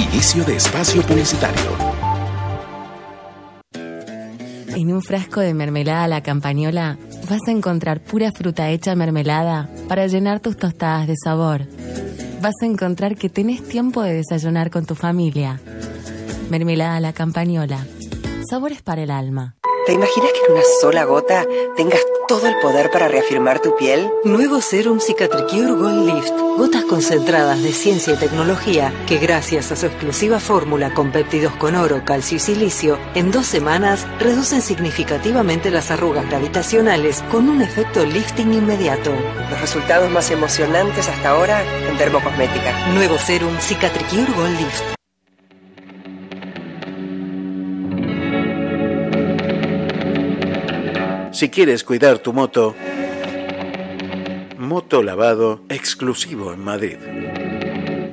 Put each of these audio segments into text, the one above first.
Inicio de espacio publicitario. En un frasco de mermelada la campañola vas a encontrar pura fruta hecha mermelada para llenar tus tostadas de sabor. Vas a encontrar que tenés tiempo de desayunar con tu familia. Mermelada la campañola. Sabores para el alma. ¿Te imaginas que en una sola gota tengas todo el poder para reafirmar tu piel? Nuevo Serum Cicatricure Gold Lift. Gotas concentradas de ciencia y tecnología que gracias a su exclusiva fórmula con péptidos con oro, calcio y silicio, en dos semanas reducen significativamente las arrugas gravitacionales con un efecto lifting inmediato. Los resultados más emocionantes hasta ahora en dermocosmética. Nuevo Serum Cicatricure Gold Lift. Si quieres cuidar tu moto, moto lavado exclusivo en Madrid.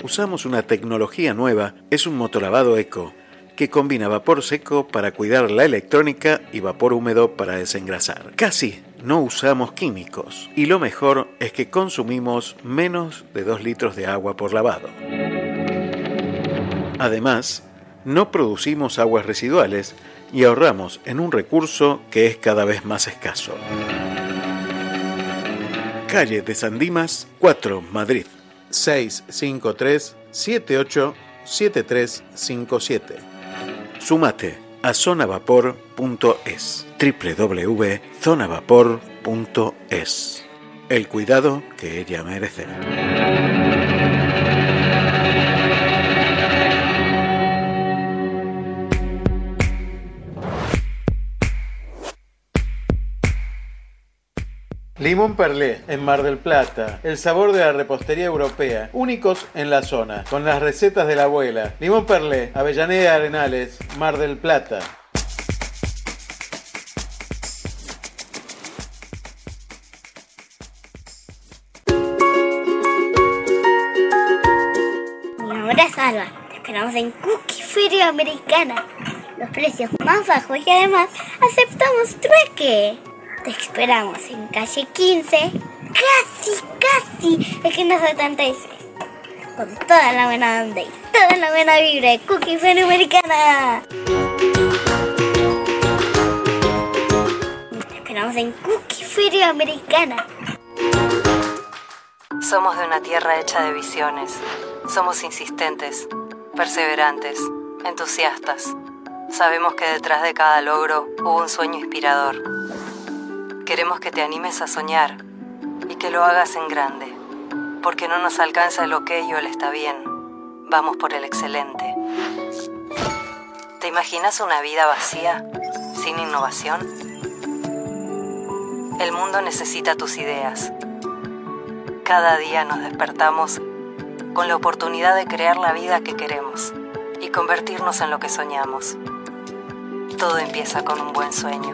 Usamos una tecnología nueva, es un motolavado eco, que combina vapor seco para cuidar la electrónica y vapor húmedo para desengrasar. Casi no usamos químicos y lo mejor es que consumimos menos de 2 litros de agua por lavado. Además, no producimos aguas residuales y ahorramos en un recurso que es cada vez más escaso. Calle de San Dimas, 4, Madrid. 653 78 7357. Sumate a zonavapor.es. www.zonavapor.es. El cuidado que ella merece. Limón Perlé, en Mar del Plata. El sabor de la repostería europea. Únicos en la zona. Con las recetas de la abuela. Limón Perlé, Avellaneda Arenales, Mar del Plata. Mi nombre es. Te esperamos en Cookie Feria Americana. Los precios más bajos y además aceptamos trueque. Te esperamos en calle 15, casi, casi, esquina 76. Con toda la buena onda y toda la buena vibra de Cookie Americana. Te esperamos en Cookie Feria Americana. Somos de una tierra hecha de visiones. Somos insistentes, perseverantes, entusiastas. Sabemos que detrás de cada logro hubo un sueño inspirador. Queremos que te animes a soñar y que lo hagas en grande, porque no nos alcanza el ok o el está bien. Vamos por el excelente. ¿Te imaginas una vida vacía, sin innovación? El mundo necesita tus ideas. Cada día nos despertamos con la oportunidad de crear la vida que queremos y convertirnos en lo que soñamos. Todo empieza con un buen sueño.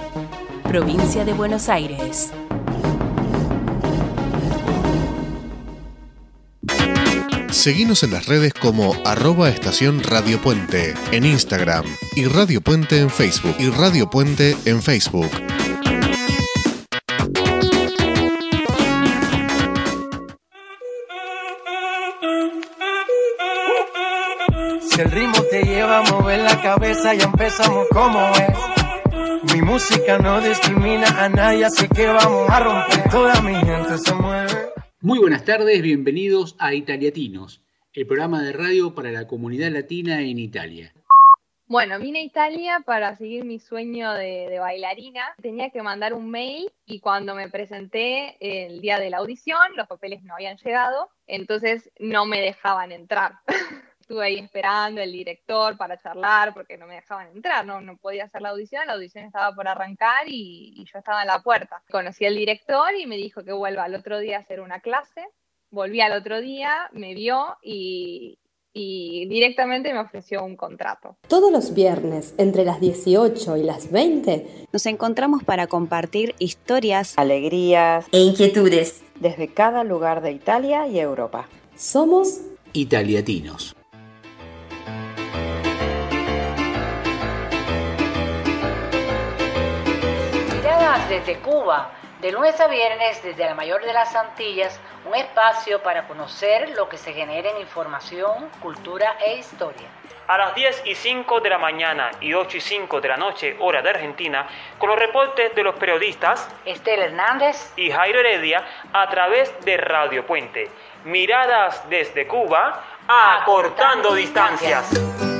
provincia de Buenos Aires. Seguinos en las redes como arroba estación Radio Puente en Instagram y Radio Puente en Facebook y Radio Puente en Facebook. Si el ritmo te lleva a mover la cabeza, ya empezamos como es. Mi música no discrimina a nadie, así que vamos a romper. Toda mi gente se mueve. Muy buenas tardes, bienvenidos a Italiatinos, el programa de radio para la comunidad latina en Italia. Bueno, vine a Italia para seguir mi sueño de, de, bailarina. Tenía que mandar un mail y cuando me presenté el día de la audición, los papeles no habían llegado, entonces no me dejaban entrar. Estuve ahí esperando el director para charlar porque no me dejaban entrar, no, no podía hacer la audición, la audición estaba por arrancar y, y yo estaba en la puerta. Conocí al director y me dijo que vuelva al otro día a hacer una clase. Volví al otro día, me vio y, y directamente me ofreció un contrato. Todos los viernes, entre las 18 y las 20, nos encontramos para compartir historias, alegrías e inquietudes desde cada lugar de Italia y Europa. Somos italiatinos. Desde Cuba, de lunes a viernes desde la mayor de las Antillas, un espacio para conocer lo que se genera en información, cultura e historia. A las 10 y 5 de la mañana y 8 y 5 de la noche, hora de Argentina, con los reportes de los periodistas Estela Hernández y Jairo Heredia a través de Radio Puente. Miradas desde Cuba, acortando distancias.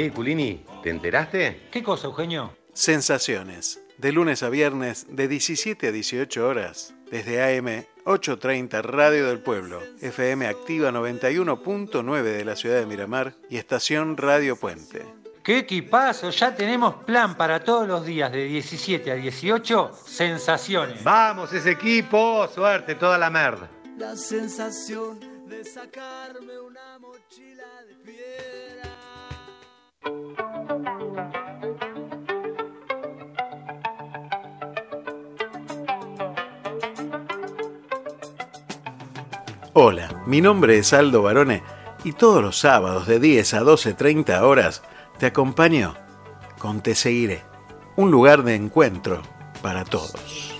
Che, Culini, ¿te enteraste? ¿Qué cosa, Eugenio? Sensaciones. De lunes a viernes, de 17 a 18 horas, desde AM 830 Radio del Pueblo, FM Activa 91.9 de la ciudad de Miramar y estación Radio Puente. ¡Qué equipazo! Ya tenemos plan para todos los días de 17 a 18, sensaciones. Vamos, ese equipo, suerte, toda la merda. La sensación de sacarme una mochila Hola, mi nombre es Aldo Barone y todos los sábados de 10 a 12.30 horas te acompaño con Te Seguiré, un lugar de encuentro para todos.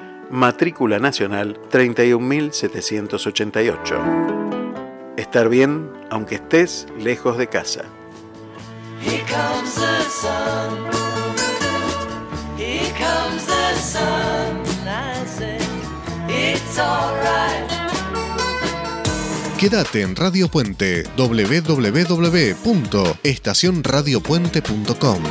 matrícula nacional 31788. Estar bien aunque estés lejos de casa. Here comes the sun. Here comes the sun. I say it's alright. Quédate en Radio Puente www.estacionradiopuente.com.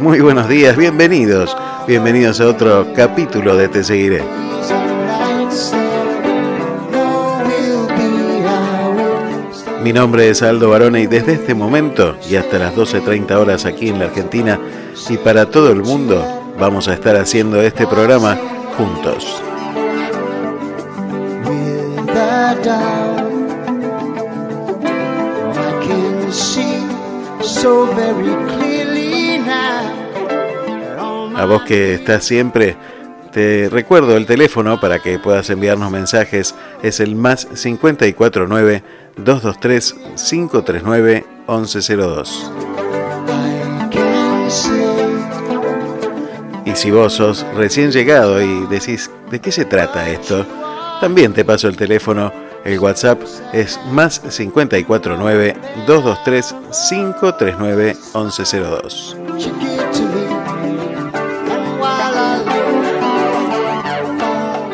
muy buenos días, bienvenidos, bienvenidos a otro capítulo de Te Seguiré. Mi nombre es Aldo Barone y desde este momento y hasta las 12.30 horas aquí en la Argentina y para todo el mundo vamos a estar haciendo este programa juntos. A vos que estás siempre, te recuerdo el teléfono para que puedas enviarnos mensajes, es el más 549 223 539 1102. Y si vos sos recién llegado y decís, ¿de qué se trata esto? También te paso el teléfono, el WhatsApp es más 549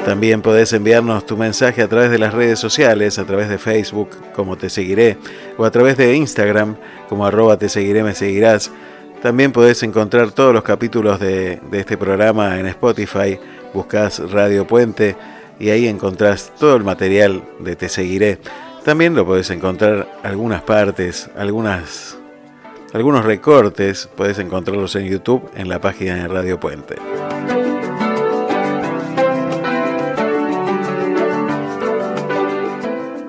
También podés enviarnos tu mensaje a través de las redes sociales, a través de Facebook, como te seguiré, o a través de Instagram, como arroba te seguiré, me seguirás. También podés encontrar todos los capítulos de, este programa en Spotify, buscas Radio Puente y ahí encontrás todo el material de Te Seguiré. También lo podés encontrar algunas partes, algunas, algunos recortes, podés encontrarlos en YouTube en la página de Radio Puente.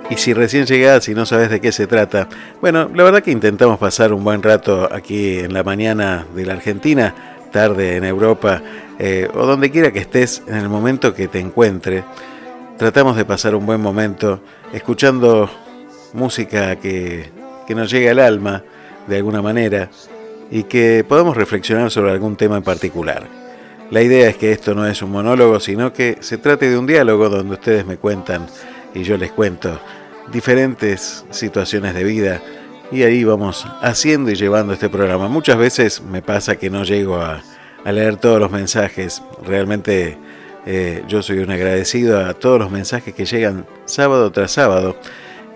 Y si recién llegás y no sabes de qué se trata, bueno, la verdad que intentamos pasar un buen rato aquí en la mañana de la Argentina, tarde en Europa, eh, o donde quiera que estés en el momento que te encuentre. Tratamos de pasar un buen momento escuchando música que, que nos llegue al alma de alguna manera y que podamos reflexionar sobre algún tema en particular. La idea es que esto no es un monólogo, sino que se trate de un diálogo donde ustedes me cuentan y yo les cuento diferentes situaciones de vida y ahí vamos haciendo y llevando este programa. Muchas veces me pasa que no llego a, leer todos los mensajes. Realmente eh, yo soy un agradecido a todos los mensajes que llegan sábado tras sábado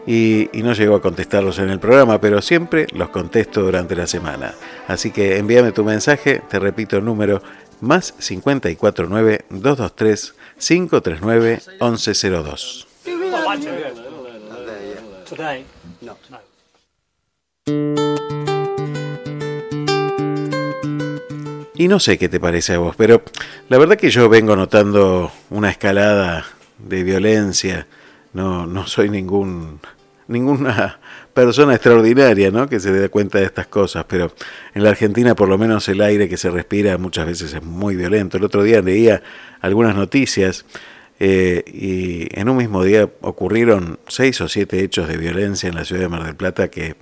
y, y, no llego a contestarlos en el programa, pero siempre los contesto durante la semana. Así que envíame tu mensaje, te repito el número más 549 223 539 1102. Y no sé qué te parece a vos, pero la verdad que yo vengo notando una escalada de violencia. No, no soy ningún ninguna persona extraordinaria, ¿no? Que se dé cuenta de estas cosas, pero en la Argentina por lo menos el aire que se respira muchas veces es muy violento. El otro día leía algunas noticias eh, y en un mismo día ocurrieron seis o siete hechos de violencia en la ciudad de Mar del Plata que,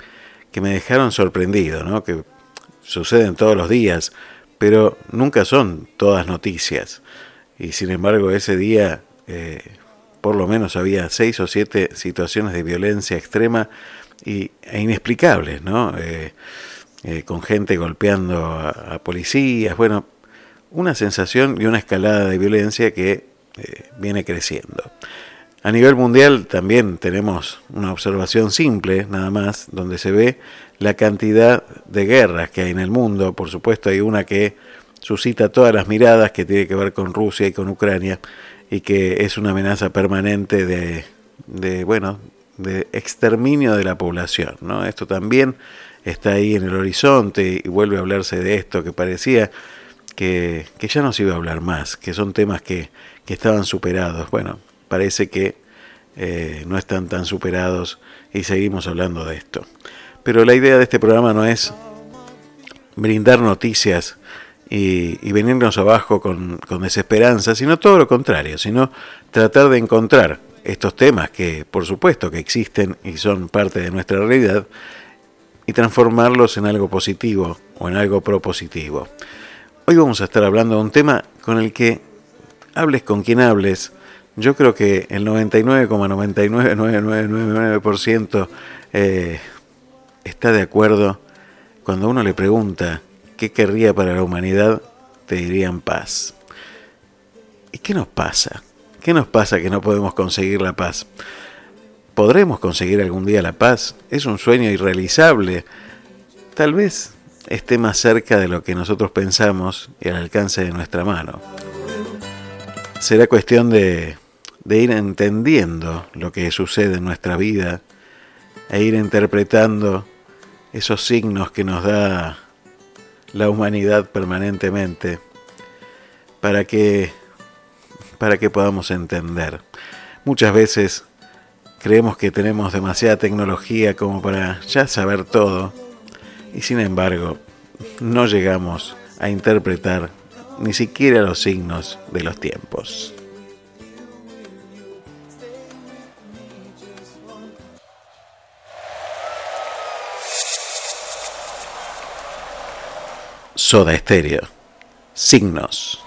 que me dejaron sorprendido, ¿no? que suceden todos los días, pero nunca son todas noticias. Y sin embargo ese día eh, por lo menos había seis o siete situaciones de violencia extrema y, e inexplicables, ¿no? Eh, con gente golpeando a, a policías, bueno, una sensación y una escalada de violencia que eh, viene creciendo. A nivel mundial también tenemos una observación simple, nada más, donde se ve la cantidad de guerras que hay en el mundo. Por supuesto hay una que suscita todas las miradas, que tiene que ver con Rusia y con Ucrania, y que es una amenaza permanente de, de bueno, de exterminio de la población. ¿no? Esto también está ahí en el horizonte y vuelve a hablarse de esto que parecía que, que ya no se iba a hablar más, que son temas que, que estaban superados. Bueno, parece que eh, no están tan superados y seguimos hablando de esto. Pero la idea de este programa no es brindar noticias y, venirnos abajo con, con, desesperanza, sino todo lo contrario, sino tratar de encontrar estos temas que por supuesto que existen y son parte de nuestra realidad y transformarlos en algo positivo o en algo propositivo. Hoy vamos a estar hablando de un tema con el que hables con quien hables, yo creo que el 99,99999% eh, está de acuerdo. Cuando uno le pregunta qué querría para la humanidad, te dirían paz. ¿Y qué nos pasa? ¿Qué nos pasa que no podemos conseguir la paz? ¿Podremos conseguir algún día la paz? Es un sueño irrealizable. Tal vez esté más cerca de lo que nosotros pensamos y al alcance de nuestra mano será cuestión de, ir entendiendo lo que sucede en nuestra vida e ir interpretando esos signos que nos da la humanidad permanentemente para que para que podamos entender. Muchas veces creemos que tenemos demasiada tecnología como para ya saber todo y sin embargo no llegamos a interpretar ni siquiera los signos de los tiempos. Soda Estéreo. Signos.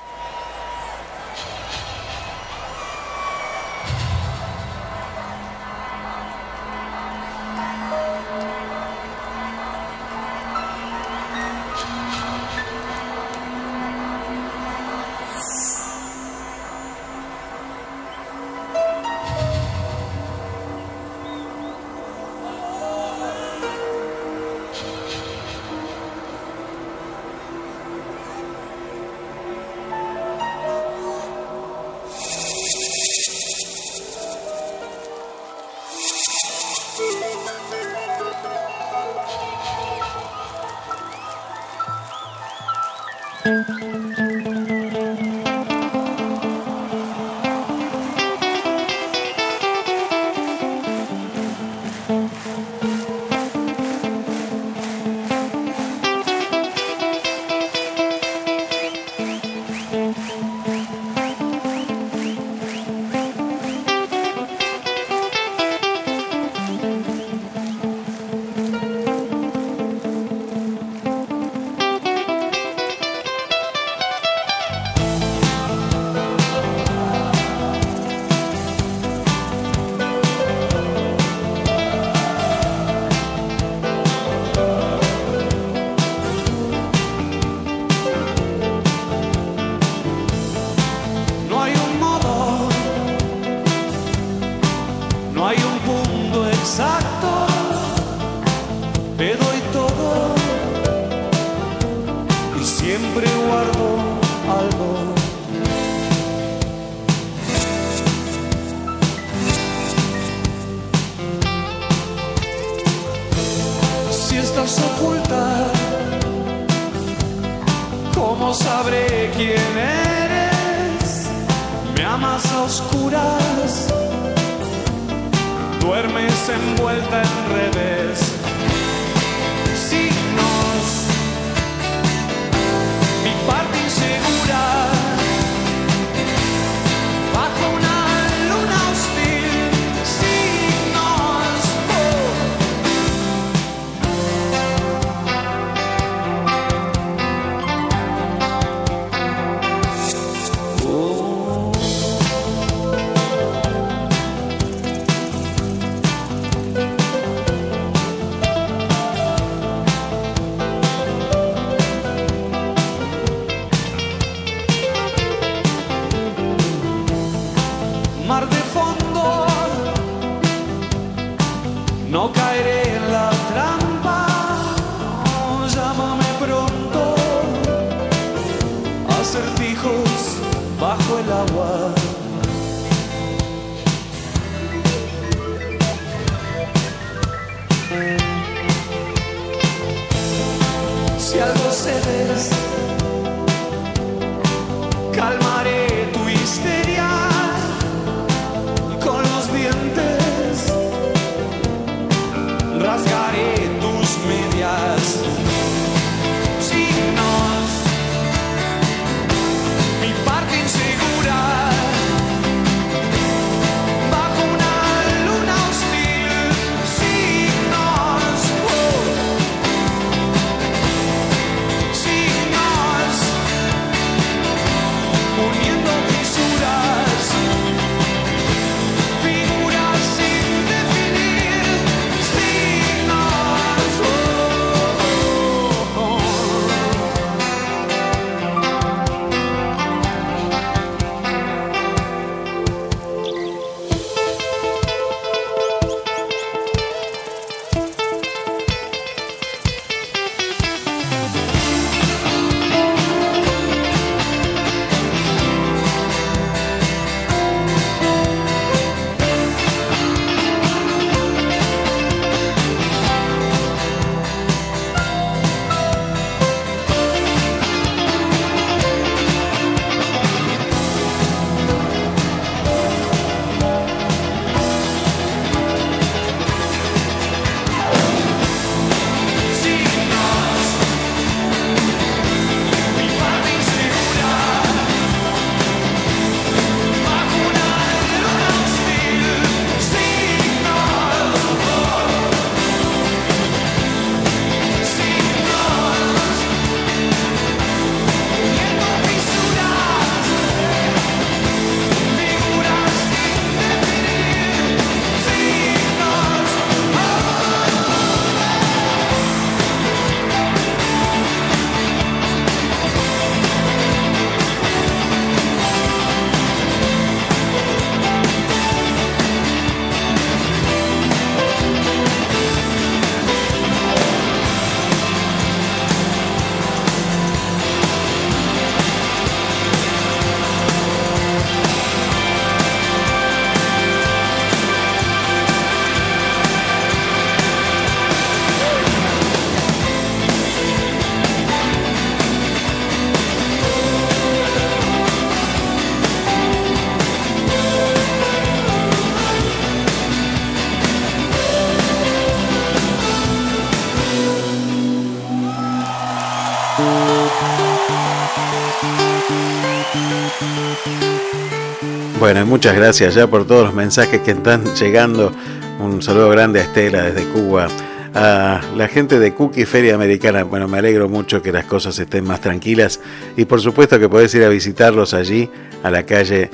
Bueno, muchas gracias ya por todos los mensajes que están llegando. Un saludo grande a Estela desde Cuba. A la gente de Cookie Feria Americana, bueno, me alegro mucho que las cosas estén más tranquilas y por supuesto que podés ir a visitarlos allí a la calle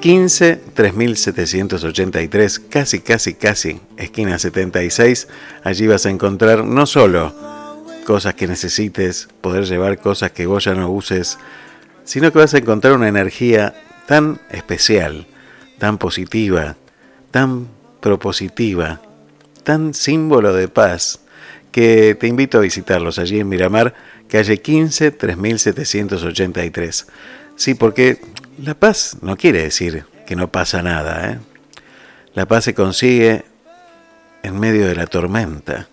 15 3783, casi, casi, casi, esquina 76. Allí vas a encontrar no solo cosas que necesites, poder llevar cosas que vos ya no uses, sino que vas a encontrar una energía tan especial, tan positiva, tan propositiva, tan símbolo de paz, que te invito a visitarlos allí en Miramar, calle 15 3783. Sí, porque la paz no quiere decir que no pasa nada. ¿eh? La paz se consigue en medio de la tormenta.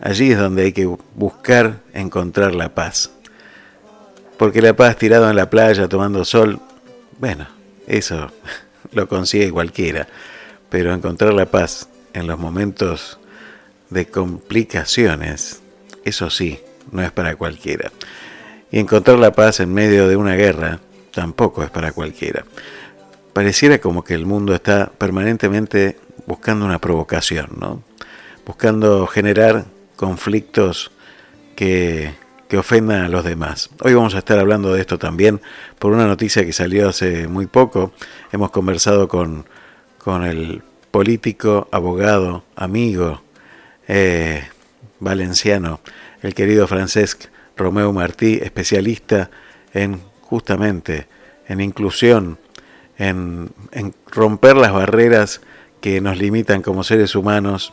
Allí es donde hay que buscar encontrar la paz. Porque la paz tirado en la playa tomando sol bueno, eso lo consigue cualquiera, pero encontrar la paz en los momentos de complicaciones, eso sí, no es para cualquiera. Y encontrar la paz en medio de una guerra tampoco es para cualquiera. Pareciera como que el mundo está permanentemente buscando una provocación, ¿no? Buscando generar conflictos que que ofendan a los demás. Hoy vamos a estar hablando de esto también por una noticia que salió hace muy poco. Hemos conversado con, con el político, abogado, amigo eh, valenciano, el querido Francesc Romeo Martí, especialista en justamente en inclusión, en, en romper las barreras que nos limitan como seres humanos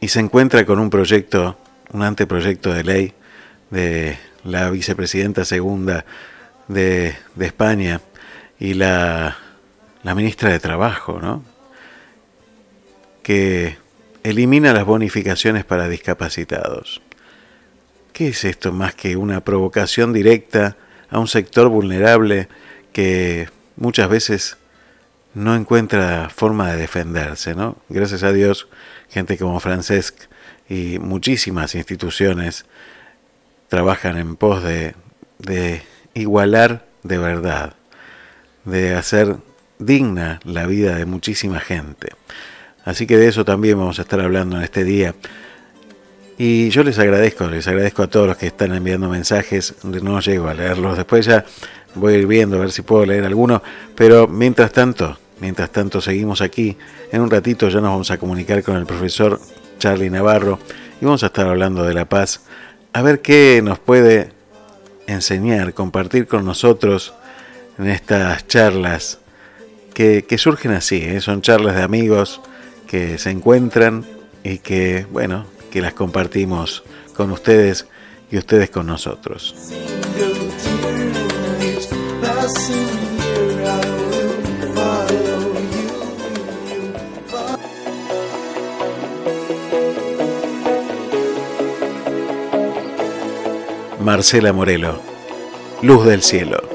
y se encuentra con un proyecto un anteproyecto de ley de la vicepresidenta segunda de, España y la, la, ministra de Trabajo, ¿no? que elimina las bonificaciones para discapacitados. ¿Qué es esto más que una provocación directa a un sector vulnerable que muchas veces no encuentra forma de defenderse, ¿no? Gracias a Dios, gente como Francesc y muchísimas instituciones trabajan en pos de, igualar de verdad, de hacer digna la vida de muchísima gente. Así que de eso también vamos a estar hablando en este día. Y yo les agradezco, les agradezco a todos los que están enviando mensajes, no llego a leerlos, después ya voy a ir viendo a ver si puedo leer alguno, pero mientras tanto, mientras tanto seguimos aquí, en un ratito ya nos vamos a comunicar con el profesor Charlie Navarro, y vamos a estar hablando de la paz, a ver qué nos puede enseñar, compartir con nosotros en estas charlas que, surgen así, ¿eh? son charlas de amigos que se encuentran y que, bueno, que las compartimos con ustedes y ustedes con nosotros. Marcela Morelo, Luz del Cielo.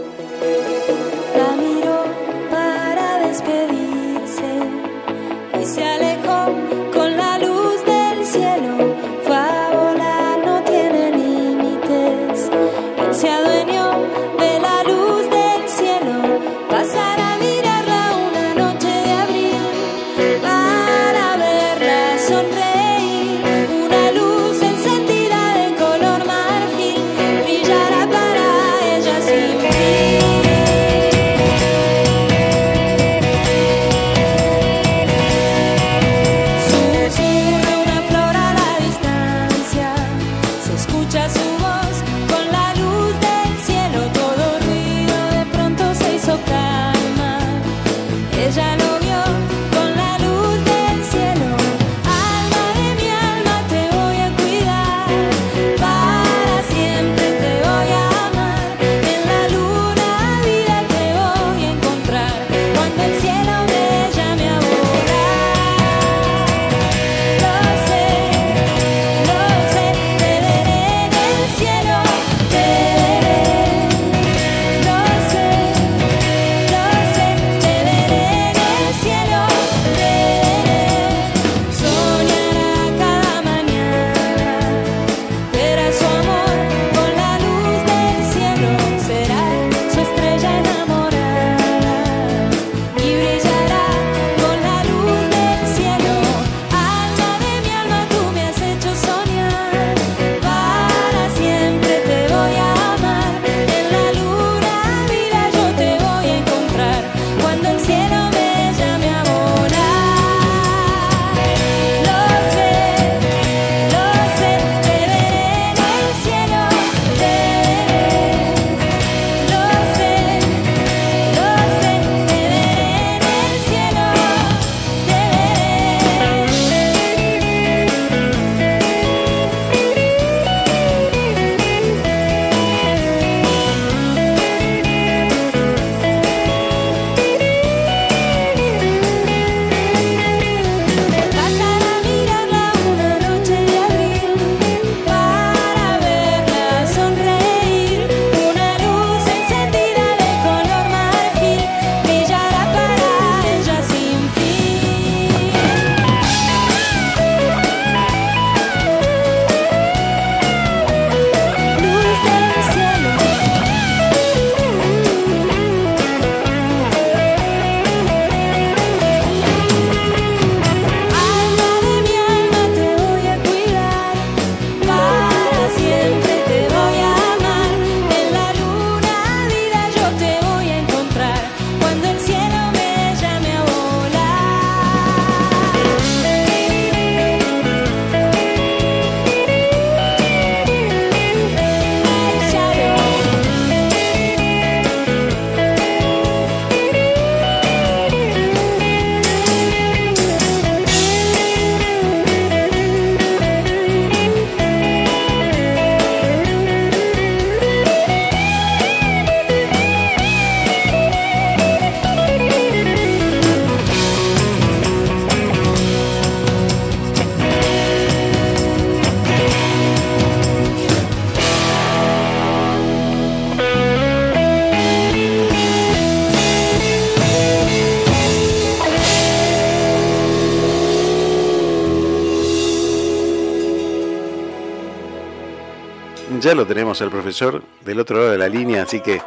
Tenemos al profesor del otro lado de la línea, así que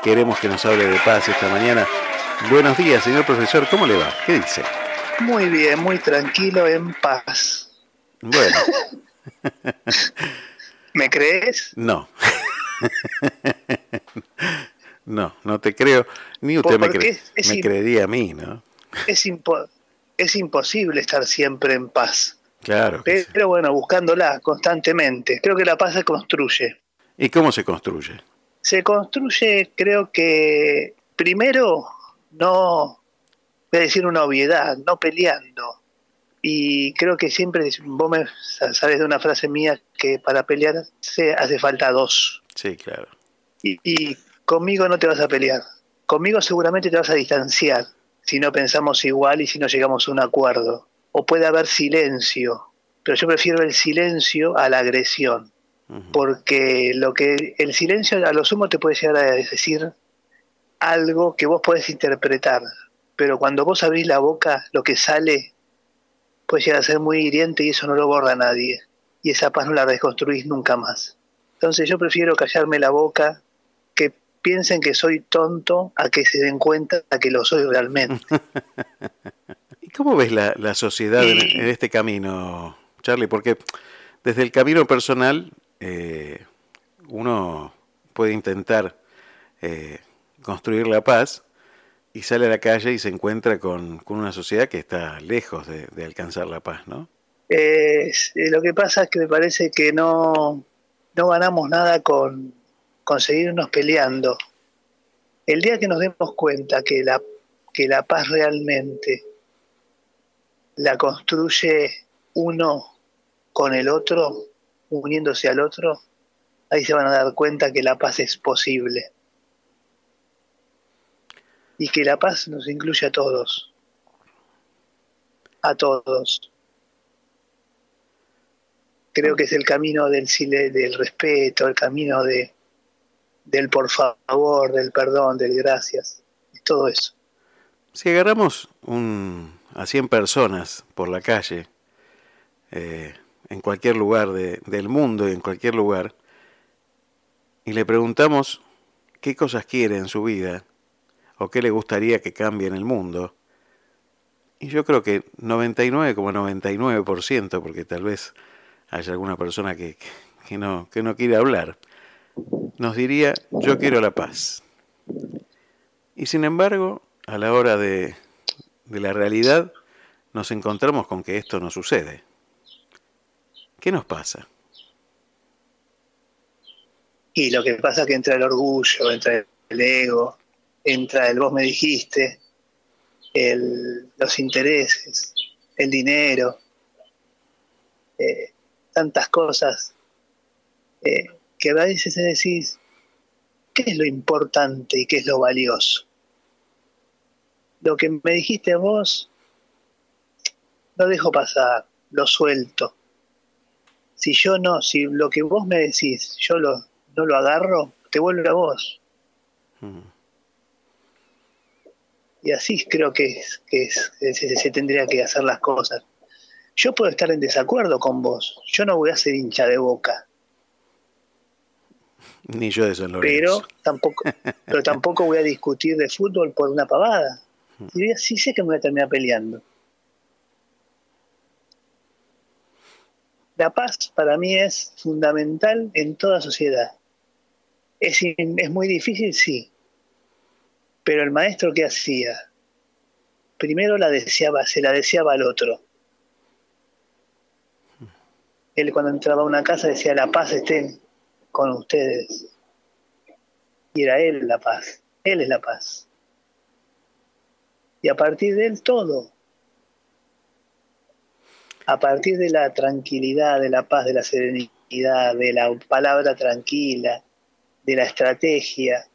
queremos que nos hable de paz esta mañana. Buenos días, señor profesor, ¿cómo le va? ¿Qué dice? Muy bien, muy tranquilo, en paz. Bueno. ¿Me crees? No. no, no te creo. Ni usted me, cree- me creería a mí, ¿no? Es, impo- es imposible estar siempre en paz. Claro. sí. Pero bueno, buscándola constantemente. Creo que la paz se construye. ¿Y cómo se construye? Se construye, creo que, primero, no, voy a decir una obviedad, no peleando. Y creo que siempre, vos me sabes de una frase mía que para pelear se hace falta dos. Sí, claro. Y, y conmigo no te vas a pelear. Conmigo seguramente te vas a distanciar si no pensamos igual y si no llegamos a un acuerdo. O puede haber silencio, pero yo prefiero el silencio a la agresión. Porque lo que el silencio a lo sumo te puede llegar a decir algo que vos podés interpretar, pero cuando vos abrís la boca, lo que sale puede llegar a ser muy hiriente y eso no lo borra nadie. Y esa paz no la reconstruís nunca más. Entonces yo prefiero callarme la boca, que piensen que soy tonto, a que se den cuenta que lo soy realmente. ¿Y cómo ves la, la sociedad en, en este camino, Charlie? Porque desde el camino personal eh, uno puede intentar eh, construir la paz y sale a la calle y se encuentra con, con una sociedad que está lejos de, alcanzar la paz, ¿no? Eh, lo que pasa es que me parece que no, no ganamos nada con, con seguirnos peleando. El día que nos demos cuenta que la, que la paz realmente la construye uno con el otro, uniéndose al otro, ahí se van a dar cuenta que la paz es posible. Y que la paz nos incluye a todos. A todos creo que es el camino del, del respeto, el camino de, del por favor, del perdón, del gracias, todo eso. Si agarramos un, a 100 personas por la calle, eh, en cualquier lugar de- del mundo y en cualquier lugar, y le preguntamos qué cosas quiere en su vida o qué le gustaría que cambie en el mundo, y yo creo que 99,99%, porque tal vez haya alguna persona que, que- que no, que no quiere hablar, nos diría, yo quiero la paz. Y sin embargo, a la hora de, de la realidad, nos encontramos con que esto no sucede. ¿Qué nos pasa? Y lo que pasa es que entra el orgullo, entra el ego, entra el vos me dijiste, el, los intereses, el dinero, eh, tantas cosas eh, que a veces decís, ¿qué es lo importante y qué es lo valioso? Lo que me dijiste vos, lo dejo pasar, lo suelto. Si yo no, si lo que vos me decís, yo lo, no lo agarro, te vuelve a vos. Y así creo que, es, que es- se, se tendría que hacer las cosas. Yo puedo estar en desacuerdo con vos, yo no voy a ser hincha de boca, Ni yo de San Lorenzo. pero tampoco, pero tampoco voy a discutir de fútbol por una pavada. Y voy a- sí sé que me voy a terminar peleando. La paz para mí es fundamental en toda sociedad. Es, es muy difícil, sí. Pero el maestro que hacía, primero la deseaba, se la deseaba al otro. Él cuando entraba a una casa decía la paz esté con ustedes. Y era él la paz. Él es la paz. Y a partir de él todo. A partir de la tranquilidad, de la paz, de la serenidad, de la palabra tranquila, de la estrategia,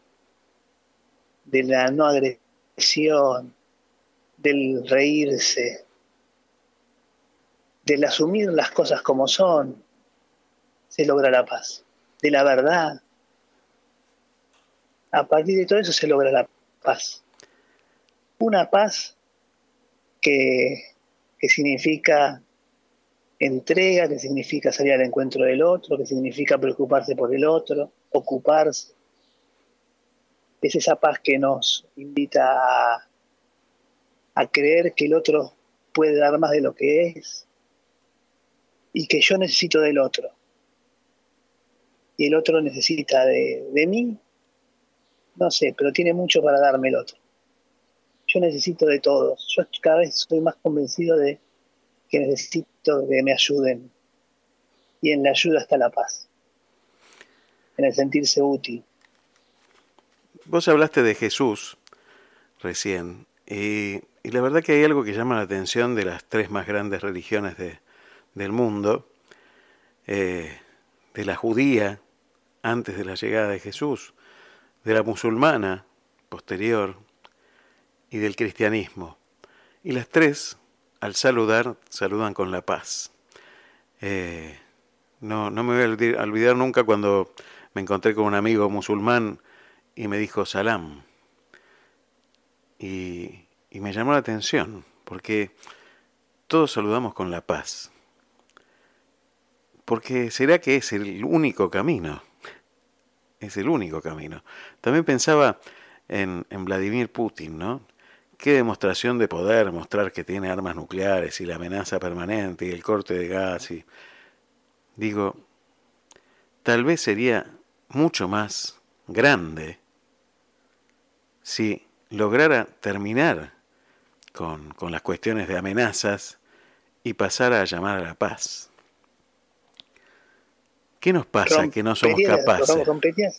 de la no agresión, del reírse, del asumir las cosas como son, se logra la paz. De la verdad. A partir de todo eso se logra la paz. Una paz que, que significa entrega, que significa salir al encuentro del otro, que significa preocuparse por el otro, ocuparse. Es esa paz que nos invita a, a creer que el otro puede dar más de lo que es y que yo necesito del otro. Y el otro necesita de, de mí, no sé, pero tiene mucho para darme el otro. Yo necesito de todos. Yo cada vez soy más convencido de que necesito que me ayuden. Y en la ayuda está la paz, en el sentirse útil. Vos hablaste de Jesús recién, y, y la verdad que hay algo que llama la atención de las tres más grandes religiones de, del mundo, eh, de la judía antes de la llegada de Jesús, de la musulmana posterior y del cristianismo. Y las tres, al saludar, saludan con la paz. Eh, no, no me voy a olvidar nunca cuando me encontré con un amigo musulmán y me dijo salam. Y, y me llamó la atención, porque todos saludamos con la paz. Porque será que es el único camino. Es el único camino. También pensaba en, en Vladimir Putin, ¿no? Qué demostración de poder mostrar que tiene armas nucleares y la amenaza permanente y el corte de gas y digo, tal vez sería mucho más grande si lograra terminar con, con las cuestiones de amenazas y pasara a llamar a la paz. ¿Qué nos pasa Rompería- que no somos capaces? rompería-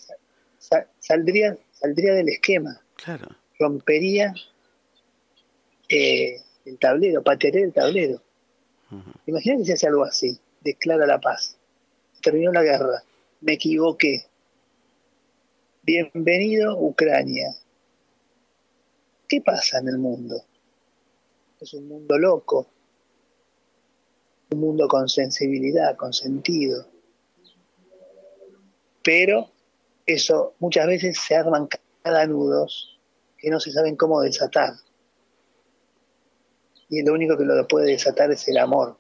sa- saldría, saldría del esquema. Claro. Rompería eh, el tablero, patearía el tablero. Imagínate si hace algo así. Declara la paz. Terminó la guerra. Me equivoqué. Bienvenido Ucrania. ¿Qué pasa en el mundo? Es un mundo loco. Un mundo con sensibilidad, con sentido. Pero eso muchas veces se arman cada nudos que no se saben cómo desatar. Y lo único que lo puede desatar es el amor,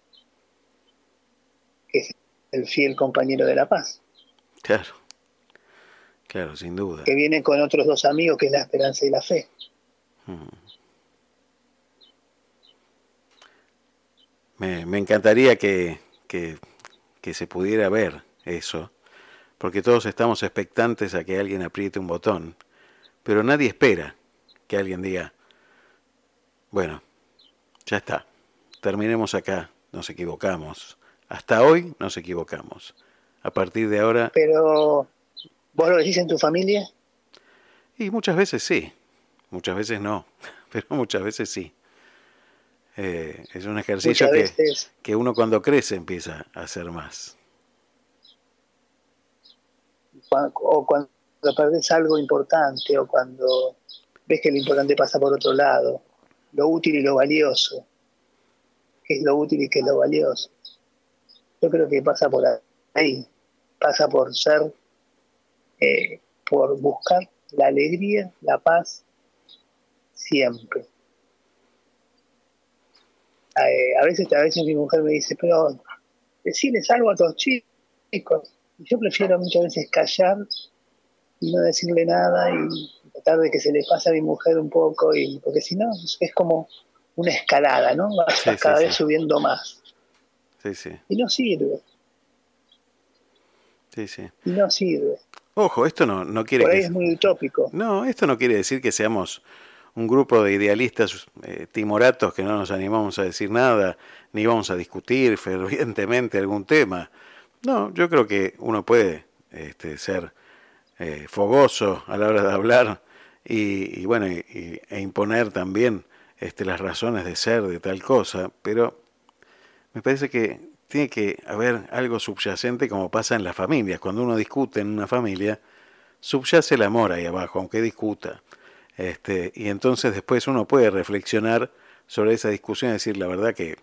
que es el fiel compañero de la paz, Claro. Claro, sin duda. que viene con otros dos amigos, que es la esperanza y la fe. Mm. Me, me encantaría que, que, que se pudiera ver eso, porque todos estamos expectantes a que alguien apriete un botón, pero nadie espera que alguien diga, bueno, ya está, terminemos acá, nos equivocamos. Hasta hoy nos equivocamos. A partir de ahora, Pero, ¿vos lo decís en tu familia? y muchas veces sí, muchas veces no, pero muchas veces sí. Eh, es un ejercicio que, que uno cuando crece empieza a hacer más. O cuando perdés algo importante, o cuando ves que lo importante pasa por otro lado. Lo útil y lo valioso. ¿Qué es lo útil y qué es lo valioso? Yo creo que pasa por ahí. Pasa por ser, eh, por buscar la alegría, la paz, siempre. Eh, a veces a veces mi mujer me dice, pero decirles algo a tus chicos. Yo prefiero muchas veces callar y no decirle nada y tratar de que se le pase a mi mujer un poco, y porque si no, es como una escalada, ¿no? Vas Sí, sí, cada sí. vez subiendo más. Sí, sí, Y no sirve, sí, sí. y no sirve. Ojo, esto no, no quiere Por ahí que... es muy utópico. No, esto no quiere decir que seamos un grupo de idealistas eh, timoratos que no nos animamos a decir nada, ni vamos a discutir fervientemente algún tema. No, yo creo que uno puede este, ser eh, fogoso a la hora de hablar y, y bueno, y- e imponer también este, las razones de ser de tal cosa, pero me parece que tiene que haber algo subyacente como pasa en las familias. Cuando uno discute en una familia, subyace el amor ahí abajo, aunque discuta. Este, y entonces después uno puede reflexionar sobre esa discusión y decir la verdad que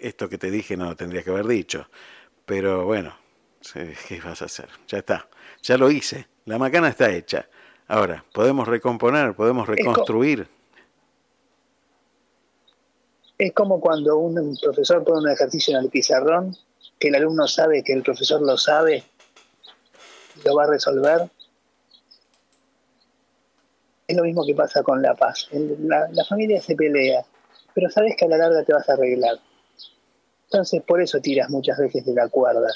esto que te dije no lo tendría que haber dicho. Pero bueno, ¿qué vas a hacer? Ya está, ya lo hice, la macana está hecha. Ahora, podemos recomponer, podemos co- reconstruir. Es como cuando un profesor pone un ejercicio en el pizarrón, que el alumno sabe que el profesor lo sabe y lo va a resolver. Es lo mismo que pasa con la paz. La, la familia se pelea, pero sabes que a la larga te vas a arreglar. Entonces por eso tiras muchas veces de la cuerda.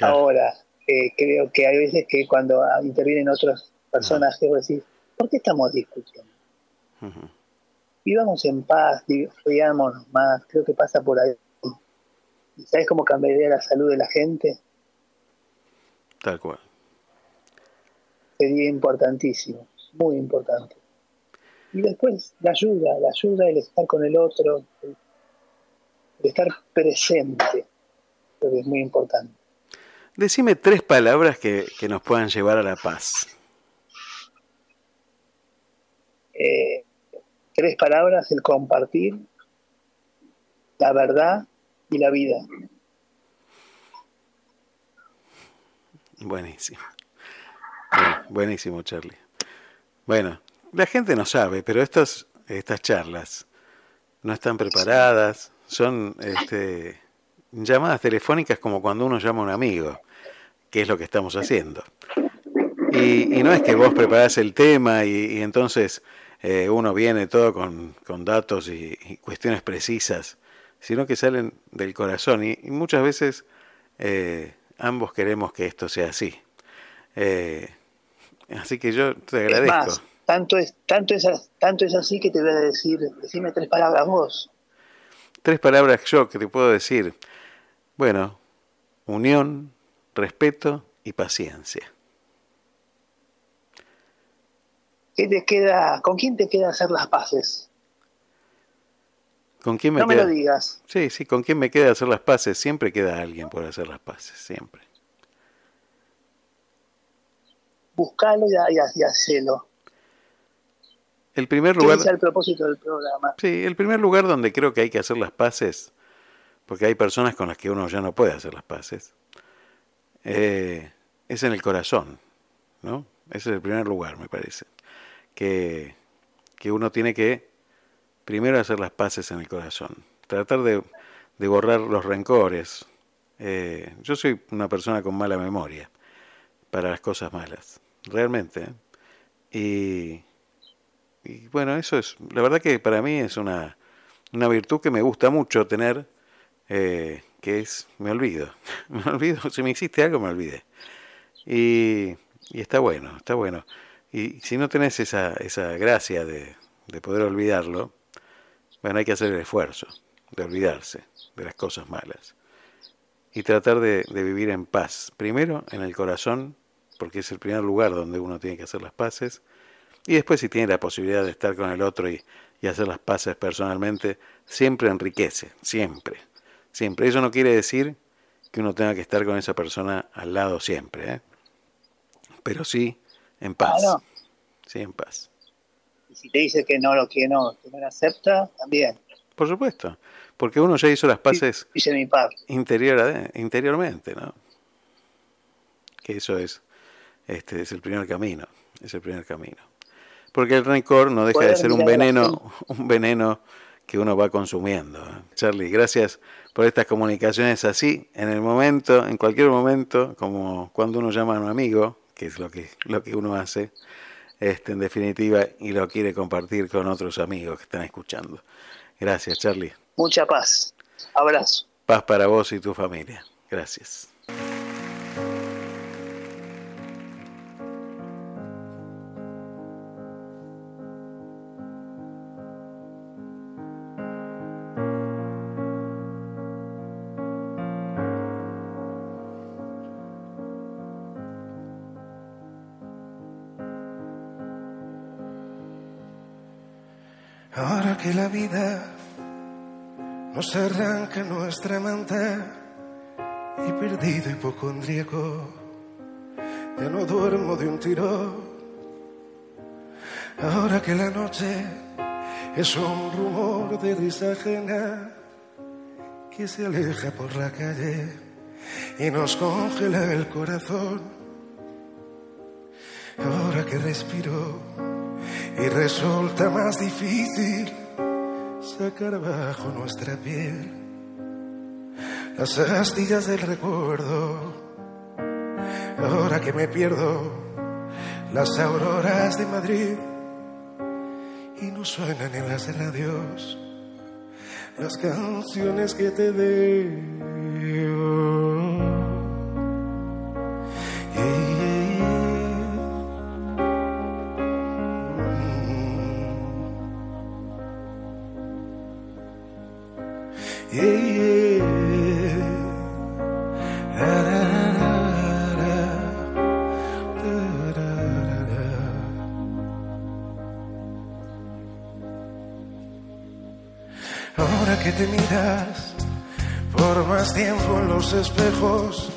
Ahora, eh, creo que hay veces que cuando intervienen otros personajes, vos decís, ¿por qué estamos discutiendo? Vivamos en paz, riámonos más, creo que pasa por ahí. ¿Sabes cómo cambiaría la salud de la gente? Tal cual. Sería importantísimo, muy importante. Y después la ayuda, la ayuda, el estar con el otro, el, estar presente, creo que es muy importante. Decime tres palabras que, que nos puedan llevar a la paz. Eh, tres palabras, el compartir, la verdad y la vida. Buenísimo. buenísimo, Charlie. Bueno, la gente no sabe, pero estas, estas charlas no están preparadas, son este, llamadas telefónicas como cuando uno llama a un amigo, que es lo que estamos haciendo. Y, no es que vos preparás el tema y, entonces eh, uno viene todo con, datos y, cuestiones precisas, sino que salen del corazón. Y, muchas veces eh, ambos queremos que esto sea así. Eh, así que yo te agradezco. tanto es, tanto, es, tanto es así que te voy a decir, decime tres palabras vos. Tres palabras yo que te puedo decir. Bueno, unión, respeto y paciencia. ¿Qué te queda, ¿Con quién te queda hacer las paces? ¿Con quién me no me lo digas. Sí, sí, ¿con quién me queda hacer las paces? Siempre queda alguien por hacer las paces, siempre. Buscalo y, y, hacelo. El primer lugar. es el propósito del programa? Sí, el primer lugar donde creo que hay que hacer las paces, porque hay personas con las que uno ya no puede hacer las paces, eh, es en el corazón, ¿no? Ese es el primer lugar, me parece que, uno tiene que primero hacer las paces en el corazón, tratar de, borrar los rencores. Eh, yo soy una persona con mala memoria para las cosas malas, realmente. ¿eh? Y, bueno, eso es, la verdad que para mí es una, una virtud que me gusta mucho tener, eh, que es, me olvido, me olvido, si me hiciste algo me olvidé. Y, y está bueno, está bueno. Y si no tenés esa, esa gracia de, poder olvidarlo, bueno, hay que hacer el esfuerzo de olvidarse de las cosas malas y tratar de, vivir en paz. Primero en el corazón, porque es el primer lugar donde uno tiene que hacer las paces, y después si tiene la posibilidad de estar con el otro y, y hacer las paces personalmente, siempre enriquece, siempre, siempre. Eso no quiere decir que uno tenga que estar con esa persona al lado siempre, ¿eh? pero sí en paz. Sí, en paz. Y si te dice que no lo que no, que no lo acepta, también. Por supuesto, porque uno ya hizo las paces mi. Interior, interiormente, ¿no? Que eso es, este, es el primer camino, es el primer camino. Porque el rencor no deja de ser un veneno, un veneno que uno va consumiendo. ¿eh? Charlie, gracias por estas comunicaciones así, en el momento, en cualquier momento, como cuando uno llama a un amigo, que es lo que, lo que uno hace, este, en definitiva, y lo quiere compartir con otros amigos que están escuchando. Gracias, Charlie. Mucha paz. Abrazo. Paz para vos y tu familia. Gracias. Nos arranca nuestra manta y perdido hipocondríaco, ya no duermo de un tiro. Ahora que la noche es un rumor de risa ajena que se aleja por la calle y nos congela el corazón. Ahora que respiro y resulta más difícil sacar bajo nuestra piel las astillas del recuerdo. Ahora que me pierdo las auroras de Madrid y no suenan en las radios las canciones que te debo. Espejos,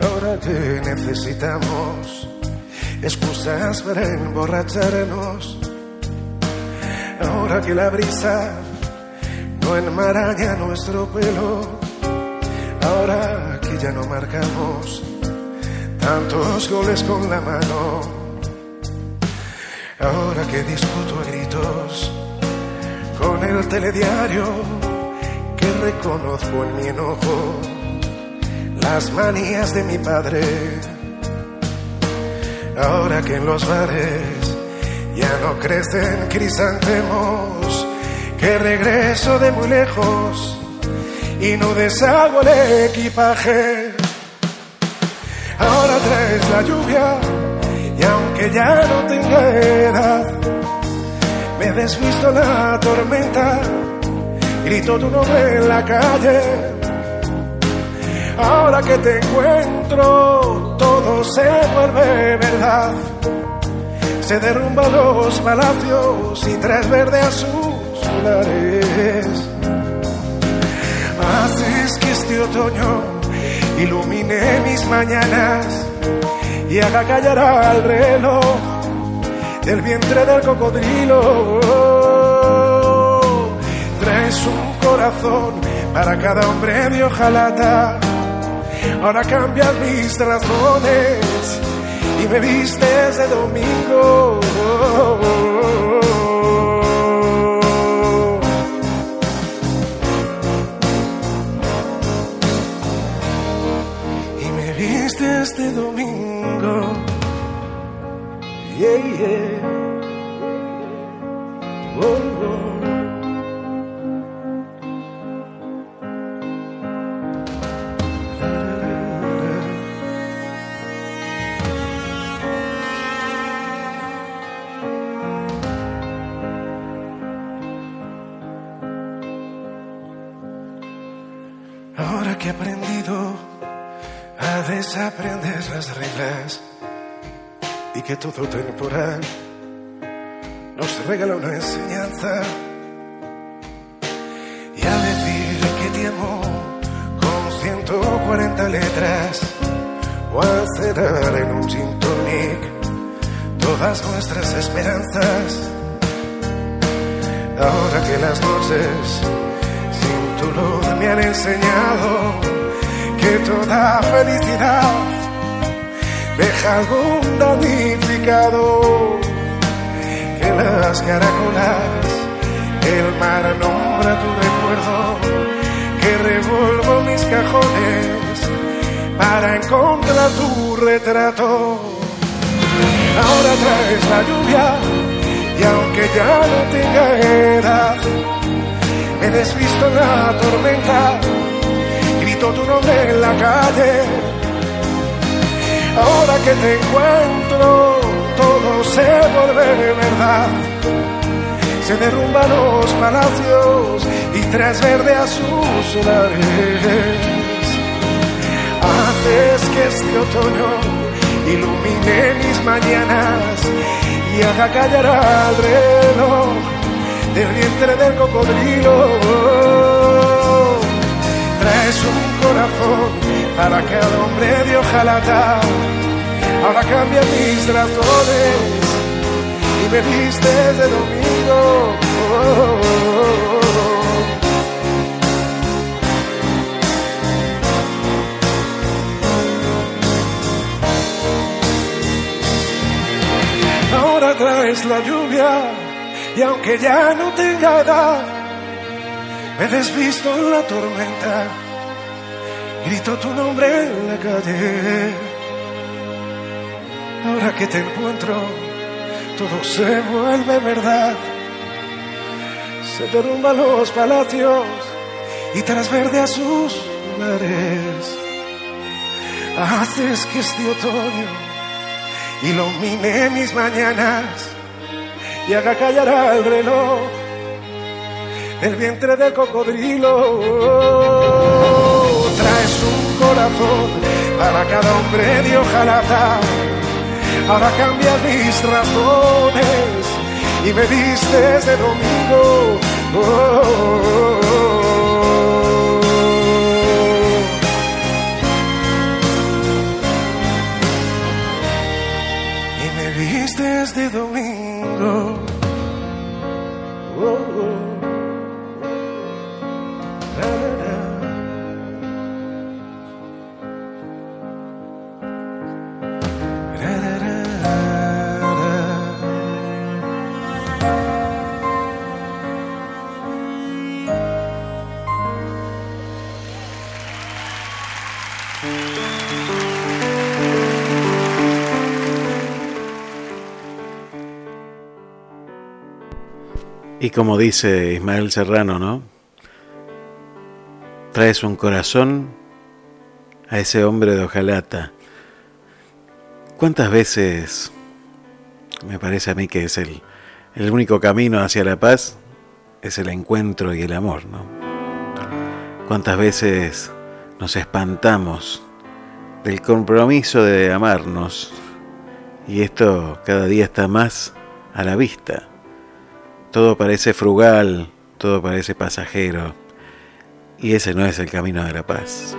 ahora que necesitamos excusas para emborracharnos, ahora que la brisa no enmaraña nuestro pelo, ahora que ya no marcamos tantos goles con la mano, ahora que discuto a gritos con el telediario que reconozco en mi enojo las manías de mi padre. Ahora que en los bares ya no crecen crisantemos, que regreso de muy lejos y no deshago el equipaje. Ahora traes la lluvia y aunque ya no tenga edad, me desvisto la tormenta, grito tu nombre en la calle. Ahora que te encuentro, todo se vuelve verdad. Se derrumban los palacios y tras verde a sus solares. Haces que este otoño ilumine mis mañanas y haga callar al reloj del vientre del cocodrilo. Traes un corazón para cada hombre de hojalata. Ahora cambian mis razones y me vistes de domingo. Y me vistes de domingo. Yeah, yeah. Oh, oh. A desaprender las reglas y que todo temporal nos regala una enseñanza. Y a decir que te amo con 140 letras o a cerrar en un gin todas nuestras esperanzas. Ahora que las noches sin tu luz me han enseñado que toda felicidad deja algún damnificado. Que las caracolas el mar nombra tu recuerdo que revuelvo mis cajones para encontrar tu retrato. Ahora traes la lluvia y aunque ya no tenga edad me desvisto en la tormenta grito tu nombre en la calle Ahora que te encuentro, todo se vuelve verdad. Se derrumban los palacios y tras verde a sus solares. Haces que este otoño ilumine mis mañanas y haga callar al reloj del vientre del cocodrilo. Traes un corazón para cada hombre de hojalata. Ahora cambia mis razones y me vistes de domingo. Ahora traes la lluvia y aunque ya no tenga edad, me desvisto en la tormenta, grito tu nombre en la calle. Ahora que te encuentro, todo se vuelve verdad. Se derrumban los palacios y tras verde a sus mares. Haces que este otoño ilumine mis mañanas y haga callar al reloj el vientre del cocodrilo. Traes un corazón para cada hombre de hojalata. Ahora cambia mis razones y me vistes de domingo. Oh, y me vistes de domingo. Y como dice Ismael Serrano, ¿no? Traes un corazón a ese hombre de hojalata. ¿Cuántas veces me parece a mí que es el, el único camino hacia la paz? Es el encuentro y el amor, ¿no? ¿Cuántas veces nos espantamos del compromiso de amarnos? Y esto cada día está más a la vista. Todo parece frugal, todo parece pasajero, y ese no es el camino de la paz.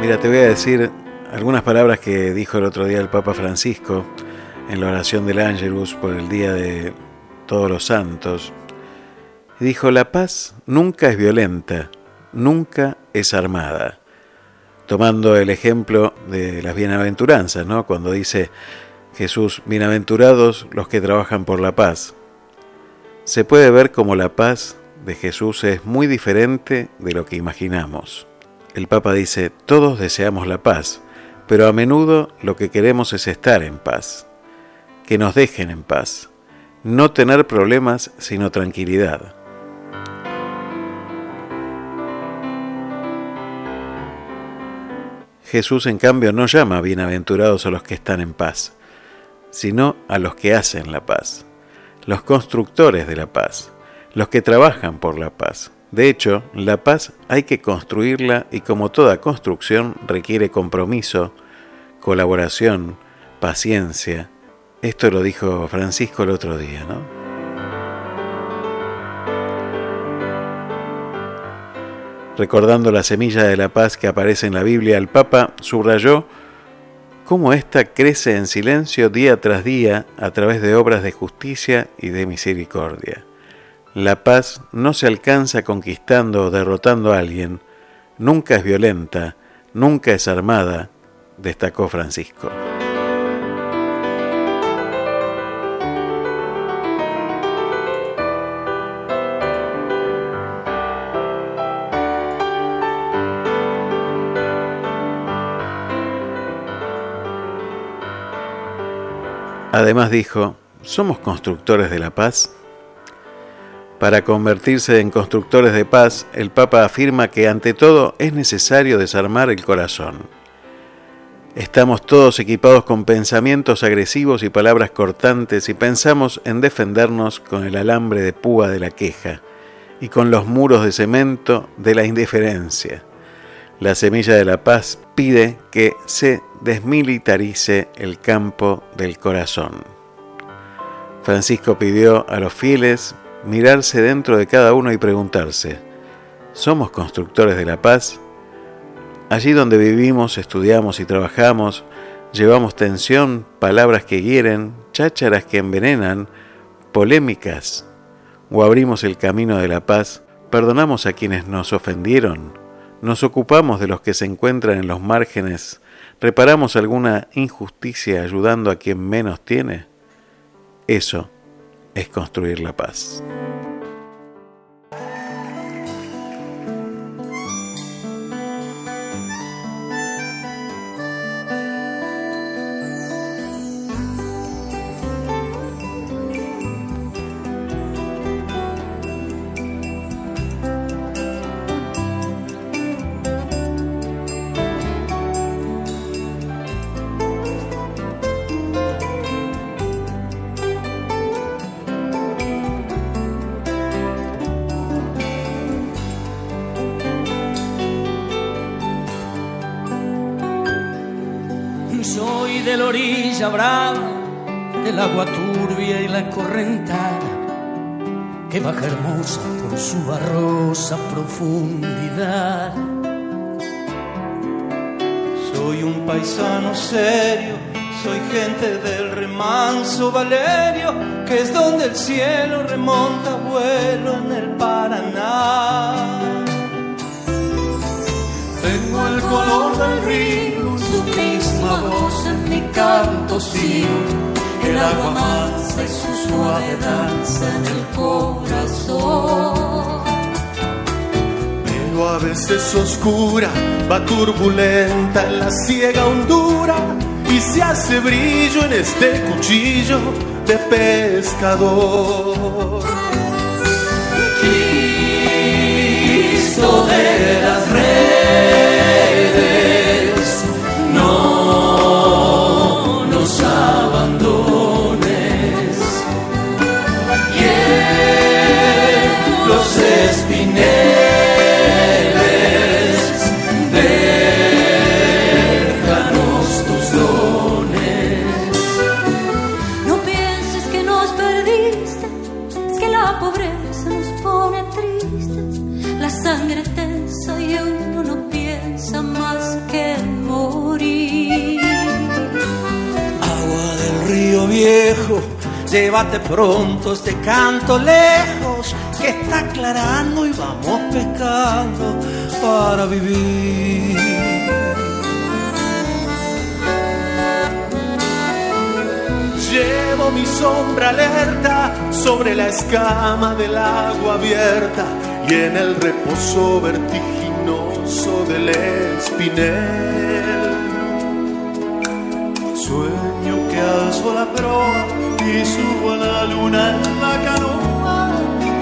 Mira, te voy a decir algunas palabras que dijo el otro día el Papa Francisco en la oración del Ángelus por el Día de Todos los Santos. Dijo, la paz nunca es violenta, nunca es armada tomando el ejemplo de las bienaventuranzas, ¿no? Cuando dice Jesús, bienaventurados los que trabajan por la paz. Se puede ver como la paz de Jesús es muy diferente de lo que imaginamos. El Papa dice, todos deseamos la paz, pero a menudo lo que queremos es estar en paz, que nos dejen en paz, no tener problemas sino tranquilidad. Jesús, en cambio, no llama bienaventurados a los que están en paz, sino a los que hacen la paz, los constructores de la paz, los que trabajan por la paz. De hecho, la paz hay que construirla y como toda construcción requiere compromiso, colaboración, paciencia. Esto lo dijo Francisco el otro día, ¿no? Recordando la semilla de la paz que aparece en la Biblia, el Papa subrayó cómo ésta crece en silencio día tras día a través de obras de justicia y de misericordia. La paz no se alcanza conquistando o derrotando a alguien, nunca es violenta, nunca es armada, destacó Francisco. Además dijo, ¿somos constructores de la paz? Para convertirse en constructores de paz, el Papa afirma que ante todo es necesario desarmar el corazón. Estamos todos equipados con pensamientos agresivos y palabras cortantes y pensamos en defendernos con el alambre de púa de la queja y con los muros de cemento de la indiferencia. La semilla de la paz pide que se desmilitarice el campo del corazón. Francisco pidió a los fieles mirarse dentro de cada uno y preguntarse, ¿somos constructores de la paz? Allí donde vivimos, estudiamos y trabajamos, llevamos tensión, palabras que hieren, chácharas que envenenan, polémicas, o abrimos el camino de la paz, perdonamos a quienes nos ofendieron, nos ocupamos de los que se encuentran en los márgenes, reparamos alguna injusticia ayudando a quien menos tiene, eso es construir la paz. Soy un paisano serio, soy gente del remanso Valerio, que es donde el cielo remonta vuelo en el Paraná. Tengo el color del río, su misma voz en mi canto sigo, el agua mansa y su suave danza en el corazón. A veces oscura, va turbulenta en la ciega hondura y se hace brillo en este cuchillo de pescador. Llévate pronto este canto lejos, que está aclarando y vamos pescando para vivir. Llevo mi sombra alerta sobre la escama del agua abierta y en el reposo vertiginoso del espinel. Sueño que alzo la proa y subo a la luna en la canoa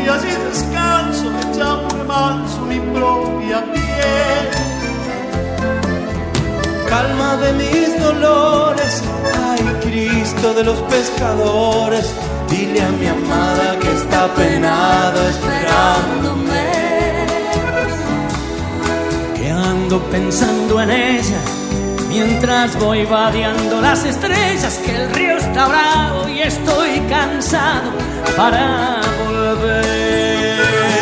y allí descanso echando manso mi propia piel. Calma de mis dolores, ay Cristo de los pescadores, dile a mi amada que está penada esperándome. que ando pensando en ella mientras voy vadeando las estrellas que el río y estoy cansado para volver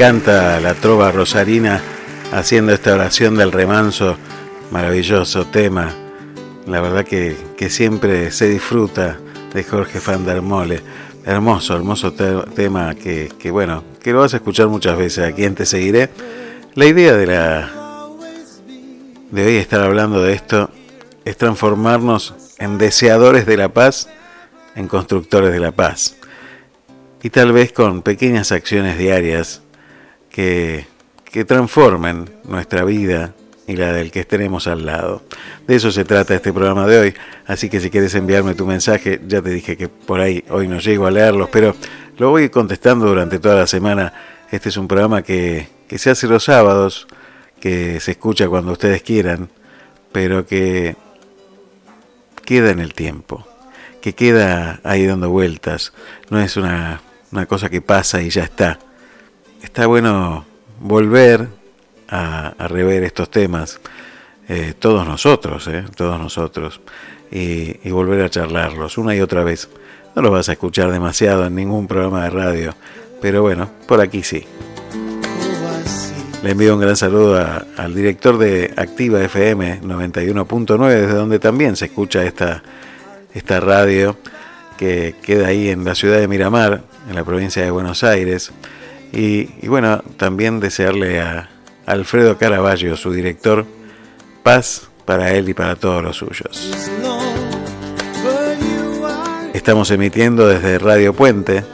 Encanta la trova rosarina haciendo esta oración del remanso, maravilloso tema. La verdad que, siempre se disfruta de Jorge van der Mole. Hermoso, hermoso tema que, que, bueno, que lo vas a escuchar muchas veces aquí en Te Seguiré. La idea de la de hoy estar hablando de esto es transformarnos en deseadores de la paz, en constructores de la paz. Y tal vez con pequeñas acciones diarias que, que transformen nuestra vida y la del que tenemos al lado. De eso se trata este programa de hoy, así que si quieres enviarme tu mensaje, ya te dije que por ahí hoy no llego a leerlos, pero lo voy contestando durante toda la semana. Este es un programa que, se hace los sábados, que se escucha cuando ustedes quieran, pero que queda en el tiempo, que queda ahí dando vueltas, no es una cosa que pasa y ya está. Está bueno volver a, rever estos temas, eh, todos nosotros, eh, todos nosotros, y, volver a charlarlos una y otra vez. No los vas a escuchar demasiado en ningún programa de radio, pero bueno, por aquí sí. Le envío un gran saludo al director de Activa FM 91.9, desde donde también se escucha esta, esta radio que queda ahí en la ciudad de Miramar, en la provincia de Buenos Aires. Y, bueno, también desearle a Alfredo Caraballo, su director, paz para él y para todos los suyos. Estamos emitiendo desde Radio Puente,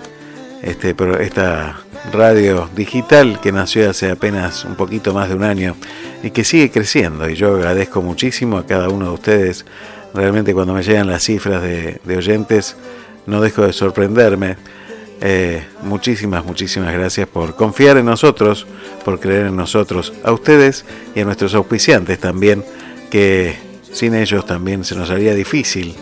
este, esta radio digital que nació hace apenas un poquito más de un año y que sigue creciendo. Y yo agradezco muchísimo a cada uno de ustedes. Realmente cuando me llegan las cifras de, oyentes no dejo de sorprenderme. Eh, muchísimas, muchísimas gracias por confiar en nosotros, por creer en nosotros, a ustedes y a nuestros auspiciantes también, que sin ellos también se nos haría difícil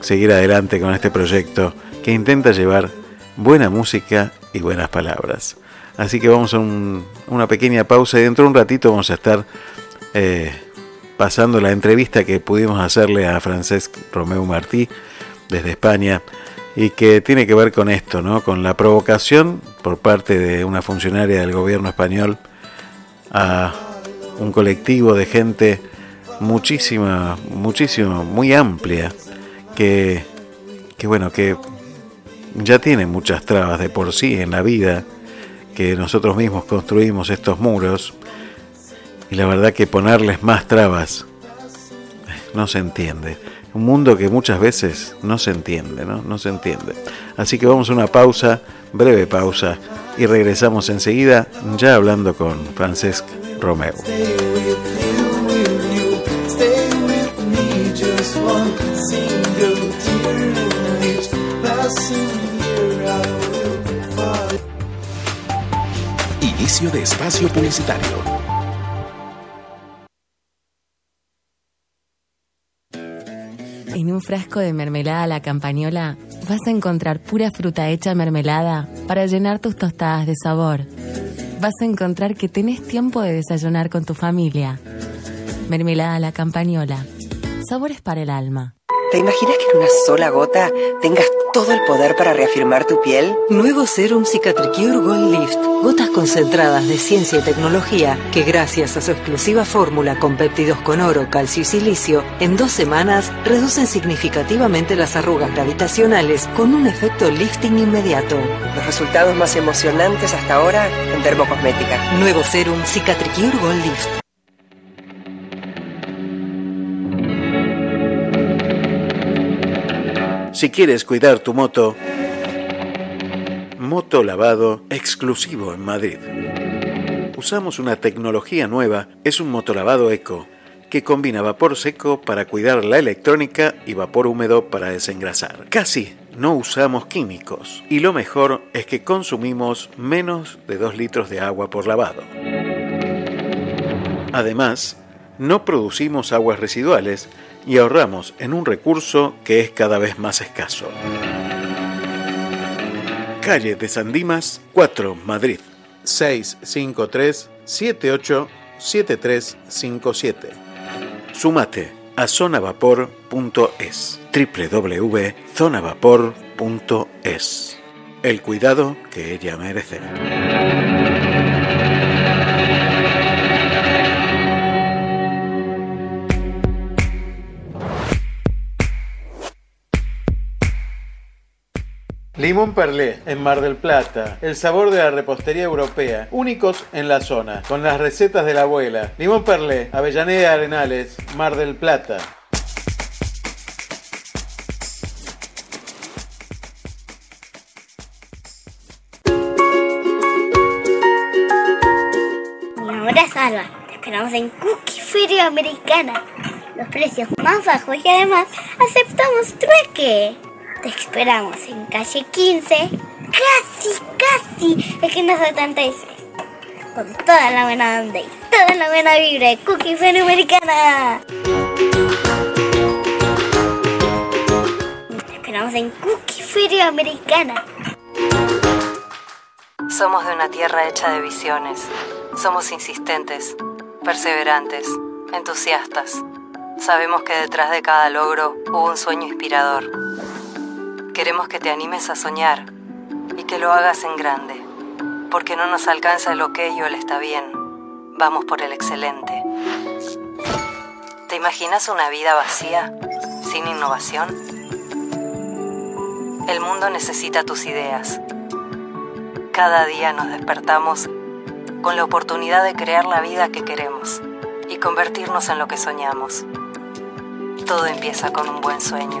seguir adelante con este proyecto que intenta llevar buena música y buenas palabras. Así que vamos a una pequeña pausa y dentro de un ratito vamos a estar eh, pasando la entrevista que pudimos hacerle a Francesc Romeu Martí desde España y que tiene que ver con esto, ¿no? con la provocación por parte de una funcionaria del gobierno español a un colectivo de gente muchísima, muchísimo, muy amplia, que, que bueno, que ya tiene muchas trabas de por sí en la vida, que nosotros mismos construimos estos muros, y la verdad que ponerles más trabas no se entiende. Un mundo que muchas veces no se entiende, ¿no? No se entiende. Así que vamos a una pausa, breve pausa, y regresamos enseguida ya hablando con Francesc Romeo. Inicio de espacio publicitario. Un frasco de mermelada a la campañola vas a encontrar pura fruta hecha mermelada para llenar tus tostadas de sabor. Vas a encontrar que tenés tiempo de desayunar con tu familia. Mermelada a la campañola. Sabores para el alma. ¿Te imaginas que en una sola gota tengas todo el poder para reafirmar tu piel? Nuevo Serum Cicatricure Gold Lift. Gotas concentradas de ciencia y tecnología que gracias a su exclusiva fórmula con péptidos con oro, calcio y silicio, en dos semanas reducen significativamente las arrugas gravitacionales con un efecto lifting inmediato. Los resultados más emocionantes hasta ahora en dermocosmética. Nuevo Serum Cicatricure Gold Lift. Si quieres cuidar tu moto, moto lavado exclusivo en Madrid. Usamos una tecnología nueva, es un motolavado eco que combina vapor seco para cuidar la electrónica y vapor húmedo para desengrasar. Casi no usamos químicos y lo mejor es que consumimos menos de 2 litros de agua por lavado. Además, no producimos aguas residuales y ahorramos en un recurso que es cada vez más escaso. Calle de San Dimas, 4, Madrid. 653-787357. Sumate a zonavapor.es. www.zonavapor.es. El cuidado que ella merece. Limón Perlé, en Mar del Plata. El sabor de la repostería europea. Únicos en la zona. Con las recetas de la abuela. Limón Perlé, Avellaneda Arenales, Mar del Plata. Mi nombre es Alba. Te esperamos en Cookie Feria Americana. Los precios más bajos y además aceptamos trueque. Te esperamos en calle 15, casi, casi, esquina 76. Con toda la buena onda y toda la buena vibra de Cookie Americana. Te esperamos en Cookie Feria Americana. Somos de una tierra hecha de visiones. Somos insistentes, perseverantes, entusiastas. Sabemos que detrás de cada logro hubo un sueño inspirador. Queremos que te animes a soñar y que lo hagas en grande, porque no nos alcanza el ok o el está bien. Vamos por el excelente. ¿Te imaginas una vida vacía, sin innovación? El mundo necesita tus ideas. Cada día nos despertamos con la oportunidad de crear la vida que queremos y convertirnos en lo que soñamos. Todo empieza con un buen sueño.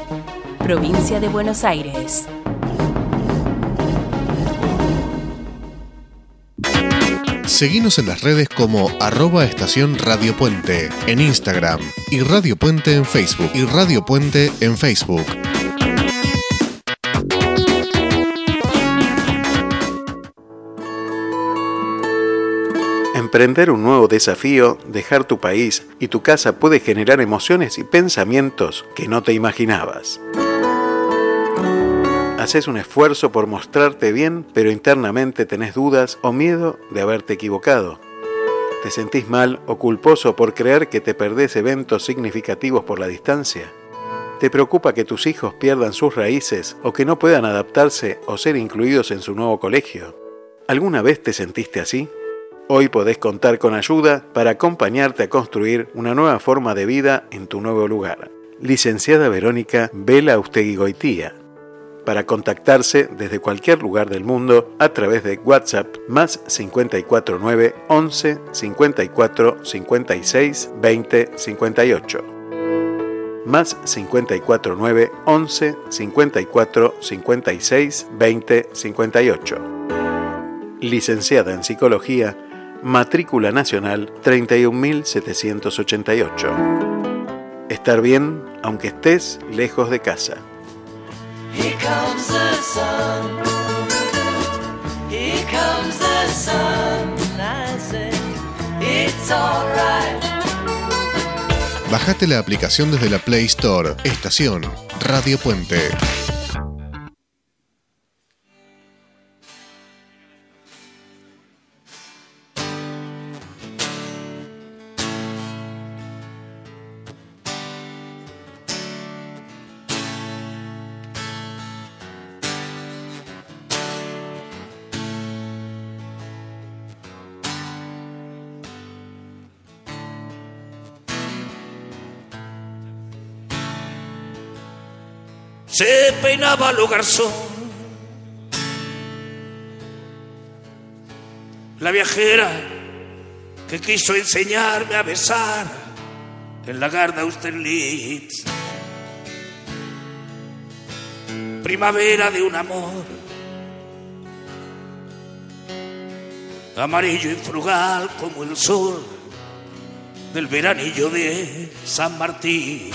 provincia de Buenos Aires. Seguimos en las redes como arroba estación Radio Puente en Instagram y Radio Puente en Facebook y Radio Puente en Facebook. Emprender un nuevo desafío, dejar tu país y tu casa puede generar emociones y pensamientos que no te imaginabas. Haces un esfuerzo por mostrarte bien, pero internamente tenés dudas o miedo de haberte equivocado. ¿Te sentís mal o culposo por creer que te perdés eventos significativos por la distancia? ¿Te preocupa que tus hijos pierdan sus raíces o que no puedan adaptarse o ser incluidos en su nuevo colegio? ¿Alguna vez te sentiste así? Hoy podés contar con ayuda para acompañarte a construir una nueva forma de vida en tu nuevo lugar. Licenciada Verónica Vela Ustegui Goitía. Para contactarse desde cualquier lugar del mundo a través de WhatsApp más 549 11 54 56 20 58. Más 549 11 54 56 20 58. Licenciada en Psicología, matrícula nacional 31788. Estar bien aunque estés lejos de casa. Here. Bajate la aplicación desde la Play Store. Estación Radio Puente. Se peinaba lo garzón. La viajera que quiso enseñarme a besar en la Garda Austerlitz. Primavera de un amor amarillo y frugal como el sol del veranillo de San Martín.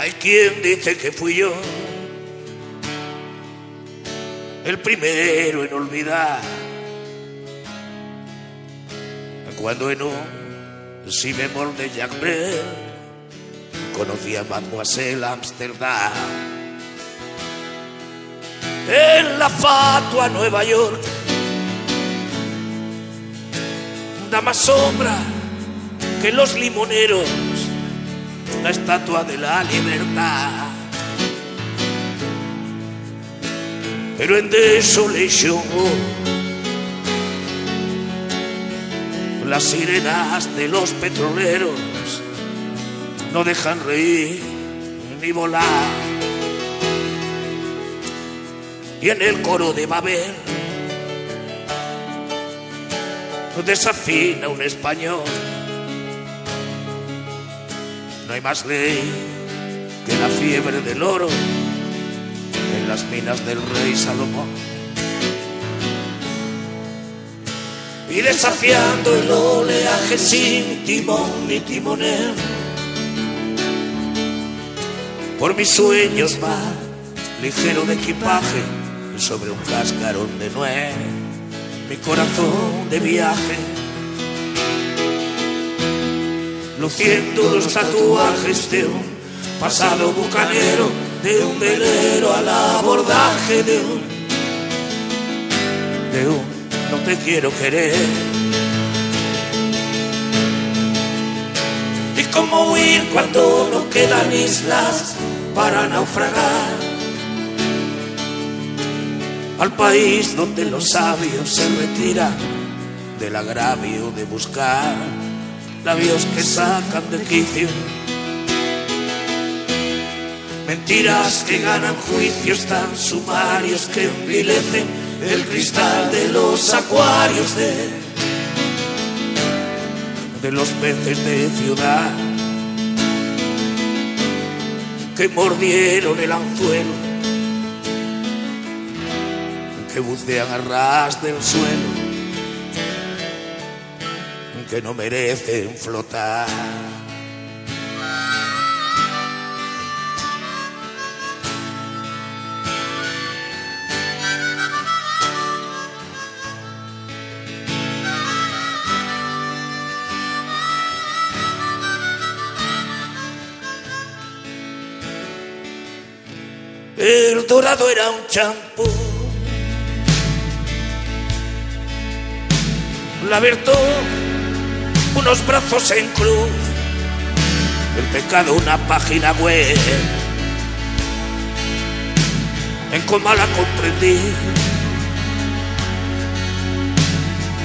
Hay quien dice que fui yo el primero en olvidar cuando en un si bemol de Jacques Brel conocí a Mademoiselle Amsterdam. En la fatua Nueva York, da más sombra que los limoneros, la estatua de la libertad. Pero en Desolation las sirenas de los petroleros no dejan reír ni volar. Y en el coro de Babel desafina un español. No hay más ley que la fiebre del oro en las minas del rey Salomón. Y desafiando el oleaje sin timón ni timonel. Por mis sueños va ligero de equipaje sobre un cascarón de nuez. Mi corazón de viaje luciendo los tatuajes de un pasado bucanero, de un velero al abordaje de un, de un no te quiero querer. Y cómo huir cuando no quedan islas para naufragar. Al país donde los sabios se retiran del agravio de buscar labios que sacan de quicio. Mentiras que ganan juicios tan sumarios que envilecen el cristal de los acuarios de, de los peces de ciudad que mordieron el anzuelo, que bucean a ras del suelo que no merecen flotar. El dorado era un champú. La Bertó unos brazos en cruz, el pecado una página web. En coma la comprendí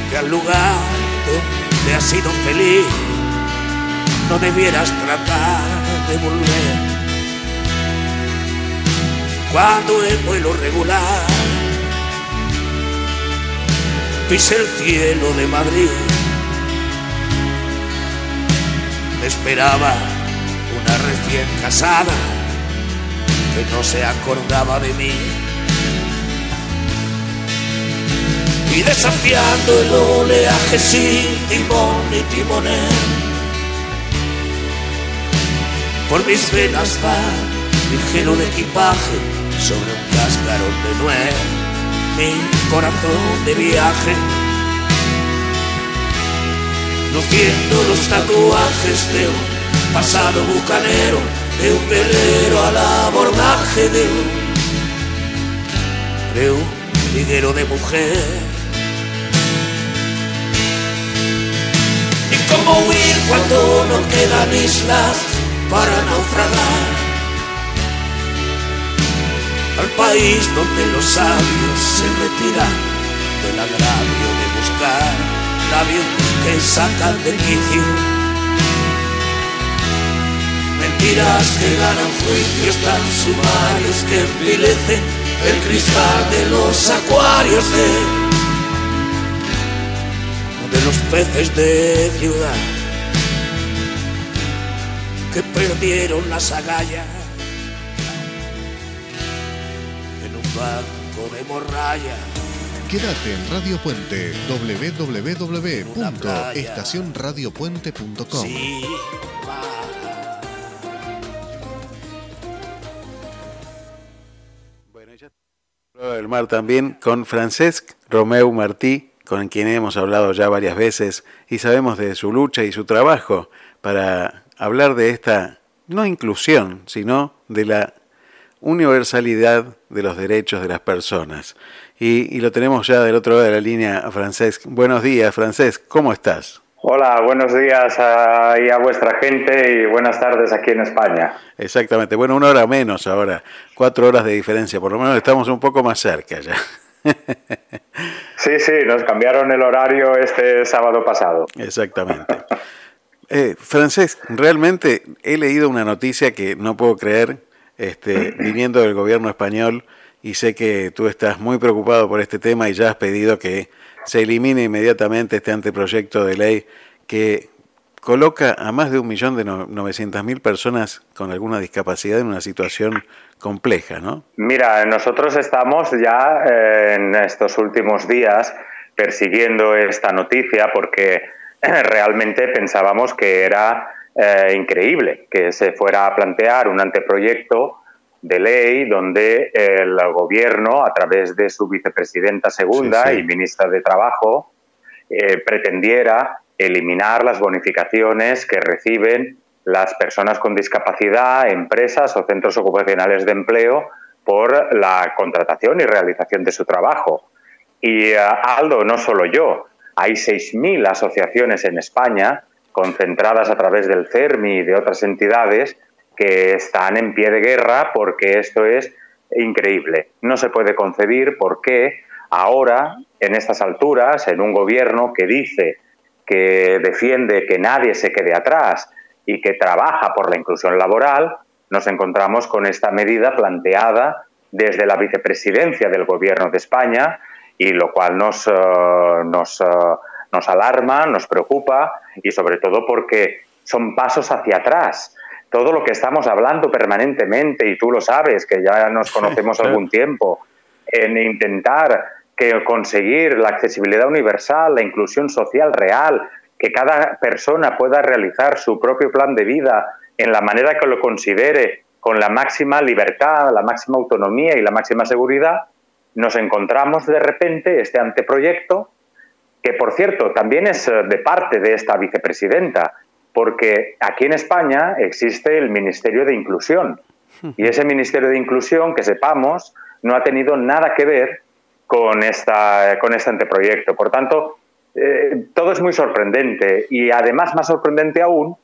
que al lugar donde has sido feliz no debieras tratar de volver. Cuando en vuelo regular pise el cielo de Madrid esperaba una recién casada que no se acordaba de mí. Y desafiando el oleaje sin timón ni timonel, por mis venas va ligero de equipaje sobre un cascarón de nuez, mi corazón de viaje luciendo los tatuajes de un pasado bucanero, de un velero al abordaje de un, de un liguero de mujer. Y cómo huir cuando no quedan islas para naufragar al país donde los sabios se retiran del agravio de buscar labios que sacan de quicio. Mentiras que ganan juicios tan sumarios que envilecen el cristal de los acuarios de, de los peces de ciudad que perdieron las agallas en un banco de morralla. Quédate en Radio Puente, www.estacionradiopuente.com. El mar también con Francesc Romeu Martí, con quien hemos hablado ya varias veces y sabemos de su lucha y su trabajo para hablar de esta no inclusión, sino de la universalidad de los derechos de las personas. Y, y lo tenemos ya del otro lado de la línea a Francesc. Buenos días, Francesc, ¿cómo estás? Hola, buenos días a, a, vuestra gente y buenas tardes aquí en España. Exactamente, bueno, una hora menos ahora, cuatro horas de diferencia, por lo menos estamos un poco más cerca ya. sí, sí, nos cambiaron el horario este sábado pasado. Exactamente. Eh, Francés, realmente he leído una noticia que no puedo creer, este, viniendo del gobierno español, y sé que tú estás muy preocupado por este tema y ya has pedido que se elimine inmediatamente este anteproyecto de ley que coloca a más de un millón de novecientas mil personas con alguna discapacidad en una situación compleja, ¿no? Mira, nosotros estamos ya eh, en estos últimos días persiguiendo esta noticia porque realmente pensábamos que era eh, increíble que se fuera a plantear un anteproyecto de ley donde el gobierno, a través de su vicepresidenta segunda y ministra de Trabajo, eh, pretendiera eliminar las bonificaciones que reciben las personas con discapacidad, empresas o centros ocupacionales de empleo por la contratación y realización de su trabajo. Y eh, Aldo, no solo yo, hay 6.000 asociaciones en España concentradas a través del CERMI y de otras entidades que están en pie de guerra porque esto es increíble. No se puede concebir por qué ahora, en estas alturas, en un gobierno que dice que defiende que nadie se quede atrás y que trabaja por la inclusión laboral, nos encontramos con esta medida planteada desde la vicepresidencia del Gobierno de España y lo cual nos, eh, nos, eh, nos alarma, nos preocupa y sobre todo porque son pasos hacia atrás todo lo que estamos hablando permanentemente, y tú lo sabes, que ya nos conocemos algún tiempo, en intentar que conseguir la accesibilidad universal, la inclusión social real, que cada persona pueda realizar su propio plan de vida en la manera que lo considere, con la máxima libertad, la máxima autonomía y la máxima seguridad, nos encontramos de repente este anteproyecto, que por cierto también es eh, de parte de esta vicepresidenta, porque aquí en España existe el Ministerio de Inclusión y ese Ministerio de Inclusión, que sepamos, no ha tenido nada que ver con, esta, con este anteproyecto. Por tanto, eh, todo es muy sorprendente y además más sorprendente aún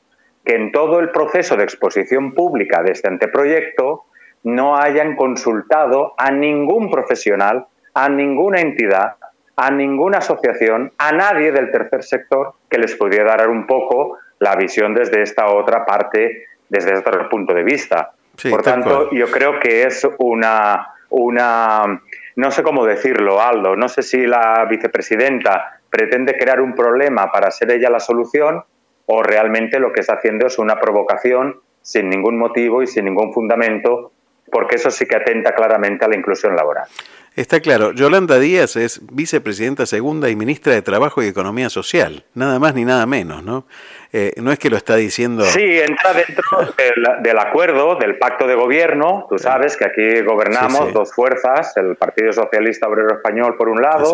que en todo el proceso de exposición pública de este anteproyecto no hayan consultado a ningún profesional, a ninguna entidad, a ninguna asociación, a nadie del tercer sector que les pudiera dar un poco la visión desde esta otra parte, desde otro punto de vista. Por tanto, yo creo que es una, una, no sé cómo decirlo, Aldo, no sé si la vicepresidenta pretende crear un problema para ser ella la solución o realmente lo que está haciendo es una provocación sin ningún motivo y sin ningún fundamento, porque eso sí que atenta claramente a la inclusión laboral. Está claro, Yolanda Díaz es vicepresidenta segunda y ministra de Trabajo y Economía Social, nada más ni nada menos, ¿no? Eh, no es que lo está diciendo... Sí, entra dentro del, acuerdo, del pacto de gobierno, tú sabes que aquí gobernamos dos fuerzas, el Partido Socialista Obrero Español por un lado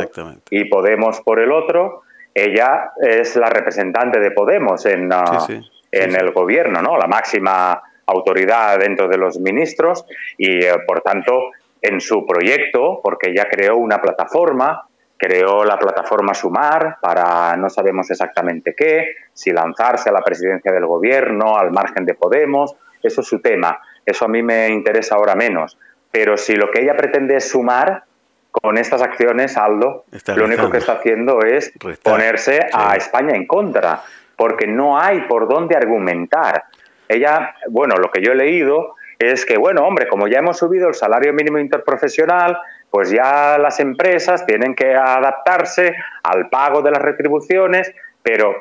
y Podemos por el otro. Ella es la representante de Podemos en, ah, en el gobierno, ¿no? La máxima autoridad dentro de los ministros y, eh, por tanto, en su proyecto, porque ella creó una plataforma, creó la plataforma Sumar para no sabemos exactamente qué, si lanzarse a la presidencia del gobierno, al margen de Podemos, eso es su tema, eso a mí me interesa ahora menos. Pero si lo que ella pretende es sumar, con estas acciones, Aldo, lo único que está haciendo es ponerse a España en contra, porque no hay por dónde argumentar. Ella, bueno, lo que yo he leído es que, bueno, hombre, como ya hemos subido el salario mínimo interprofesional, pues ya las empresas tienen que adaptarse al pago de las retribuciones, pero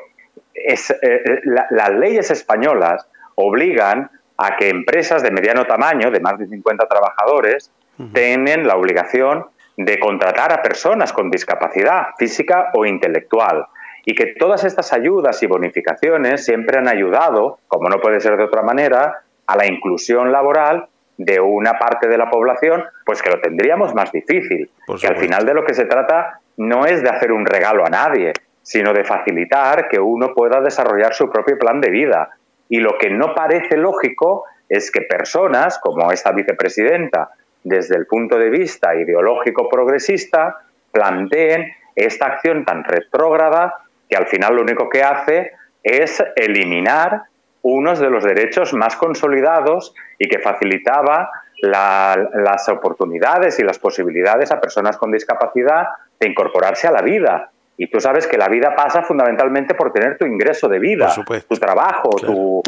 es, eh, eh, las leyes españolas obligan a que empresas de mediano tamaño, de más de 50 trabajadores, tienen la obligación de contratar a personas con discapacidad física o intelectual. Y que todas estas ayudas y bonificaciones siempre han ayudado, como no puede ser de otra manera, a la inclusión laboral de una parte de la población, pues que lo tendríamos más difícil. Que al final de lo que se trata no es de hacer un regalo a nadie, sino de facilitar que uno pueda desarrollar su propio plan de vida. Y lo que no parece lógico es que personas como esta vicepresidenta, desde el punto de vista ideológico progresista, planteen esta acción tan retrógrada que al final lo único que hace es eliminar unos de los derechos más consolidados y que facilitaba las oportunidades y las posibilidades a personas con discapacidad de incorporarse a la vida. Y tú sabes que la vida pasa fundamentalmente por tener tu ingreso de vida, tu trabajo, tu,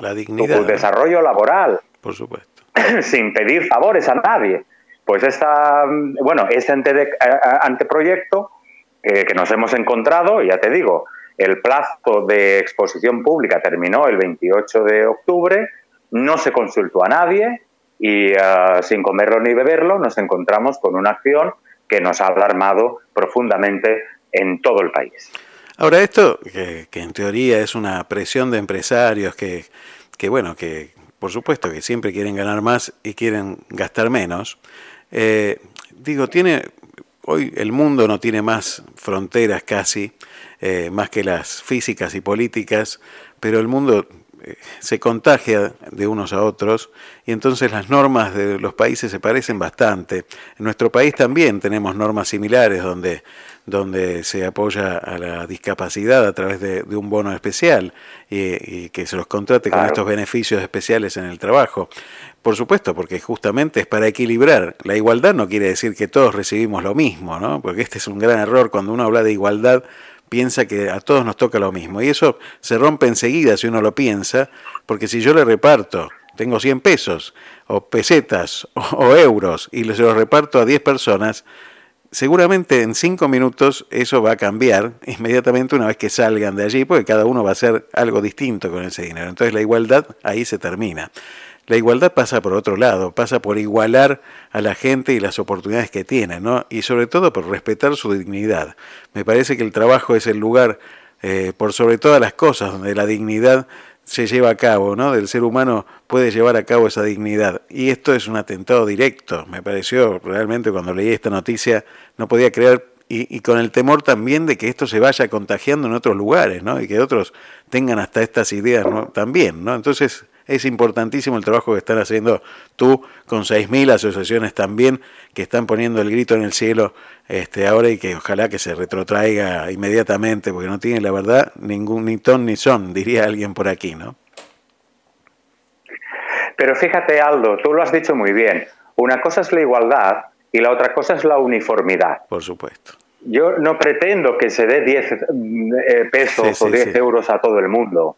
desarrollo laboral. Por supuesto. Sin pedir favores a nadie. Pues esta, bueno, este anteproyecto eh, que nos hemos encontrado, ya te digo, el plazo de exposición pública terminó el 28 de octubre, no se consultó a nadie y uh, sin comerlo ni beberlo nos encontramos con una acción que nos ha alarmado profundamente en todo el país. Ahora esto, que, en teoría es una presión de empresarios que, que, bueno, que por supuesto que siempre quieren ganar más y quieren gastar menos, eh, digo, tiene, hoy el mundo no tiene más fronteras casi, eh, más que las físicas y políticas, pero el mundo eh, se contagia de unos a otros y entonces las normas de los países se parecen bastante. En nuestro país también tenemos normas similares donde, donde se apoya a la discapacidad a través de, un bono especial y, que se los contrate con estos beneficios especiales en el trabajo. Por supuesto, porque justamente es para equilibrar. La igualdad no quiere decir que todos recibimos lo mismo, ¿no? Porque este es un gran error cuando uno habla de igualdad piensa que a todos nos toca lo mismo. Y eso se rompe enseguida si uno lo piensa, porque si yo le reparto, tengo 100 pesos, o pesetas, o, euros, y se los reparto a 10 personas, seguramente en 5 minutos eso va a cambiar inmediatamente una vez que salgan de allí, porque cada uno va a hacer algo distinto con ese dinero. Entonces la igualdad ahí se termina. La igualdad pasa por otro lado, pasa por igualar a la gente y las oportunidades que tiene, ¿no? Y sobre todo por respetar su dignidad. Me parece que el trabajo es el lugar, eh, por sobre todas las cosas, donde la dignidad se lleva a cabo, ¿no? Del ser humano puede llevar a cabo esa dignidad. Y esto es un atentado directo. Me pareció realmente cuando leí esta noticia, no podía creer y, y, con el temor también de que esto se vaya contagiando en otros lugares, ¿no? Y que otros tengan hasta estas ideas ¿no? también, ¿no? Entonces es importantísimo el trabajo que están haciendo tú con 6.000 asociaciones también que están poniendo el grito en el cielo este, ahora y que ojalá que se retrotraiga inmediatamente porque no tiene la verdad ningún ni ton ni son, diría alguien por aquí, ¿no? Pero fíjate Aldo, tú lo has dicho muy bien. Una cosa es la igualdad y la otra cosa es la uniformidad. Por supuesto. Yo no pretendo que se dé 10 eh, pesos o 10 euros a todo el mundo.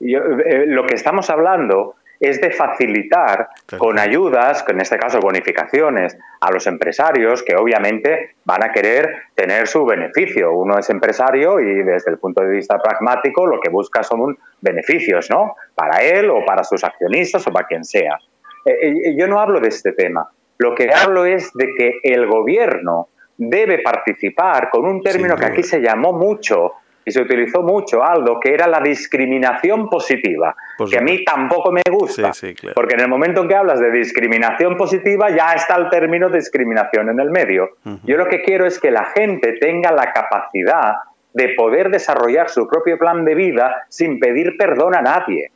Eh, lo que estamos hablando es de facilitar con ayudas, en este caso bonificaciones, a los empresarios que obviamente van a querer tener su beneficio. Uno es empresario y desde el punto de vista pragmático lo que busca son beneficios, ¿no? Para él o para sus accionistas o para quien sea. Eh, eh, yo no hablo de este tema. Lo que hablo es de que el gobierno debe participar con un término que aquí se llamó mucho, y se utilizó mucho, Aldo, que era la discriminación positiva, que a mí tampoco me gusta, porque en el momento en que hablas de discriminación positiva ya está el término discriminación en el medio. Yo lo que quiero es que la gente tenga la capacidad de poder desarrollar su propio plan de vida sin pedir perdón a nadie.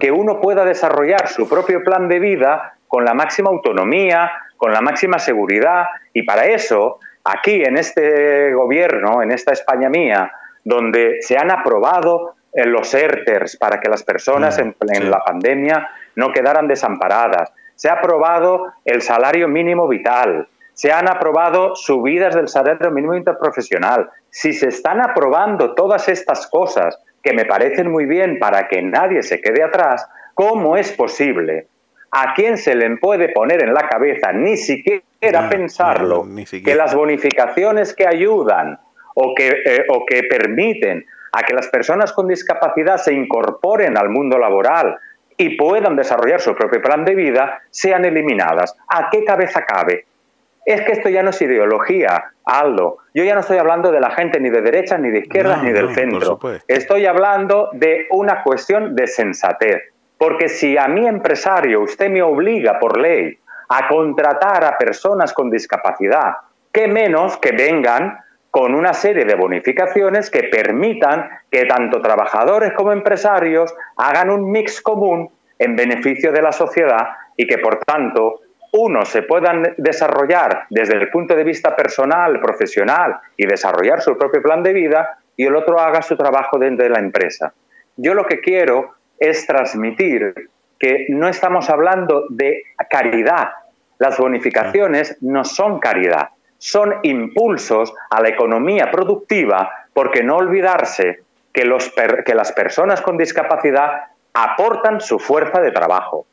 Que uno pueda desarrollar su propio plan de vida con la máxima autonomía, con la máxima seguridad, y para eso, aquí en este gobierno, en esta España mía, donde se han aprobado eh, los ERTERS para que las personas mm, en, la pandemia no quedaran desamparadas. Se ha aprobado el salario mínimo vital. Se han aprobado subidas del salario mínimo interprofesional. Si se están aprobando todas estas cosas que me parecen muy bien para que nadie se quede atrás, ¿cómo es posible? ¿A quién se le puede poner en la cabeza, ni siquiera pensarlo, que las bonificaciones que ayudan o que, eh, o que permiten a que las personas con discapacidad se incorporen al mundo laboral y puedan desarrollar su propio plan de vida, sean eliminadas. ¿A qué cabeza cabe? Es que esto ya no es ideología, Aldo. Yo ya no estoy hablando de la gente ni de derecha, ni de izquierda, ni del centro. Estoy hablando de una cuestión de sensatez. Porque si a mi empresario usted me obliga por ley a contratar a personas con discapacidad, qué menos que vengan con una serie de bonificaciones que permitan que tanto trabajadores como empresarios hagan un mix común en beneficio de la sociedad y que, por tanto, unos se puedan desarrollar desde el punto de vista personal, profesional y desarrollar su propio plan de vida y el otro haga su trabajo dentro de la empresa. Yo lo que quiero es transmitir que no estamos hablando de caridad. Las bonificaciones no son caridad, son impulsos a la economía productiva porque no olvidarse que, los que las personas con discapacidad aportan su fuerza de trabajo.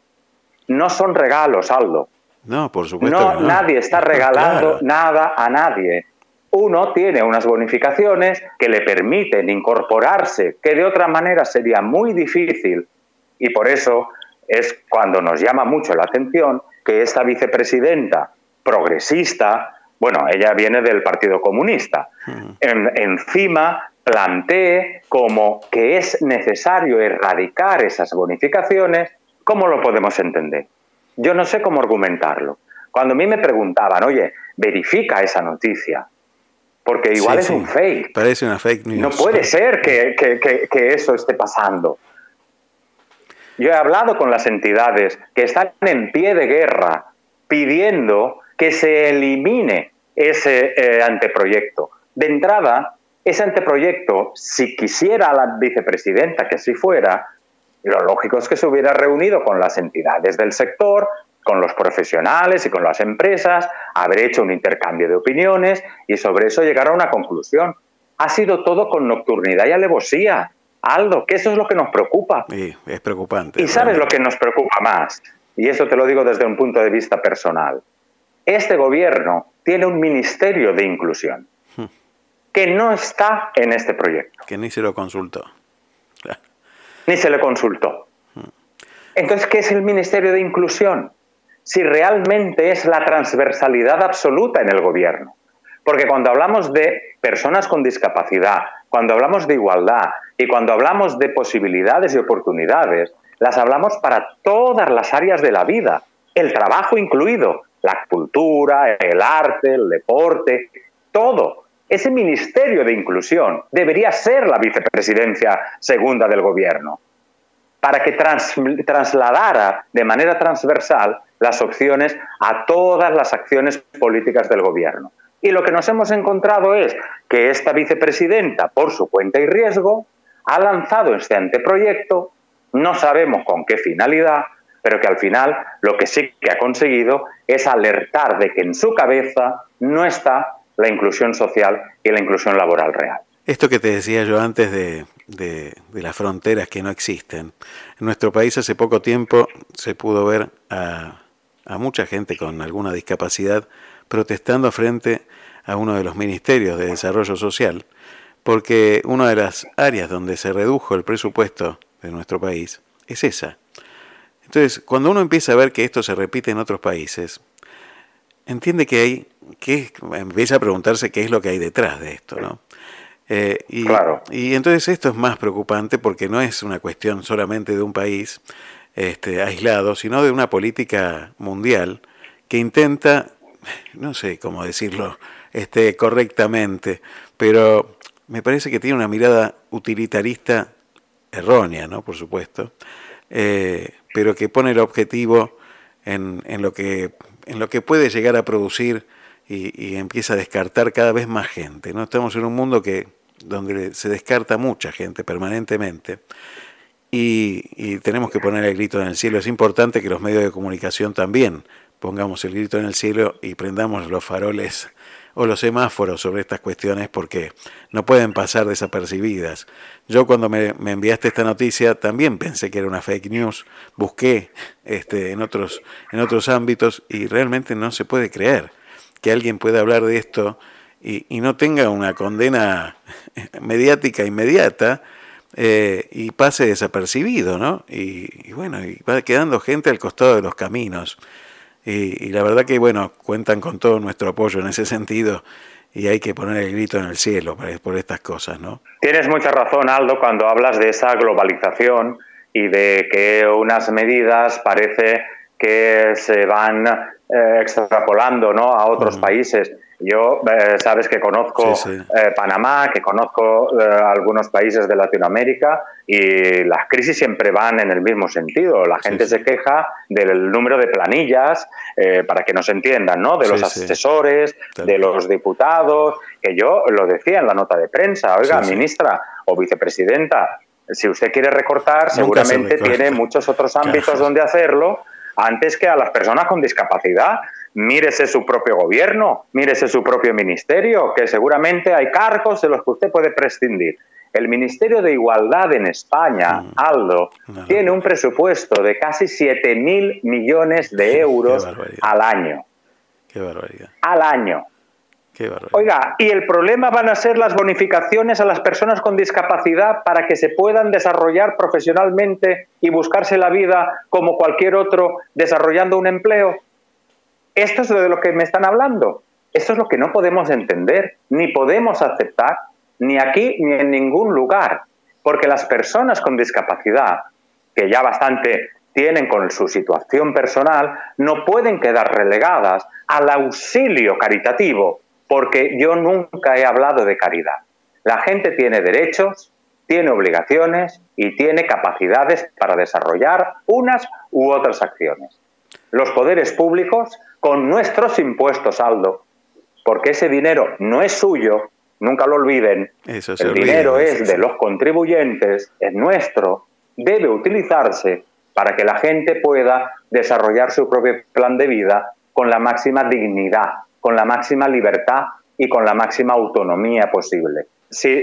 No son regalos, Aldo. No, por supuesto. No, nadie está regalando nada a nadie. Uno tiene unas bonificaciones que le permiten incorporarse, que de otra manera sería muy difícil. Y por eso es cuando nos llama mucho la atención que esta vicepresidenta progresista, bueno, ella viene del Partido Comunista, encima plantee como que es necesario erradicar esas bonificaciones, ¿cómo lo podemos entender? Yo no sé cómo argumentarlo. Cuando a mí me preguntaban, oye, verifica esa noticia, porque igual es un fake. Parece una fake news. No puede ser que, que, eso esté pasando. Yo he hablado con las entidades que están en pie de guerra pidiendo que se elimine ese eh, anteproyecto. De entrada, ese anteproyecto, si quisiera la vicepresidenta que así fuera, lo lógico es que se hubiera reunido con las entidades del sector, con los profesionales y con las empresas, haber hecho un intercambio de opiniones y sobre eso llegar a una conclusión. Ha sido todo con nocturnidad y alevosía. Aldo, que eso es lo que nos preocupa. Sí, es preocupante. Y sabes lo que nos preocupa más, y eso te lo digo desde un punto de vista personal. Este gobierno tiene un ministerio de inclusión hmm. que no está en este proyecto. Que ni se lo consultó. Ni se le consultó. Hmm. Entonces, ¿qué es el ministerio de inclusión? Si realmente es la transversalidad absoluta en el gobierno. Porque cuando hablamos de personas con discapacidad, cuando hablamos de igualdad y cuando hablamos de posibilidades y oportunidades, las hablamos para todas las áreas de la vida, el trabajo incluido, la cultura, el arte, el deporte, todo. Ese ministerio de inclusión debería ser la vicepresidencia segunda del gobierno, para que trasladara de manera transversal las opciones a todas las acciones políticas del gobierno. Y lo que nos hemos encontrado es que esta vicepresidenta, por su cuenta y riesgo, ha lanzado este anteproyecto, no sabemos con qué finalidad, pero que al final lo que sí que ha conseguido es alertar de que en su cabeza no está la inclusión social y la inclusión laboral real. Esto que te decía yo antes de, las fronteras que no existen. En nuestro país hace poco tiempo se pudo ver a, a mucha gente con alguna discapacidad protestando frente a uno de los ministerios de desarrollo social, porque una de las áreas donde se redujo el presupuesto de nuestro país es esa, entonces, cuando uno empieza a ver que esto se repite en otros países, entiende que hay, que empieza a preguntarse qué es lo que hay detrás de esto, ¿no? Eh, y, y, entonces esto es más preocupante porque no es una cuestión solamente de un país este, aislado, sino de una política mundial que intenta, no sé cómo decirlo este, correctamente, pero me parece que tiene una mirada utilitarista errónea, ¿no? Por supuesto, eh, pero que pone el objetivo en, en, lo que, en lo que puede llegar a producir y, empieza a descartar cada vez más gente. ¿no? Estamos en un mundo que, donde se descarta mucha gente permanentemente y, y tenemos que poner el grito en el cielo. Es importante que los medios de comunicación también pongamos el grito en el cielo y prendamos los faroles o los semáforos sobre estas cuestiones porque no pueden pasar desapercibidas. Yo cuando me, enviaste esta noticia también pensé que era una fake news, busqué este, en, otros, en otros ámbitos y realmente no se puede creer que alguien pueda hablar de esto y, no tenga una condena mediática inmediata eh, y pase desapercibido, ¿no? Y, y bueno, y va quedando gente al costado de los caminos. Y, la verdad que, bueno, cuentan con todo nuestro apoyo en ese sentido y hay que poner el grito en el cielo por estas cosas, ¿no? Tienes mucha razón, Aldo, cuando hablas de esa globalización y de que unas medidas parece que se van eh, extrapolando ¿no? a otros países. Yo, eh, sabes que conozco eh, Panamá, que conozco eh, algunos países de Latinoamérica y las crisis siempre van en el mismo sentido. La gente se queja del número de planillas, para que nos entiendan, ¿no? De los asesores, de los diputados, que yo lo decía en la nota de prensa. Oiga, ministra o vicepresidenta, si usted quiere recortar, seguramente tiene muchos otros ámbitos donde hacerlo antes que a las personas con discapacidad. Mírese su propio gobierno, mírese su propio ministerio, que seguramente hay cargos de los que usted puede prescindir. El Ministerio de Igualdad en España, mm. Aldo, tiene un presupuesto de casi 7 mil millones de euros al año. Qué barbaridad. Al año. Oiga, y el problema van a ser las bonificaciones a las personas con discapacidad para que se puedan desarrollar profesionalmente y buscarse la vida como cualquier otro desarrollando un empleo. Esto es de lo que me están hablando. Esto es lo que no podemos entender, ni podemos aceptar, ni aquí ni en ningún lugar. Porque las personas con discapacidad, que ya bastante tienen con su situación personal, no pueden quedar relegadas al auxilio caritativo porque yo nunca he hablado de caridad. La gente tiene derechos, tiene obligaciones y tiene capacidades para desarrollar unas u otras acciones. Los poderes públicos, con nuestros impuestos, Aldo, porque ese dinero no es suyo, nunca lo olviden, el dinero es de los contribuyentes, es nuestro, debe utilizarse para que la gente pueda desarrollar su propio plan de vida con la máxima dignidad con la máxima libertad y con la máxima autonomía posible. Si,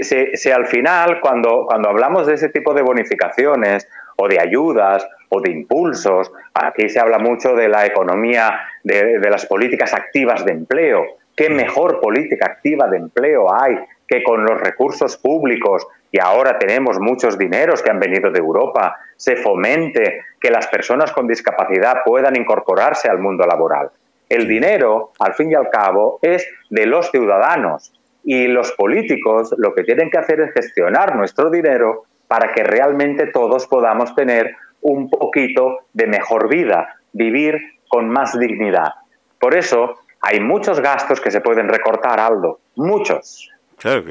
al final, cuando, cuando hablamos de ese tipo de bonificaciones o de ayudas o de impulsos, aquí se habla mucho de la economía, de, de las políticas activas de empleo. ¿Qué mejor política activa de empleo hay que con los recursos públicos, y ahora tenemos muchos dineros que han venido de Europa, se fomente que las personas con discapacidad puedan incorporarse al mundo laboral? El dinero, al fin y al cabo, es de los ciudadanos. Y los políticos lo que tienen que hacer es gestionar nuestro dinero para que realmente todos podamos tener un poquito de mejor vida, vivir con más dignidad. Por eso hay muchos gastos que se pueden recortar, Aldo, muchos.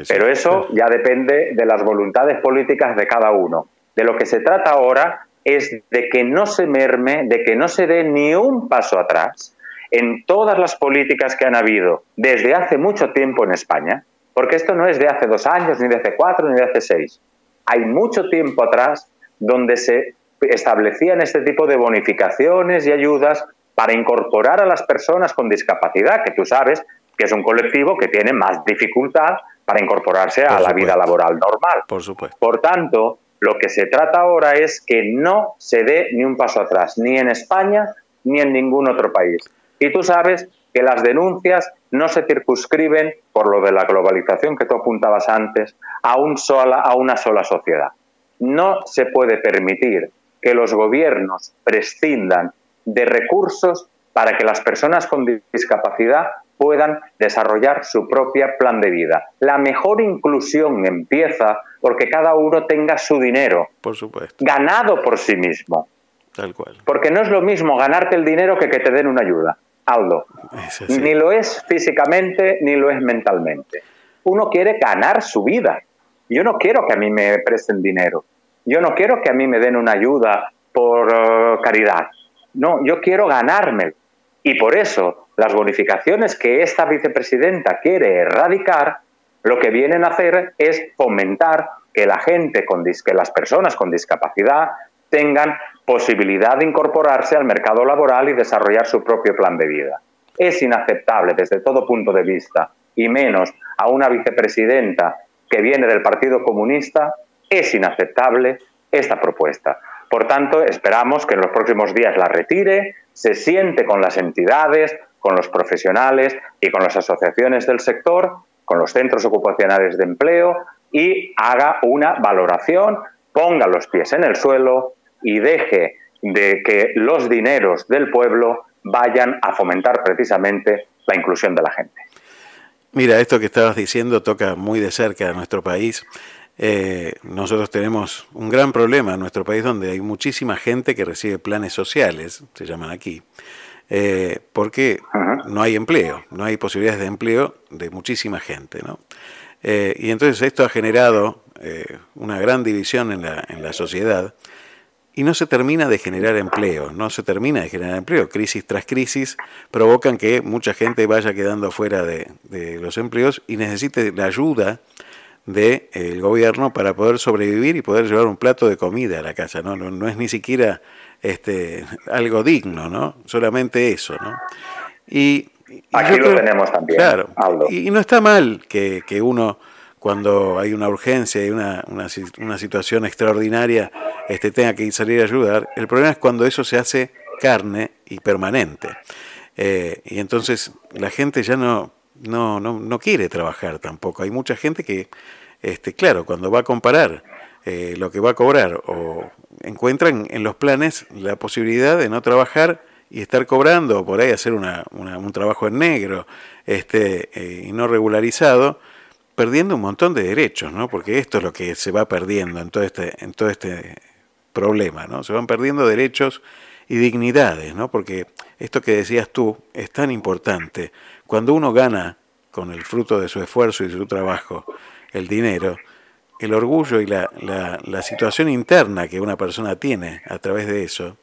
Pero eso ya depende de las voluntades políticas de cada uno. De lo que se trata ahora es de que no se merme, de que no se dé ni un paso atrás, en todas las políticas que han habido desde hace mucho tiempo en España, porque esto no es de hace dos años, ni de hace cuatro, ni de hace seis. Hay mucho tiempo atrás donde se establecían este tipo de bonificaciones y ayudas para incorporar a las personas con discapacidad, que tú sabes que es un colectivo que tiene más dificultad para incorporarse a la vida laboral normal. Por supuesto. Por tanto, lo que se trata ahora es que no se dé ni un paso atrás, ni en España ni en ningún otro país. Y tú sabes que las denuncias no se circunscriben, por lo de la globalización que tú apuntabas antes, a, un sola, a una sola sociedad. No se puede permitir que los gobiernos prescindan de recursos para que las personas con discapacidad puedan desarrollar su propia plan de vida. La mejor inclusión empieza porque cada uno tenga su dinero por supuesto. ganado por sí mismo. Tal cual. Porque no es lo mismo ganarte el dinero que que te den una ayuda. Aldo. Ni lo es físicamente ni lo es mentalmente. Uno quiere ganar su vida. Yo no quiero que a mí me presten dinero. Yo no quiero que a mí me den una ayuda por eh, caridad. No, yo quiero ganarme. Y por eso las bonificaciones que esta vicepresidenta quiere erradicar, lo que vienen a hacer es fomentar que la gente con que las personas con discapacidad tengan posibilidad de incorporarse al mercado laboral y desarrollar su propio plan de vida. Es inaceptable desde todo punto de vista, y menos a una vicepresidenta que viene del Partido Comunista, es inaceptable esta propuesta. Por tanto, esperamos que en los próximos días la retire, se siente con las entidades, con los profesionales y con las asociaciones del sector, con los centros ocupacionales de empleo y haga una valoración, ponga los pies en el suelo, y deje de que los dineros del pueblo vayan a fomentar precisamente la inclusión de la gente. Mira, esto que estabas diciendo toca muy de cerca a nuestro país. Eh, nosotros tenemos un gran problema en nuestro país donde hay muchísima gente que recibe planes sociales, se llaman aquí, eh, porque no hay empleo, no hay posibilidades de empleo de muchísima gente. ¿no? Eh, y entonces esto ha generado una gran división en la, en la sociedad y no se termina de generar empleo, no se termina de generar empleo. Crisis tras crisis provocan que mucha gente vaya quedando fuera de, de los empleos y necesite la ayuda del gobierno para poder sobrevivir y poder llevar un plato de comida a la casa. No, no, no es ni siquiera este, algo digno, ¿no? Solamente eso, ¿no? Y, Aquí lo tenemos también, claro, Y, no está mal que, que, uno, cuando hay una urgencia y una, una, una, situación extraordinaria, este, tenga que salir a ayudar. El problema es cuando eso se hace carne y permanente. Eh, y entonces la gente ya no, no, no, no quiere trabajar tampoco. Hay mucha gente que, este, claro, cuando va a comparar eh, lo que va a cobrar o encuentran en los planes la posibilidad de no trabajar y estar cobrando o por ahí hacer una, un trabajo en negro este, eh, y no regularizado, perdiendo un montón de derechos, ¿no? porque esto es lo que se va perdiendo en todo este, en todo este problema, ¿no? se van perdiendo derechos y dignidades, ¿no? porque esto que decías tú es tan importante. Cuando uno gana con el fruto de su esfuerzo y su trabajo el dinero, el orgullo y la, la, situación interna que una persona tiene a través de eso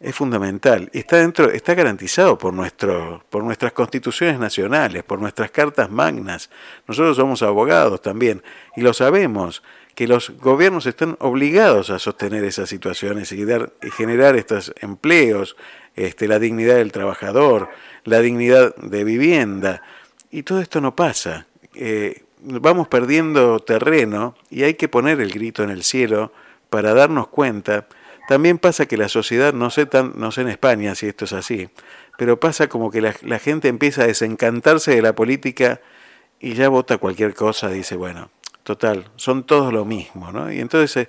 es fundamental. Está dentro está garantizado por nuestro por nuestras constituciones nacionales por nuestras cartas magnas. Nosotros somos abogados también y lo sabemos que los gobiernos están obligados a sostener esas situaciones y, dar, y generar estos empleos este, la dignidad del trabajador la dignidad de vivienda. Y todo esto no pasa. Eh, vamos perdiendo terreno y hay que poner el grito en el cielo para darnos cuenta. También pasa que la sociedad, no sé, tan, no sé en España si esto es así, pero pasa como que la, la gente empieza a desencantarse de la política y ya vota cualquier cosa, dice, bueno, total, son todos lo mismo, ¿no? Y entonces eh,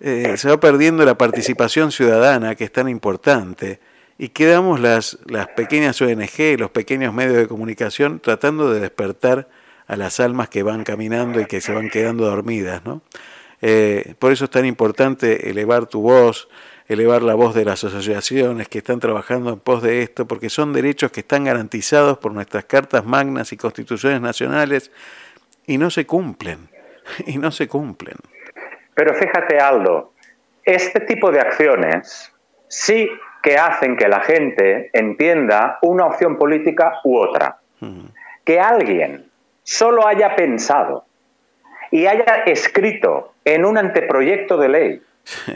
eh, se va perdiendo la participación ciudadana, que es tan importante, y quedamos las, las pequeñas ONG, los pequeños medios de comunicación, tratando de despertar a las almas que van caminando y que se van quedando dormidas. ¿no? Eh, por eso es tan importante elevar tu voz, elevar la voz de las asociaciones que están trabajando en pos de esto, porque son derechos que están garantizados por nuestras cartas magnas y constituciones nacionales y no se cumplen, y no se cumplen. Pero fíjate, Aldo, este tipo de acciones sí que hacen que la gente entienda una opción política u otra. Que alguien solo haya pensado y haya escrito en un anteproyecto de ley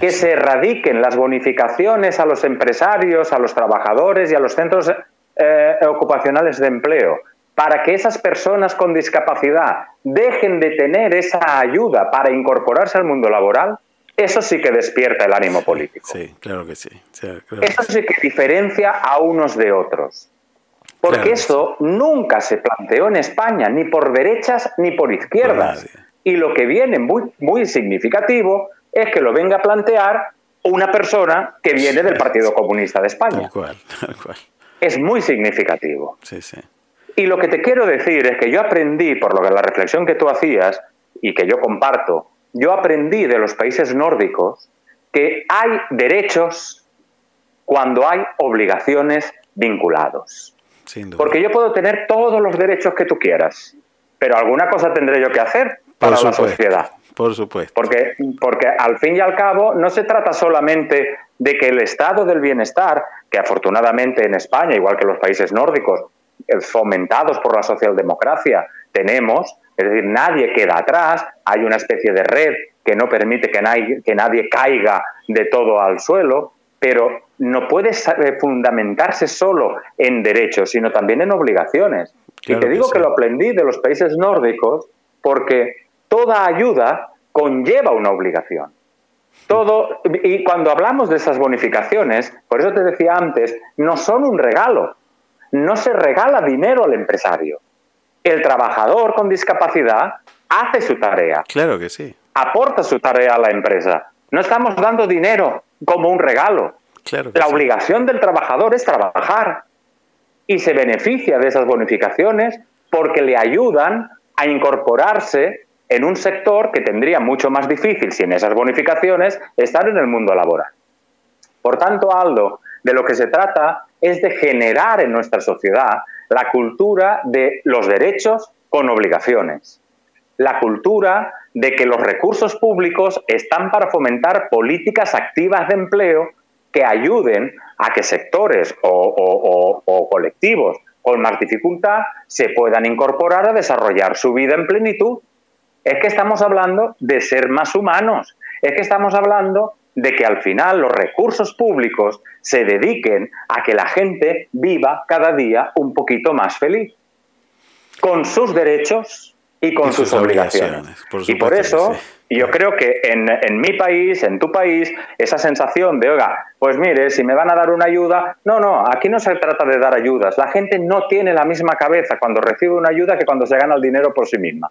que se erradiquen las bonificaciones a los empresarios, a los trabajadores y a los centros eh, ocupacionales de empleo, para que esas personas con discapacidad dejen de tener esa ayuda para incorporarse al mundo laboral, eso sí que despierta el ánimo político. Sí, claro que sí. eso sí que diferencia a unos de otros. Porque eso nunca se planteó en España, ni por derechas ni por izquierdas. Y lo que viene muy, muy significativo es que lo venga a plantear una persona que viene del Partido Comunista de España. Es muy significativo. Y lo que te quiero decir es que yo aprendí, por lo que la reflexión que tú hacías y que yo comparto, yo aprendí de los países nórdicos que hay derechos cuando hay obligaciones vinculados. Porque yo puedo tener todos los derechos que tú quieras, pero alguna cosa tendré yo que hacer para la sociedad. Por supuesto. Porque, porque al fin y al cabo no se trata solamente de que el estado del bienestar, que afortunadamente en España, igual que en los países nórdicos, eh, fomentados por la socialdemocracia, tenemos, es decir, nadie queda atrás, hay una especie de red que no permite que nadie, que nadie caiga de todo al suelo, pero no puede eh, fundamentarse solo en derechos, sino también en obligaciones. y te digo que, lo aprendí de los países nórdicos porque toda ayuda conlleva una obligación. Todo, y cuando hablamos de esas bonificaciones, por eso te decía antes, no son un regalo. No se regala dinero al empresario. El trabajador con discapacidad hace su tarea. Claro que sí. Aporta su tarea a la empresa. No estamos dando dinero como un regalo. la obligación del trabajador es trabajar y se beneficia de esas bonificaciones porque le ayudan a incorporarse en un sector que tendría mucho más difícil sin esas bonificaciones estar en el mundo laboral. Por tanto, Aldo, de lo que se trata es de generar en nuestra sociedad la cultura de los derechos con obligaciones, la cultura de que los recursos públicos están para fomentar políticas activas de empleo que ayuden a que sectores o, colectivos con más dificultad se puedan incorporar a desarrollar su vida en plenitud. Es que estamos hablando de ser más humanos, es que estamos hablando de que al final los recursos públicos se dediquen a que la gente viva cada día un poquito más feliz, con sus derechos y con sus, obligaciones. y por eso yo creo que en, en, mi país, en tu país, esa sensación de, oiga, pues mire, si me van a dar una ayuda, no, no, aquí no se trata de dar ayudas. La gente no tiene la misma cabeza cuando recibe una ayuda que cuando se gana el dinero por sí misma.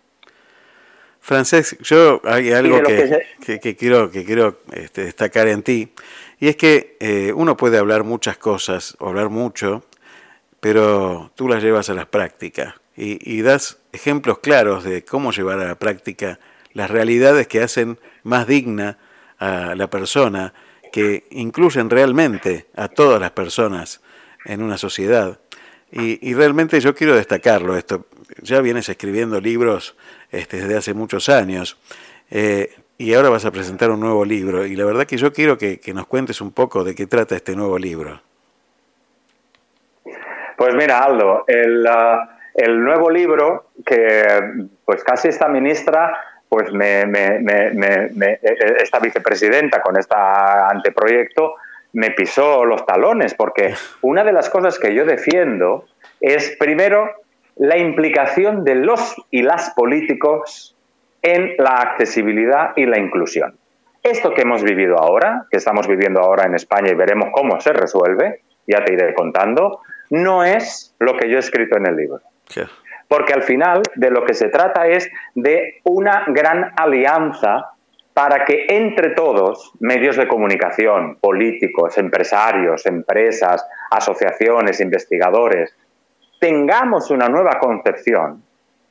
Francés, yo hay algo que, quiero, que quiero este, destacar en ti, y es que eh, uno puede hablar muchas cosas, o hablar mucho, pero tú las llevas a las prácticas y, das ejemplos claros de cómo llevar a la práctica las realidades que hacen más digna a la persona, que incluyen realmente a todas las personas en una sociedad. Y, y realmente yo quiero destacarlo esto. Ya vienes escribiendo libros este, desde hace muchos años. Eh, y ahora vas a presentar un nuevo libro. Y la verdad que yo quiero que, nos cuentes un poco de qué trata este nuevo libro. Pues mira, Aldo, el, ah, el nuevo libro que pues casi esta ministra, pues me, me, me, esta vicepresidenta con este anteproyecto, me pisó los talones, porque una de las cosas que yo defiendo es, primero, la implicación de los y las políticos en la accesibilidad y la inclusión. Esto que hemos vivido ahora, que estamos viviendo ahora en España y veremos cómo se resuelve, ya te iré contando, no es lo que yo he escrito en el libro. Porque al final de lo que se trata es de una gran alianza para que entre todos, medios de comunicación, políticos, empresarios, empresas, asociaciones, investigadores, tengamos una nueva concepción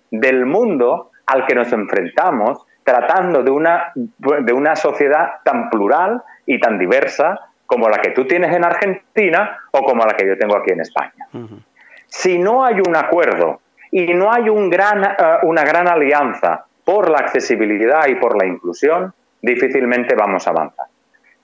del mundo al que nos enfrentamos tratando de una, de una sociedad tan plural y tan diversa como la que tú tienes en Argentina o como la que yo tengo aquí en España. Si no hay un acuerdo y no hay un gran, eh, una gran alianza por la accesibilidad y por la inclusión, difícilmente vamos a avanzar.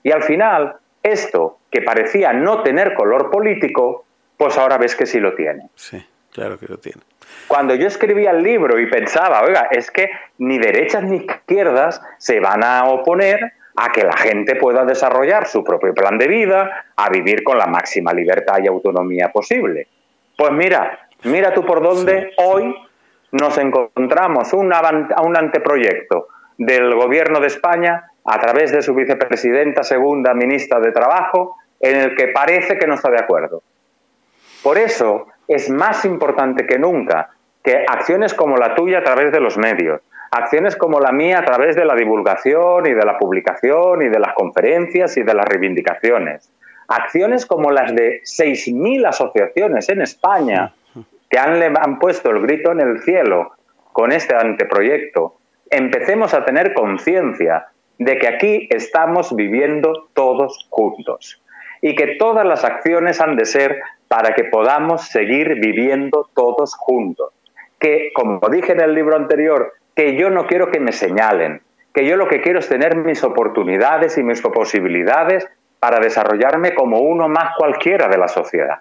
Y al final, esto que parecía no tener color político, pues ahora ves que sí lo tiene. Sí, claro que lo tiene. Cuando yo escribía el libro y pensaba, oiga, es que ni derechas ni izquierdas se van a oponer a que la gente pueda desarrollar su propio plan de vida, a vivir con la máxima libertad y autonomía posible. Pues mira, mira tú por dónde hoy nos encontramos un, un anteproyecto del Gobierno de España a través de su vicepresidenta segunda ministra de Trabajo, en el que parece que no está de acuerdo. Por eso es más importante que nunca que acciones como la tuya a través de los medios, acciones como la mía a través de la divulgación y de la publicación y de las conferencias y de las reivindicaciones, acciones como las de 6.000 asociaciones en España que han, han puesto el grito en el cielo con este anteproyecto, empecemos a tener conciencia de que aquí estamos viviendo todos juntos y que todas las acciones han de ser para que podamos seguir viviendo todos juntos. Que, como dije en el libro anterior, que yo no quiero que me señalen, que yo lo que quiero es tener mis oportunidades y mis posibilidades para desarrollarme como uno más cualquiera de la sociedad.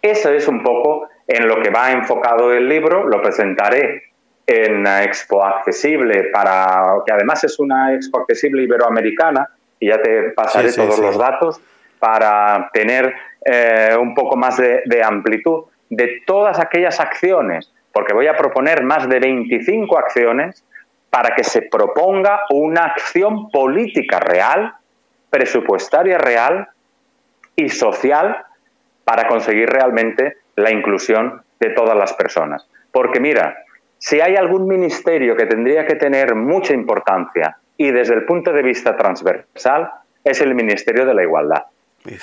Eso es un poco en lo que va enfocado el libro, lo presentaré en Expo Accesible, para, que además es una Expo Accesible iberoamericana, y ya te pasaré todos los datos para tener eh, un poco más de, de, amplitud de todas aquellas acciones, porque voy a proponer más de 25 acciones para que se proponga una acción política real, presupuestaria real y social para conseguir realmente la inclusión de todas las personas. Porque mira, si hay algún ministerio que tendría que tener mucha importancia y desde el punto de vista transversal, es el Ministerio de la Igualdad.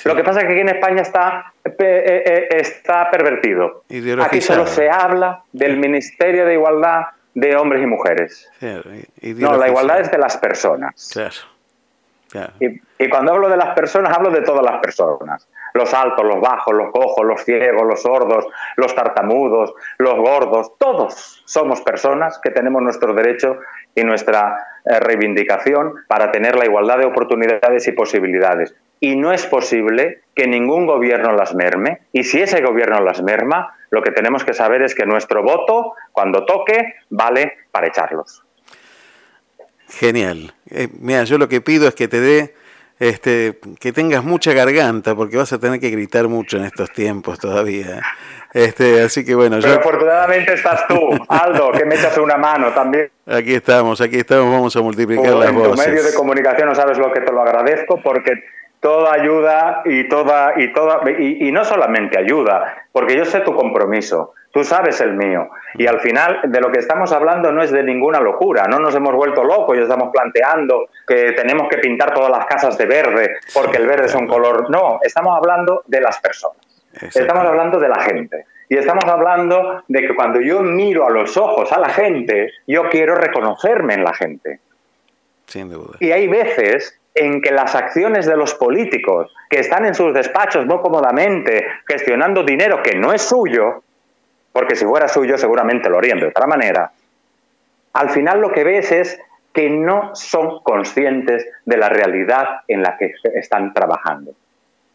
Lo que pasa es que aquí en España está, eh, eh, está pervertido. Aquí solo se habla del Ministerio de Igualdad de hombres y mujeres. no, la igualdad es de las personas. Y, y cuando hablo de las personas, hablo de todas las personas. Los altos, los bajos, los cojos, los ciegos, los sordos, los tartamudos, los gordos, todos somos personas que tenemos nuestros derechos y nuestra eh, reivindicación para tener la igualdad de oportunidades y posibilidades. Y no es posible que ningún gobierno las merme. Y si ese gobierno las merma, lo que tenemos que saber es que nuestro voto, cuando toque, vale para echarlos. Genial. Eh, mira, yo lo que pido es que te dé, este, que tengas mucha garganta, porque vas a tener que gritar mucho en estos tiempos todavía. Este, así que bueno, Pero afortunadamente estás tú, Aldo, que me echas una mano también. Aquí estamos, aquí estamos, vamos a multiplicar las en voces. tu medio de comunicación no sabes lo que te lo agradezco porque toda ayuda y toda y toda y, y no solamente ayuda, porque yo sé tu compromiso, tú sabes el mío y al final de lo que estamos hablando no es de ninguna locura, no nos hemos vuelto locos y estamos planteando que tenemos que pintar todas las casas de verde porque el verde es un color, no, estamos hablando de las personas. Estamos hablando de la gente. Y estamos hablando de que cuando yo miro a los ojos a la gente, yo quiero reconocerme en la gente. Sin duda. Y hay veces en que las acciones de los políticos que están en sus despachos muy cómodamente gestionando dinero que no es suyo, porque si fuera suyo seguramente lo harían de otra manera, al final lo que ves es que no son conscientes de la realidad en la que están trabajando.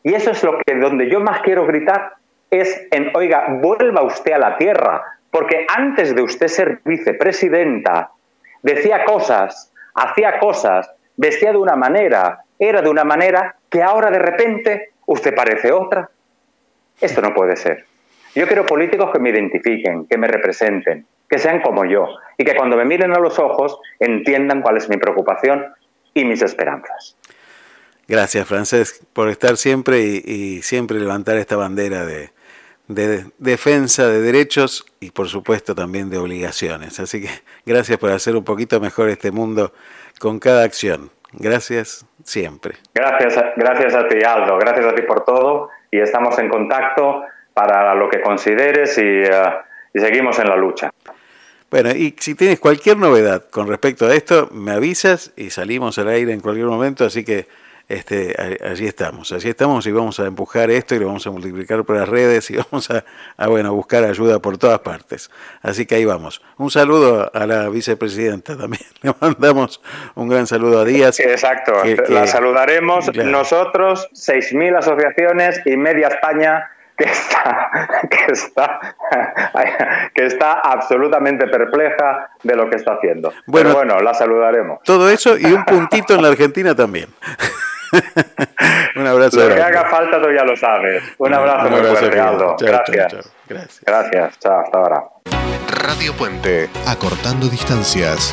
Y eso es lo que donde yo más quiero gritar es en, oiga, vuelva usted a la tierra, porque antes de usted ser vicepresidenta, decía cosas, hacía cosas, vestía de una manera, era de una manera que ahora de repente usted parece otra. Esto no puede ser. Yo quiero políticos que me identifiquen, que me representen, que sean como yo y que cuando me miren a los ojos entiendan cuál es mi preocupación y mis esperanzas. Gracias, Francés, por estar siempre y, siempre levantar esta bandera de, de, defensa de derechos y, por supuesto, también de obligaciones. Así que gracias por hacer un poquito mejor este mundo con cada acción. Gracias siempre. Gracias, gracias a ti, Aldo. Gracias a ti por todo y estamos en contacto para lo que consideres y, uh, y seguimos en la lucha. Bueno, y si tienes cualquier novedad con respecto a esto, me avisas y salimos al aire en cualquier momento, así que este, allí estamos, allí estamos y vamos a empujar esto y lo vamos a multiplicar por las redes y vamos a, a, bueno, buscar ayuda por todas partes. Así que ahí vamos. Un saludo a la vicepresidenta también. Le mandamos un gran saludo a Díaz. Exacto, que- que- la saludaremos Claro. nosotros, 6.000 asociaciones y media España que está, que está, que está absolutamente perpleja de lo que está haciendo. Bueno. Pero bueno, la saludaremos. Todo eso y un puntito en la Argentina también. un abrazo. Lo que haga falta tú ya lo sabes. Un Un abrazo muy abrazo, fuerte. Aldo. Chao, chao, Gracias. chao. Gracias. Gracias. Chao, hasta ahora. Radio Puente, acortando distancias.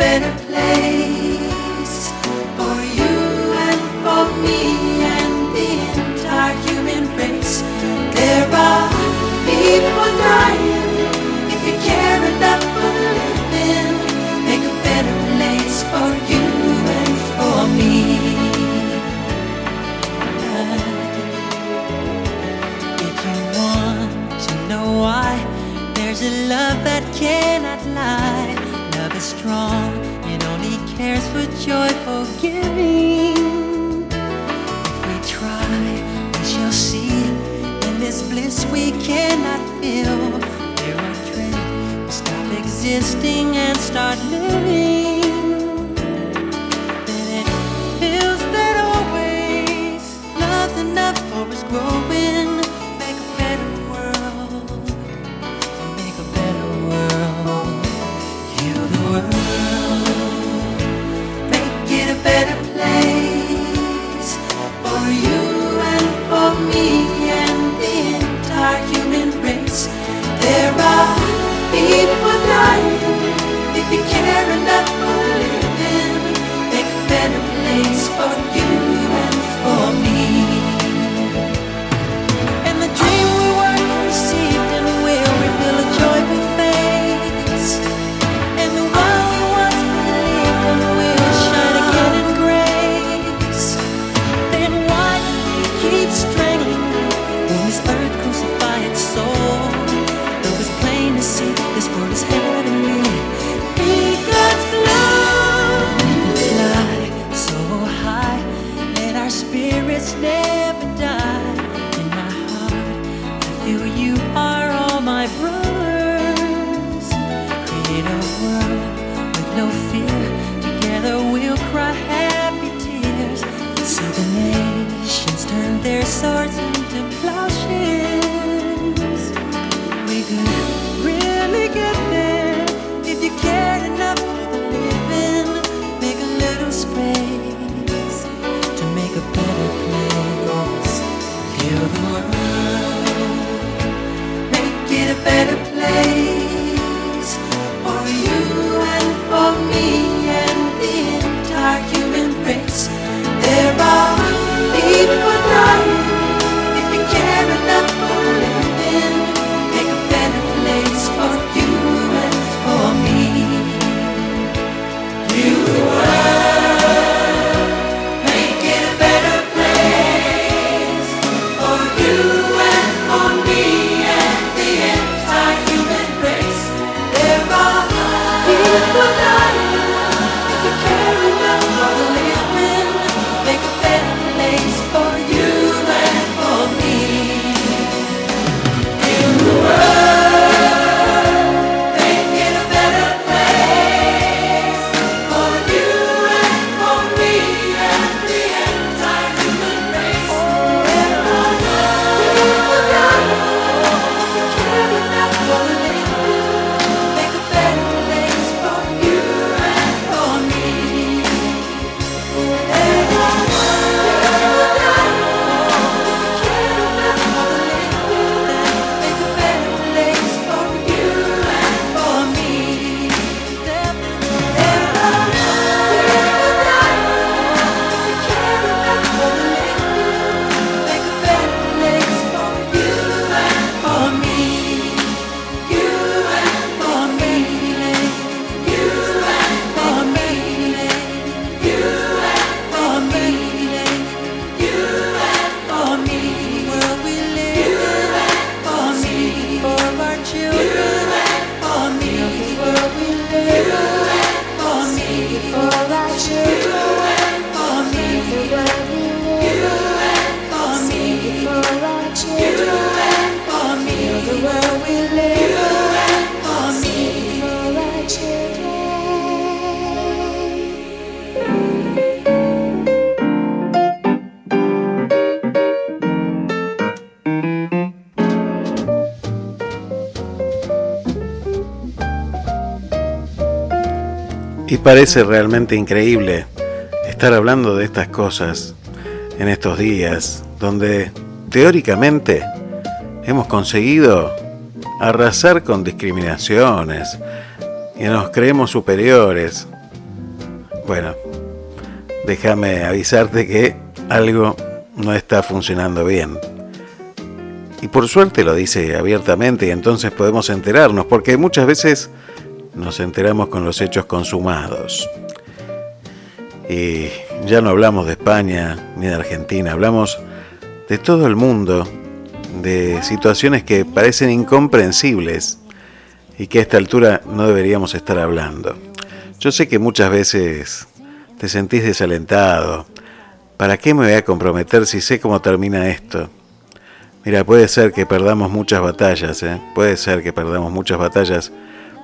better place Thank you. Parece realmente increíble estar hablando de estas cosas en estos días donde teóricamente hemos conseguido arrasar con discriminaciones y nos creemos superiores. Bueno, déjame avisarte que algo no está funcionando bien. Y por suerte lo dice abiertamente y entonces podemos enterarnos, porque muchas veces nos enteramos con los hechos consumados. Y ya no hablamos de España ni de Argentina, hablamos de todo el mundo, de situaciones que parecen incomprensibles y que a esta altura no deberíamos estar hablando. Yo sé que muchas veces te sentís desalentado. ¿Para qué me voy a comprometer si sé cómo termina esto? Mira, puede ser que perdamos muchas batallas, ¿eh? puede ser que perdamos muchas batallas,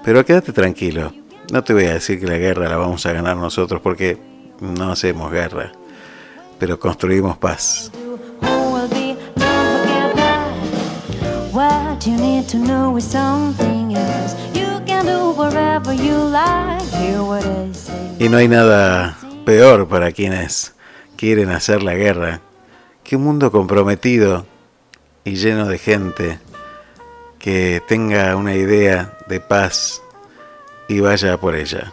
pero quédate tranquilo. No te voy a decir que la guerra la vamos a ganar nosotros porque no hacemos guerra, pero construimos paz. Y no hay nada peor para quienes quieren hacer la guerra que un mundo comprometido y lleno de gente que tenga una idea de paz y vaya por ella.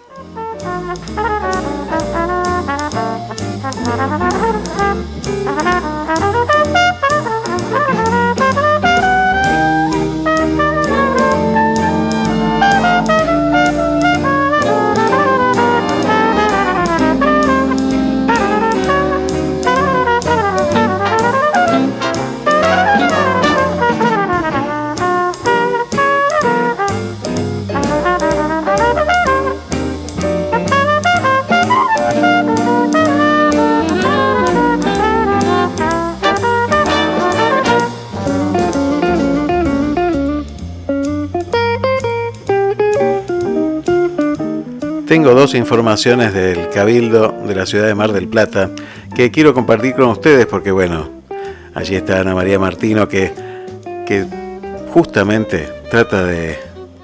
Tengo dos informaciones del Cabildo de la ciudad de Mar del Plata que quiero compartir con ustedes porque, bueno, allí está Ana María Martino que, justamente trata de,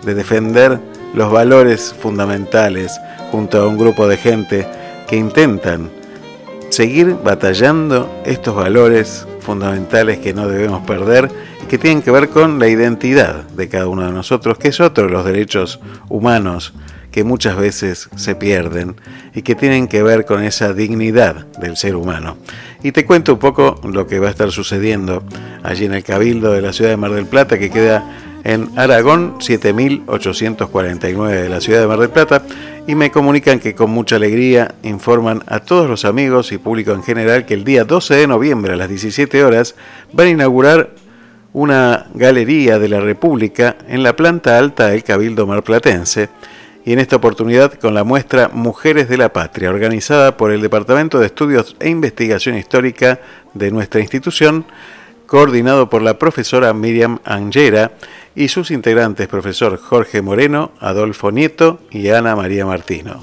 de defender los valores fundamentales junto a un grupo de gente que intentan seguir batallando estos valores fundamentales que no debemos perder y que tienen que ver con la identidad de cada uno de nosotros, que es otro de los derechos humanos que muchas veces se pierden y que tienen que ver con esa dignidad del ser humano. Y te cuento un poco lo que va a estar sucediendo allí en el Cabildo de la ciudad de Mar del Plata, que queda en Aragón 7849 de la ciudad de Mar del Plata, y me comunican que con mucha alegría informan a todos los amigos y público en general que el día 12 de noviembre a las 17 horas van a inaugurar una galería de la República en la planta alta del Cabildo Marplatense y en esta oportunidad con la muestra Mujeres de la Patria, organizada por el Departamento de Estudios e Investigación Histórica de nuestra institución, coordinado por la profesora Miriam Angera y sus integrantes, profesor Jorge Moreno, Adolfo Nieto y Ana María Martino.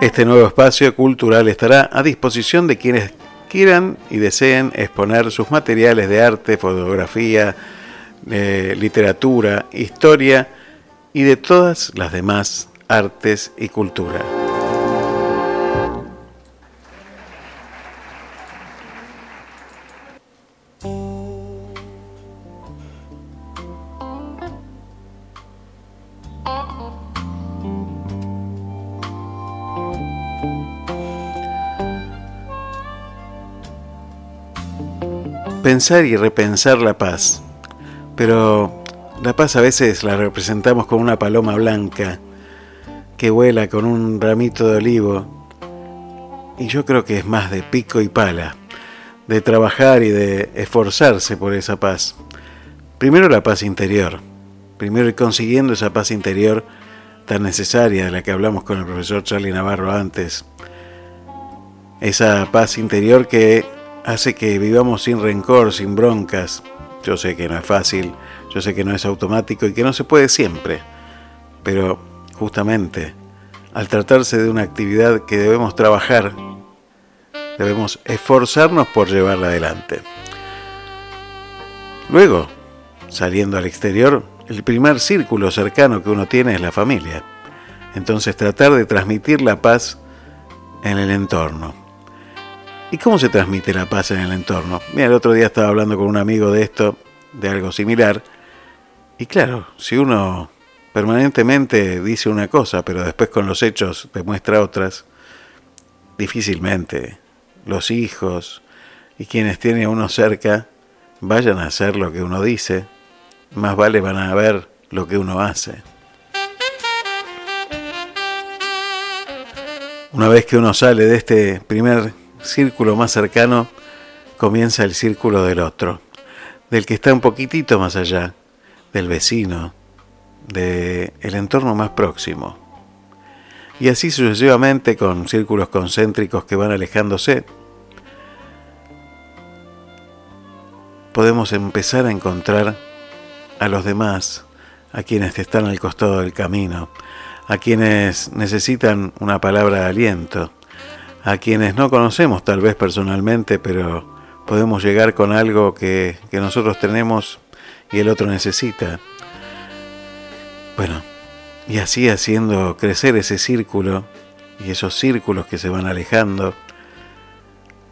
Este nuevo espacio cultural estará a disposición de quienes quieran y deseen exponer sus materiales de arte, fotografía, literatura, historia y de todas las demás artes y cultura. Pensar y repensar la paz pero la paz a veces la representamos con una paloma blanca que vuela con un ramito de olivo. Y yo creo que es más de pico y pala, de trabajar y de esforzarse por esa paz. Primero la paz interior, primero ir consiguiendo esa paz interior tan necesaria de la que hablamos con el profesor Charlie Navarro antes. Esa paz interior que hace que vivamos sin rencor, sin broncas, yo sé que no es fácil, yo sé que no es automático y que no se puede siempre, pero justamente al tratarse de una actividad que debemos trabajar, debemos esforzarnos por llevarla adelante. Luego, saliendo al exterior, el primer círculo cercano que uno tiene es la familia. Entonces tratar de transmitir la paz en el entorno. ¿Y cómo se transmite la paz en el entorno? Mira, el otro día estaba hablando con un amigo de esto, de algo similar, y claro, si uno permanentemente dice una cosa, pero después con los hechos demuestra otras, difícilmente los hijos y quienes tienen a uno cerca vayan a hacer lo que uno dice, más vale van a ver lo que uno hace. Una vez que uno sale de este primer círculo más cercano, comienza el círculo del otro, del que está un poquitito más allá, del vecino, del el entorno más próximo. Y así sucesivamente con círculos concéntricos que van alejándose, podemos empezar a encontrar a los demás, a quienes están al costado del camino, a quienes necesitan una palabra de aliento, a quienes no conocemos tal vez personalmente, pero podemos llegar con algo que, que nosotros tenemos y el otro necesita. Bueno, y así haciendo crecer ese círculo y esos círculos que se van alejando,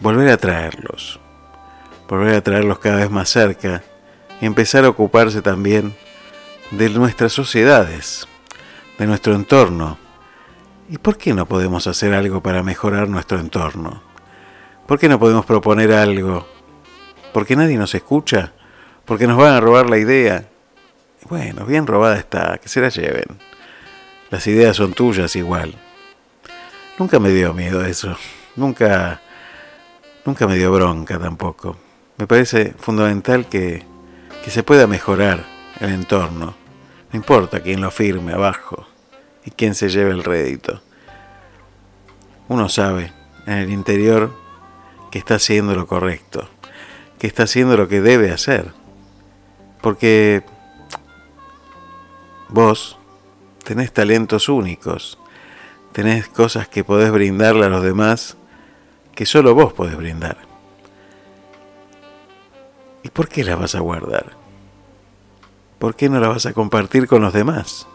volver a traerlos, volver a traerlos cada vez más cerca y empezar a ocuparse también de nuestras sociedades, de nuestro entorno. ¿Y por qué no podemos hacer algo para mejorar nuestro entorno? ¿Por qué no podemos proponer algo? ¿Porque nadie nos escucha? ¿Porque nos van a robar la idea? Bueno, bien robada está, que se la lleven. Las ideas son tuyas igual. Nunca me dio miedo eso. Nunca, nunca me dio bronca tampoco. Me parece fundamental que, que se pueda mejorar el entorno. No importa quién lo firme abajo y quién se lleve el rédito. Uno sabe en el interior que está haciendo lo correcto, que está haciendo lo que debe hacer. Porque Vos tenés talentos únicos, tenés cosas que podés brindarle a los demás que solo vos podés brindar. ¿Y por qué las vas a guardar? ¿Por qué no las vas a compartir con los demás?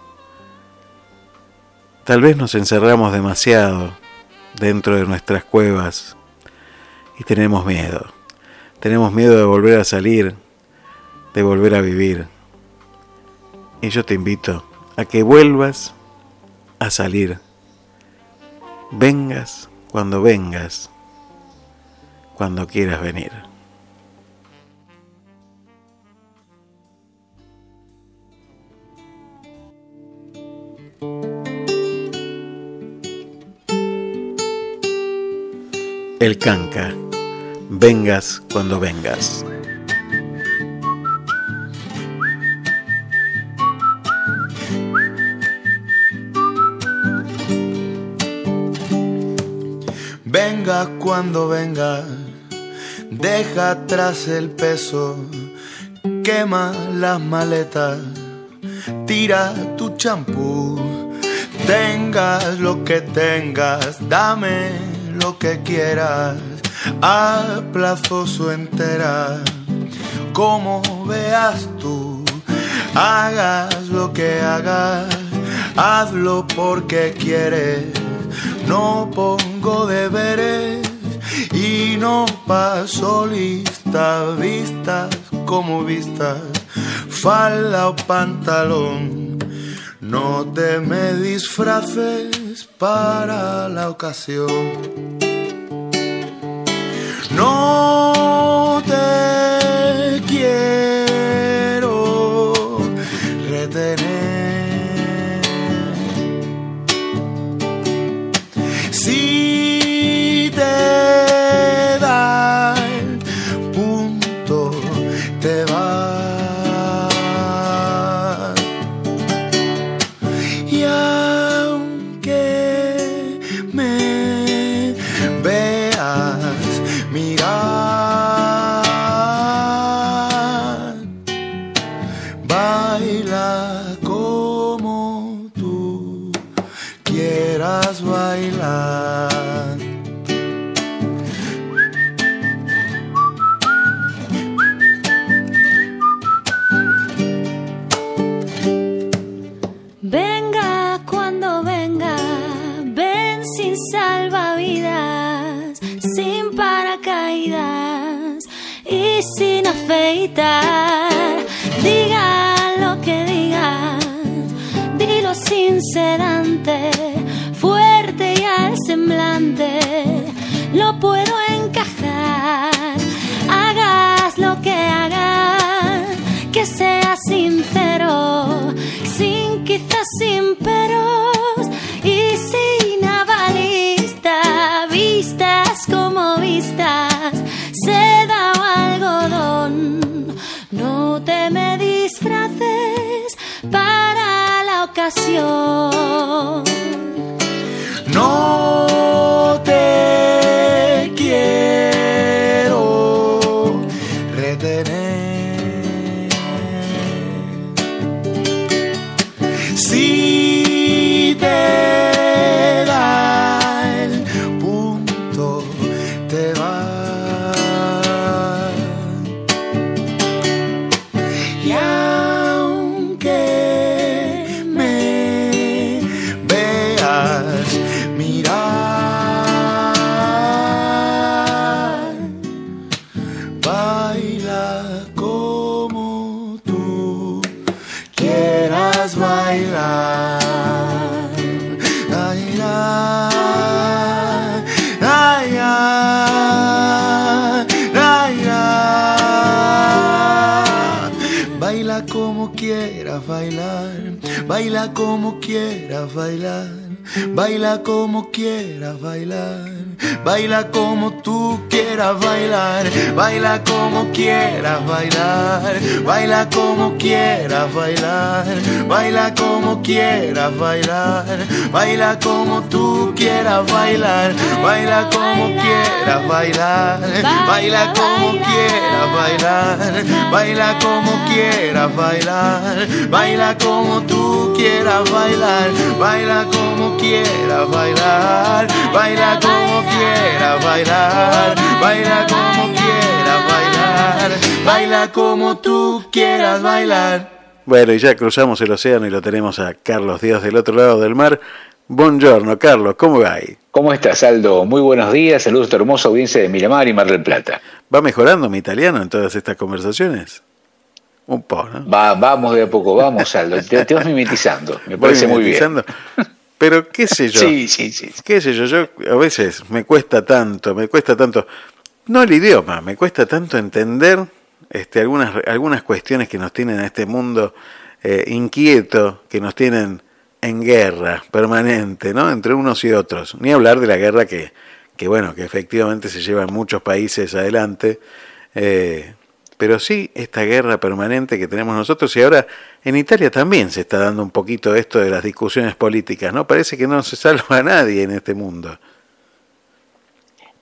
Tal vez nos encerramos demasiado dentro de nuestras cuevas y tenemos miedo. Tenemos miedo de volver a salir, de volver a vivir. Y yo te invito a que vuelvas a salir. Vengas cuando vengas, cuando quieras venir. El canca. Vengas cuando vengas. Venga cuando venga, deja atrás el peso, quema las maletas, tira tu champú, tengas lo que tengas, dame lo que quieras, a plazo entera, como veas tú, hagas lo que hagas, hazlo porque quieres, no pongo deberes y no paso lista, vistas como vistas, falda o pantalón. No te me disfraces para la ocasión. No quieras bailar, baila tú quieras bailar, baila como quieras bailar, baila como quieras bailar, baila como quieras bailar, baila como tú quieras bailar, baila como quieras bailar, baila como quieras bailar, baila como quieras bailar, baila como tú quieras bailar, baila como quieras bailar, baila como quieras bailar, baila como quieras bailar, baila como tú quieras bailar. Bueno, y ya cruzamos el océano y lo tenemos a Carlos Díaz del otro lado del mar. Buongiorno, Carlos, ¿cómo va ahí? ¿Cómo estás, Aldo? Muy buenos días. Saludos a tu hermosa audiencia de Miramar y Mar del Plata. ¿Va mejorando mi italiano en todas estas conversaciones? Un poco, ¿no? Va, vamos de a poco, vamos, Aldo. Te, te vas mimetizando. Me Voy parece muy bien. mimetizando. Pero qué sé yo. Sí, sí, sí. Qué sé yo, yo a veces me cuesta tanto, me cuesta tanto, no el idioma, me cuesta tanto entender este, algunas, algunas cuestiones que nos tienen a este mundo eh, inquieto, que nos tienen en guerra permanente, ¿no? Entre unos y otros. Ni hablar de la guerra que, que bueno, que efectivamente se lleva en muchos países adelante. eh, pero sí, esta guerra permanente que tenemos nosotros, y ahora en Italia también se está dando un poquito esto de las discusiones políticas, ¿no? Parece que no se salva a nadie en este mundo.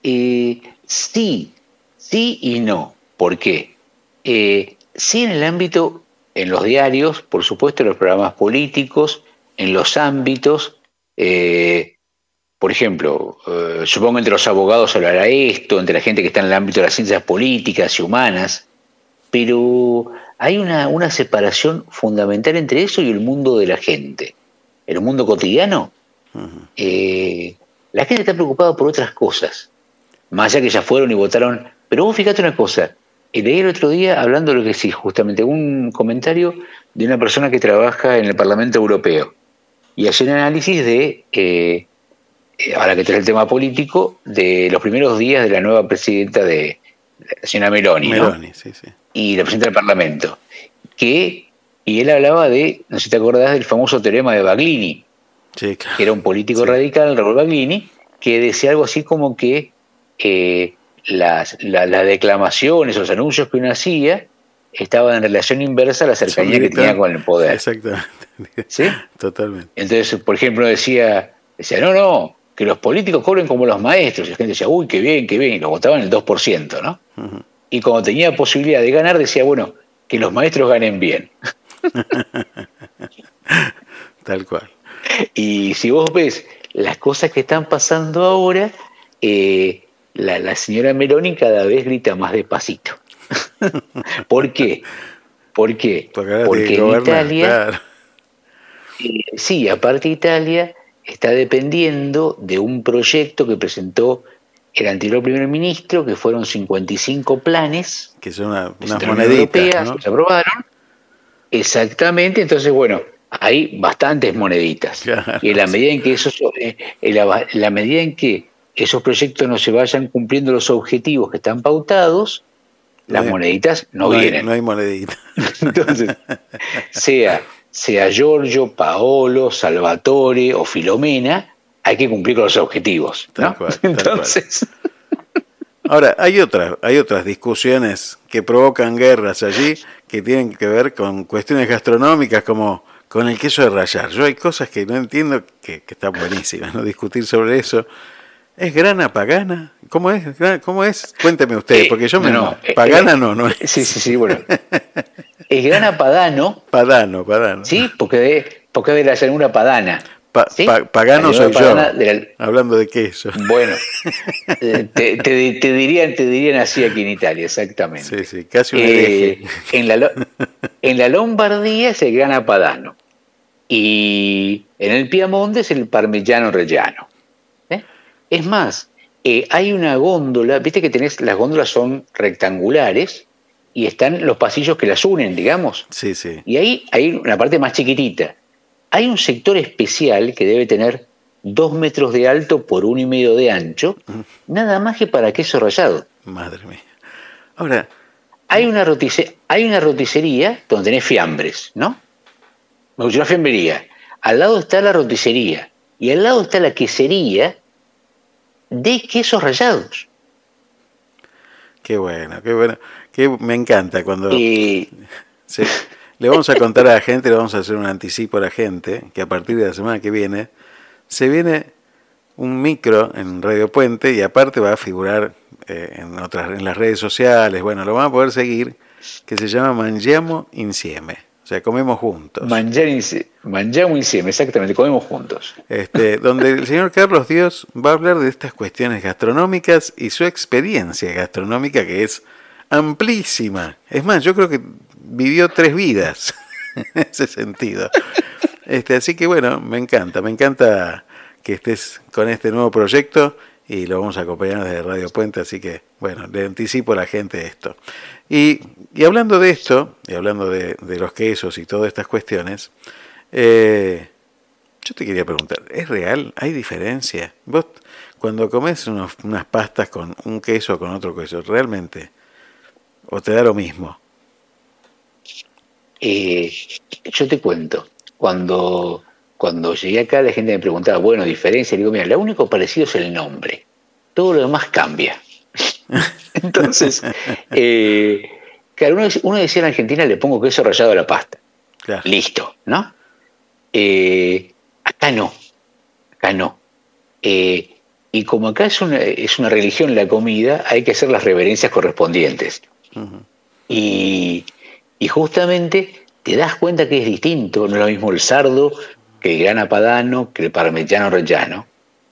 Eh, sí, sí y no. ¿Por qué? Eh, sí en el ámbito, en los diarios, por supuesto en los programas políticos, en los ámbitos, eh, por ejemplo, eh, supongo entre los abogados hablará esto, entre la gente que está en el ámbito de las ciencias políticas y humanas, pero hay una, una separación fundamental entre eso y el mundo de la gente. El mundo cotidiano, eh, la gente está preocupada por otras cosas, más allá que ya fueron y votaron. Pero vos fíjate una cosa, leí el otro día hablando de lo que sí, justamente un comentario de una persona que trabaja en el Parlamento Europeo y hace un análisis de, eh, ahora que trae el tema político, de los primeros días de la nueva presidenta de la señora Meloni, ¿no? Meloni, sí, sí. y la presidenta del Parlamento, que, y él hablaba de, no sé si te acordás del famoso teorema de Baglini, Sí, que era un político radical, Raúl Baglini, que decía algo así como que eh, las, la- las declamaciones, los anuncios que uno hacía, estaban en relación inversa a la cercanía que tenía con el poder. Exactamente. ¿Sí? Totalmente. Entonces, por ejemplo, decía, decía, no, no, que los políticos cobren como los maestros. Y la gente decía, uy, qué bien, qué bien, y lo votaban el 2%, ¿no? Y cuando tenía posibilidad de ganar, decía, bueno, que los maestros ganen bien. Tal cual. Y si vos ves las cosas que están pasando ahora, eh, la, la señora Meloni cada vez grita más despacito. ¿Por qué? ¿Por qué? Porque tiene que en Italia, claro. eh, sí, aparte Italia está dependiendo de un proyecto que presentó el anterior primer ministro, que fueron 55 planes. Que son una- unas moneditas, ¿no? se aprobaron. Exactamente, entonces, bueno, hay bastantes moneditas. y en la medida en que esos, eh, en la, en la medida en que esos proyectos no se vayan cumpliendo los objetivos que están pautados, las hay- moneditas no, vienen. no hay monedita. Entonces, sea, sea Giorgio, Paolo, Salvatore o Filomena, hay que cumplir con los objetivos. ¿no? Tal cual. Entonces, Ahora, hay otras, hay otras discusiones que provocan guerras allí que tienen que ver con cuestiones gastronómicas como con el queso de rallar. Yo hay cosas que no entiendo que, que están buenísimas, ¿no? Discutir sobre eso. ¿Es grana pagana? ¿Cómo es? ¿Cómo es? Cuénteme usted, Eh, porque yo me... no, no, eh, pagana eh, no, no es. Sí, sí, sí, bueno. es grana padano. Padano, padano. Sí, porque de, porque de la llanura padana. Pa- ¿sí? pa- pagano soy yo, padana de la- hablando de queso. Bueno, eh, te, te- te dirían, te dirían así aquí en Italia, exactamente. Sí, sí, casi un hereje. en, la, en la Lombardía es el grana padano y en el Piamonte es el parmigiano reggiano. Es más, eh, hay una góndola, viste que tenés, las góndolas son rectangulares y están los pasillos que las unen, digamos. Sí, sí. Y ahí hay una parte más chiquitita. Hay un sector especial que debe tener dos metros de alto por uno y medio de ancho, nada más que para queso rallado. Madre mía. Ahora, Hay una, rotice- hay una roticería donde tenés fiambres, ¿no? Me gusta una fiambrería. Al lado está la roticería. Y al lado está la quesería de quesos rallados. qué bueno, qué bueno. Que me encanta cuando... Sí. Le vamos a contar a la gente, le vamos a hacer un anticipo a la gente, que a partir de la semana que viene se viene un micro en Radio Puente y aparte va a figurar eh, en otras en las redes sociales, bueno, lo van a poder seguir, que se llama Mangiamo Insieme, o sea, comemos juntos. mangiamo insieme, exactamente, comemos juntos. Este, donde el señor Carlos Dios va a hablar de estas cuestiones gastronómicas y su experiencia gastronómica que es amplísima. Es más, yo creo que vivió tres vidas en ese sentido. Este, así que bueno, me encanta, me encanta que estés con este nuevo proyecto y lo vamos a acompañar desde Radio Puente, así que bueno, le anticipo a la gente esto. Y, y hablando de esto, y hablando de, de los quesos y todas estas cuestiones, eh, yo te quería preguntar, ¿es real? ¿Hay diferencia? Vos cuando comes unos- unas pastas con un queso o con otro queso, ¿realmente? ¿O te da lo mismo? Eh, yo te cuento, cuando, cuando llegué acá la gente me preguntaba, bueno, diferencia, digo, mira, lo único parecido es el nombre, todo lo demás cambia. Entonces, eh, claro, uno, uno decía en Argentina le pongo queso rallado a la pasta. Listo, ¿no? Eh, acá no, acá no. Eh, y como acá es una, es una religión la comida, hay que hacer las reverencias correspondientes. Y, y justamente te das cuenta que es distinto, no es lo mismo el sardo que el grana padano, que el parmigiano reggiano.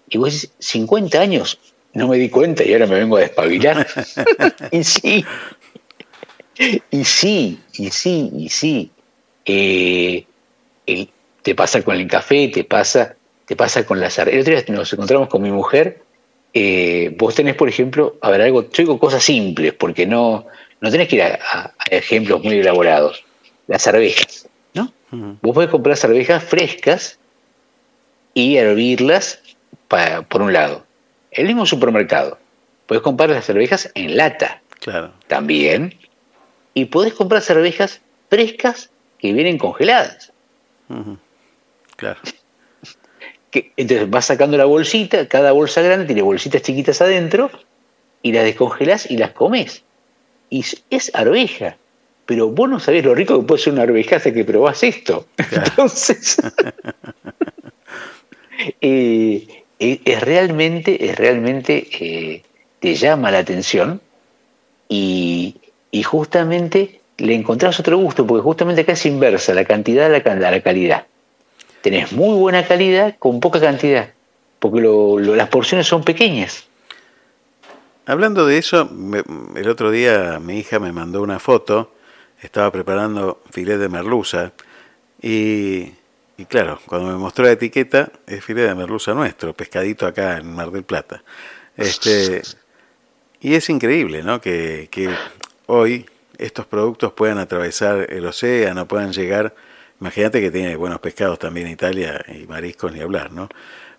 Y vos decís, 50 años, no me di cuenta y ahora me vengo a despabilar. y sí, y sí, y sí, y sí. Eh, el- te pasa con el café, te pasa, te pasa con la cerveza. El otro día nos encontramos con mi mujer. eh, vos tenés, por ejemplo, a ver, algo, yo digo cosas simples, porque no, no tenés que ir a, a- a ejemplos muy elaborados. Las cervezas, ¿no? Vos podés comprar cervezas frescas y hervirlas por un lado. El mismo supermercado. Podés comprar las cervezas en lata Claro. también. Y podés comprar cervezas frescas que vienen congeladas. Claro. Que, entonces vas sacando la bolsita, cada bolsa grande tiene bolsitas chiquitas adentro, y las descongelás y las comes. Y es- arveja. Pero vos no sabés lo rico que puede ser una arveja hasta que probás esto. Entonces, eh, es realmente, es realmente eh, te llama la atención y, y justamente le encontrás otro gusto, porque justamente acá es inversa, la cantidad a la, la calidad. Tenés muy buena calidad con poca cantidad, porque lo- lo- las porciones son pequeñas. Hablando de eso, me- el otro día mi hija me mandó una foto, estaba preparando filet de merluza y, y claro, cuando me mostró la etiqueta, es filet de merluza nuestro, pescadito acá en Mar del Plata. Este, y es increíble, ¿no? Que, que hoy estos productos puedan atravesar el océano, puedan llegar. Imagínate que tiene buenos pescados también Italia y mariscos ni hablar, ¿no?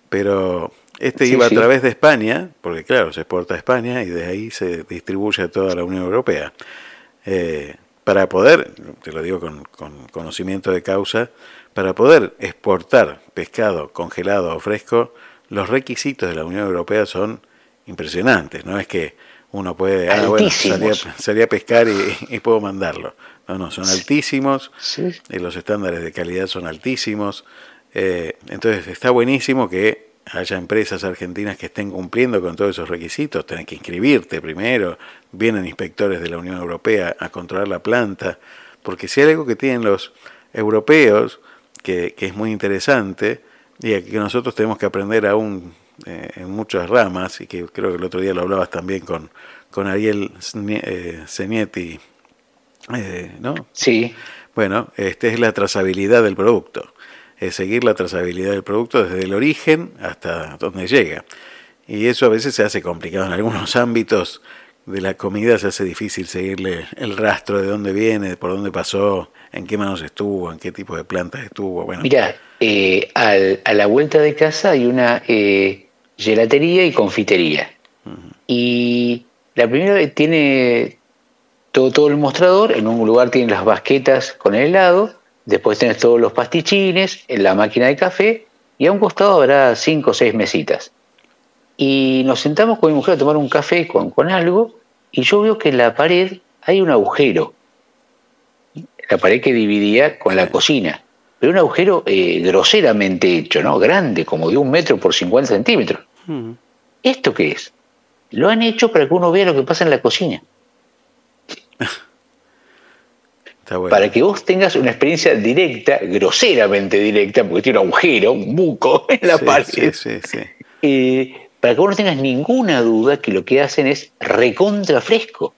Pero este Sí, iba sí. a través de España, porque claro, se exporta a España y de ahí se distribuye a toda la Unión Europea. Eh, para poder, te lo digo con, con conocimiento de causa, para poder exportar pescado congelado o fresco, los requisitos de la Unión Europea son impresionantes. No es que uno puede, ah, bueno, salí a, salí a pescar y, y puedo mandarlo. No, no, son altísimos, y los estándares de calidad son altísimos. Eh, entonces está buenísimo que haya empresas argentinas que estén cumpliendo con todos esos requisitos. Tenés que inscribirte primero, vienen inspectores de la Unión Europea a controlar la planta, porque si hay algo que tienen los europeos, que, que es muy interesante, y que nosotros tenemos que aprender aún eh, en muchas ramas, y que creo que el otro día lo hablabas también con, con Ariel eh, Senietti, eh, ¿no? Sí. Bueno, este es la trazabilidad del producto, es seguir la trazabilidad del producto desde el origen hasta donde llega. Y eso a veces se hace complicado en algunos ámbitos de la comida, se hace difícil seguirle el rastro de dónde viene, por dónde pasó, en qué manos estuvo, en qué tipo de plantas estuvo. Bueno, Mira, eh, a la vuelta de casa hay una eh, gelatería y confitería. Y la primera tiene todo, todo el mostrador, en un lugar tiene las basquetas con el helado, después tenés todos los pastichines, en la máquina de café, y a un costado habrá cinco o seis mesitas. Y nos sentamos con mi mujer a tomar un café con, con algo, y yo veo que en la pared hay un agujero. La pared que dividía con la cocina. Pero un agujero eh, groseramente hecho, ¿no? Grande, como de un metro por 50 centímetros. ¿Esto qué es? Lo han hecho para que uno vea lo que pasa en la cocina. está bueno. Para que vos tengas una experiencia directa, groseramente directa, porque tiene un agujero, un buco en la Sí, pared. sí, sí, sí. Eh, para que vos no tengas ninguna duda que lo que hacen es recontra fresco.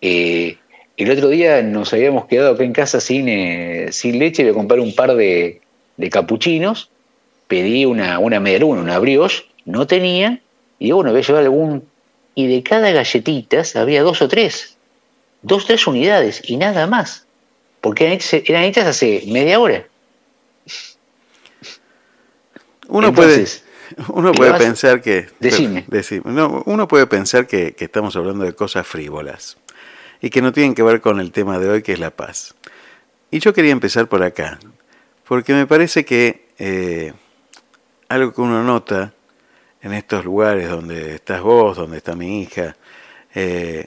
Eh, el otro día nos habíamos quedado acá en casa sin, eh, sin leche, voy a comprar un par de, de capuchinos, pedí una, una medialuna, una brioche, no tenían, y digo, bueno, voy a llevar algún... Y de cada galletitas había dos o tres, dos o tres unidades y nada más, porque eran hechas, eran hechas hace media hora. Uno Entonces, puede, uno puede pensar que, Decime. decime. No, uno puede pensar que, que estamos hablando de cosas frívolas y que no tienen que ver con el tema de hoy, que es la paz. Y yo quería empezar por acá, porque me parece que eh, algo que uno nota en estos lugares donde estás vos, donde está mi hija, eh,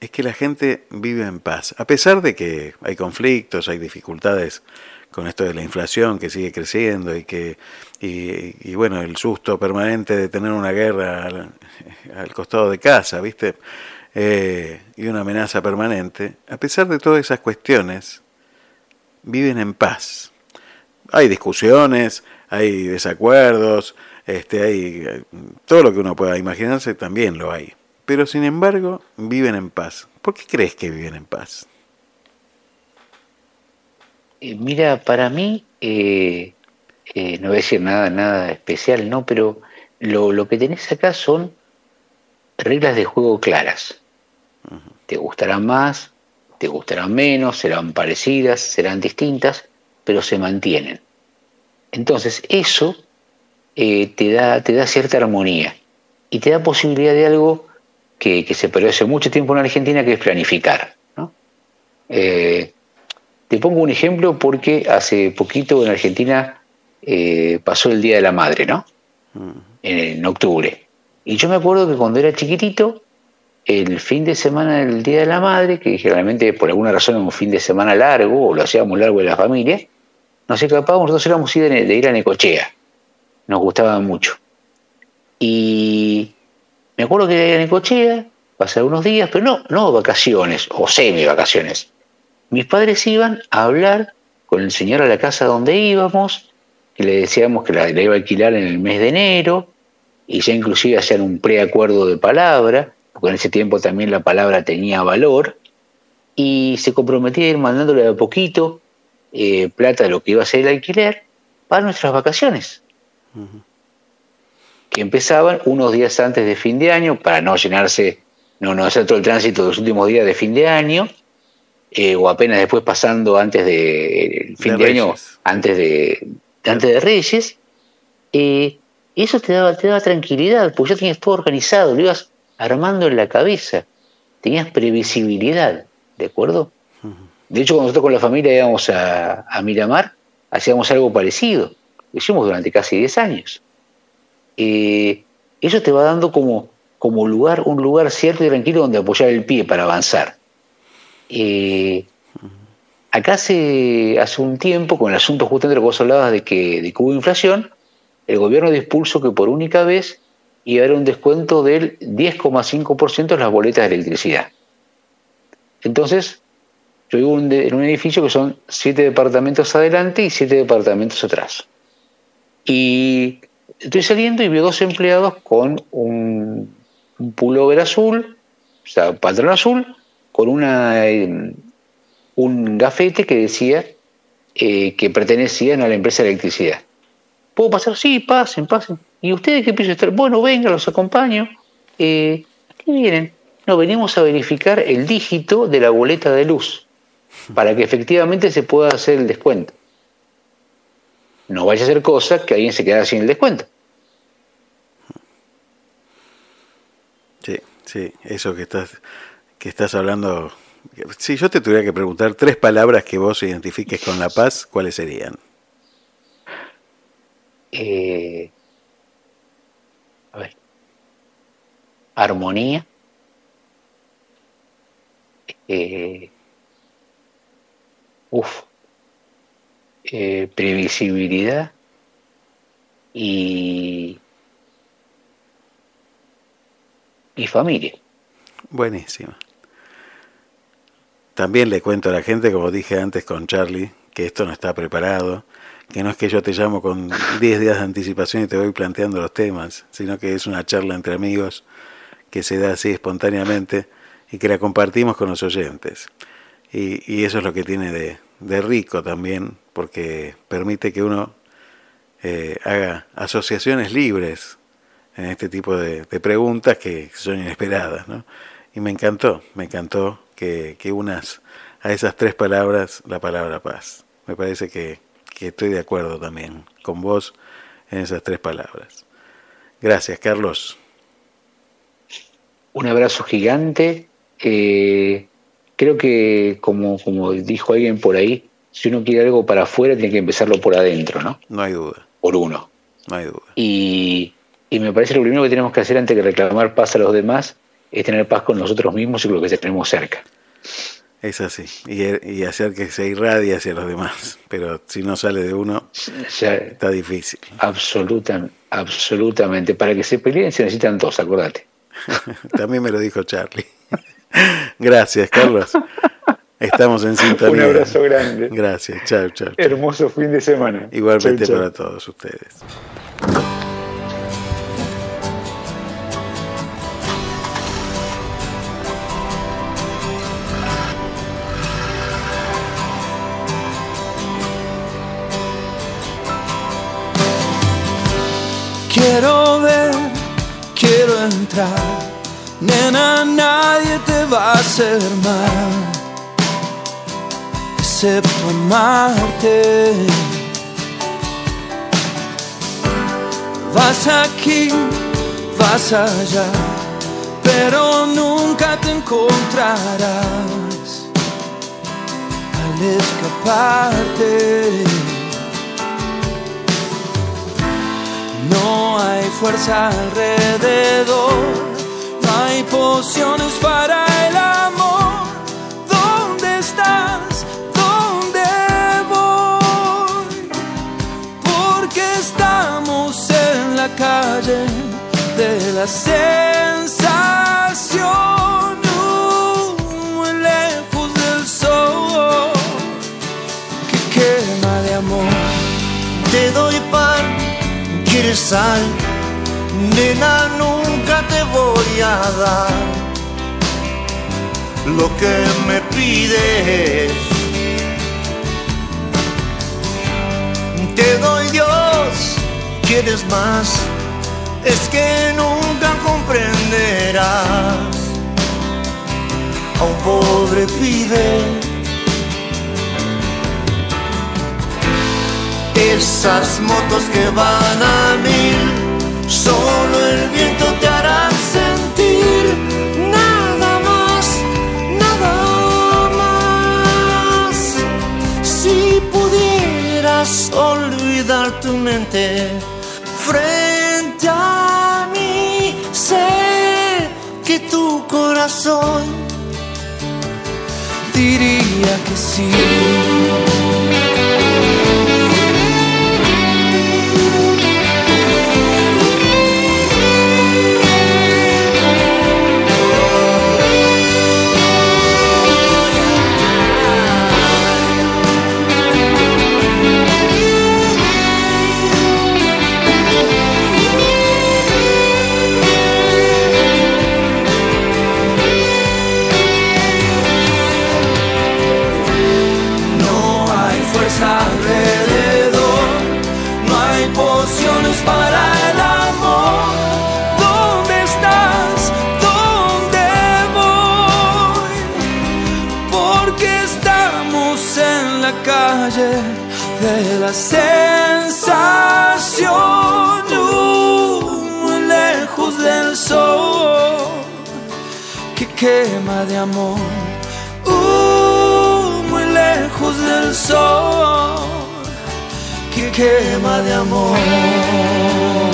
es que la gente vive en paz, a pesar de que hay conflictos, hay dificultades con esto de la inflación que sigue creciendo y que y, y, bueno el susto permanente de tener una guerra al, al costado de casa, viste, Eh, y una amenaza permanente. A pesar de todas esas cuestiones, viven en paz. Hay discusiones, hay desacuerdos, este, hay todo lo que uno pueda imaginarse también lo hay. Pero sin embargo, viven en paz. ¿Por qué crees que viven en paz? Eh, mira, para mí, eh, eh, no voy a decir nada, nada especial, ¿no? Pero lo, lo que tenés acá son reglas de juego claras. Te gustarán más, te gustarán menos, serán parecidas, serán distintas, pero se mantienen. Entonces, eso eh, te, da, te da cierta armonía y te da posibilidad de algo que, que se perdió hace mucho tiempo en Argentina, que es planificar. ¿no? Eh, te pongo un ejemplo porque hace poquito en Argentina eh, pasó el Día de la Madre, ¿no? En, en octubre. Y yo me acuerdo que cuando era chiquitito, el fin de semana del Día de la Madre, que generalmente por alguna razón era un fin de semana largo, o lo hacíamos largo de la familia, nos escapábamos, nosotros éramos de, ir a Necochea. Nos gustaba mucho. Y me acuerdo que era en Necochea, pasar unos días, pero no, no vacaciones o semi vacaciones. Mis padres iban a hablar con el señor a la casa donde íbamos, que le decíamos que la, la iba a alquilar en el mes de enero, y ya inclusive hacían un preacuerdo de palabra, porque en ese tiempo también la palabra tenía valor, y se comprometía a ir mandándole a poquito eh, plata de lo que iba a ser el alquiler para nuestras vacaciones. que empezaban unos días antes de fin de año para no llenarse, no, no hacer todo el tránsito de los últimos días de fin de año, eh, o apenas después pasando antes de el fin de, año, antes de, antes de Reyes. Eh, eso te daba, te daba tranquilidad, porque ya tenías todo organizado, lo ibas armando en la cabeza, tenías previsibilidad, ¿de acuerdo? De hecho, cuando nosotros con la familia íbamos a, Miramar, hacíamos algo parecido. Lo hicimos durante casi 10 años. Eso te va dando como, como lugar, un lugar cierto y tranquilo donde apoyar el pie para avanzar. Acá hace, hace un tiempo, con el asunto justamente de lo que vos hablabas de que, de que hubo inflación, el gobierno dispuso que por única vez iba a haber un descuento del 10,5% en las boletas de electricidad. Entonces, yo en un edificio que son siete departamentos adelante y siete departamentos atrás. Y estoy saliendo y veo dos empleados con un, pullover azul, o sea, patrón azul, con una, eh, un gafete que decía eh, que pertenecían a la empresa de electricidad. ¿Puedo pasar? Sí, pasen, pasen. ¿Y ustedes qué piensan estar? Bueno, venga, los acompaño. Eh, ¿Qué vienen? No, venimos a verificar el dígito de la boleta de luz para que efectivamente se pueda hacer el descuento. No vaya a ser cosa que alguien se quede sin el descuento. Sí, sí, eso que estás, que estás hablando. Si yo te tuviera que preguntar tres palabras que vos identifiques con la paz, ¿cuáles serían? Eh, a ver. Armonía. Eh, uf. Eh, previsibilidad y, y familia. Buenísimo. También le cuento a la gente, como dije antes con Charlie, que esto no está preparado, que no es que yo te llamo con 10 días de anticipación y te voy planteando los temas, sino que es una charla entre amigos que se da así espontáneamente y que la compartimos con los oyentes. Y, eso es lo que tiene de, de rico también, porque permite que uno eh, haga asociaciones libres en este tipo de, preguntas que son inesperadas. Y me encantó, me encantó que, que, unas a esas tres palabras la palabra paz. Me parece que, que estoy de acuerdo también con vos en esas tres palabras. Gracias, Carlos. Un abrazo gigante. Eh, creo que, como, como dijo alguien por ahí, si uno quiere algo para afuera, tiene que empezarlo por adentro, ¿no? No hay duda. Por uno. No hay duda. Y, y me parece que lo primero que tenemos que hacer antes de reclamar paz a los demás es tener paz con nosotros mismos y con lo que tenemos cerca. Es así, y, y, hacer que se irradie hacia los demás, pero si no sale de uno, está difícil. Absolutamente, absolutamente. Para que se peleen se necesitan dos, acordate. También me lo dijo Charlie. Gracias, Carlos. Estamos en sintonía. Un abrazo grande. Gracias, chao, chao. Hermoso fin de semana. Igualmente para todos ustedes. Quiero ver, quiero entrar Nena, nadie te va a hacer mal, excepto amarte. Vas aquí, vas allá, pero nunca te encontrarás al escaparte. No hay fuerza alrededor hay pociones para el amor. ¿Dónde estás? ¿Dónde voy? Porque estamos en la calle de la sensación. Muy lejos del sol que quema de amor. Te doy pan, quieres sal nena, nunca te voy a dar lo que me pides. Te doy Dios, quieres más, es que nunca comprenderás a un pobre pibe. Esas motos que van a mil, solo el viento te hará sentir nada más, nada más. Si pudieras olvidar tu mente frente a mí, sé que tu corazón diría que sí. Quema de amor. Uh, muy lejos del sol que quema de amor.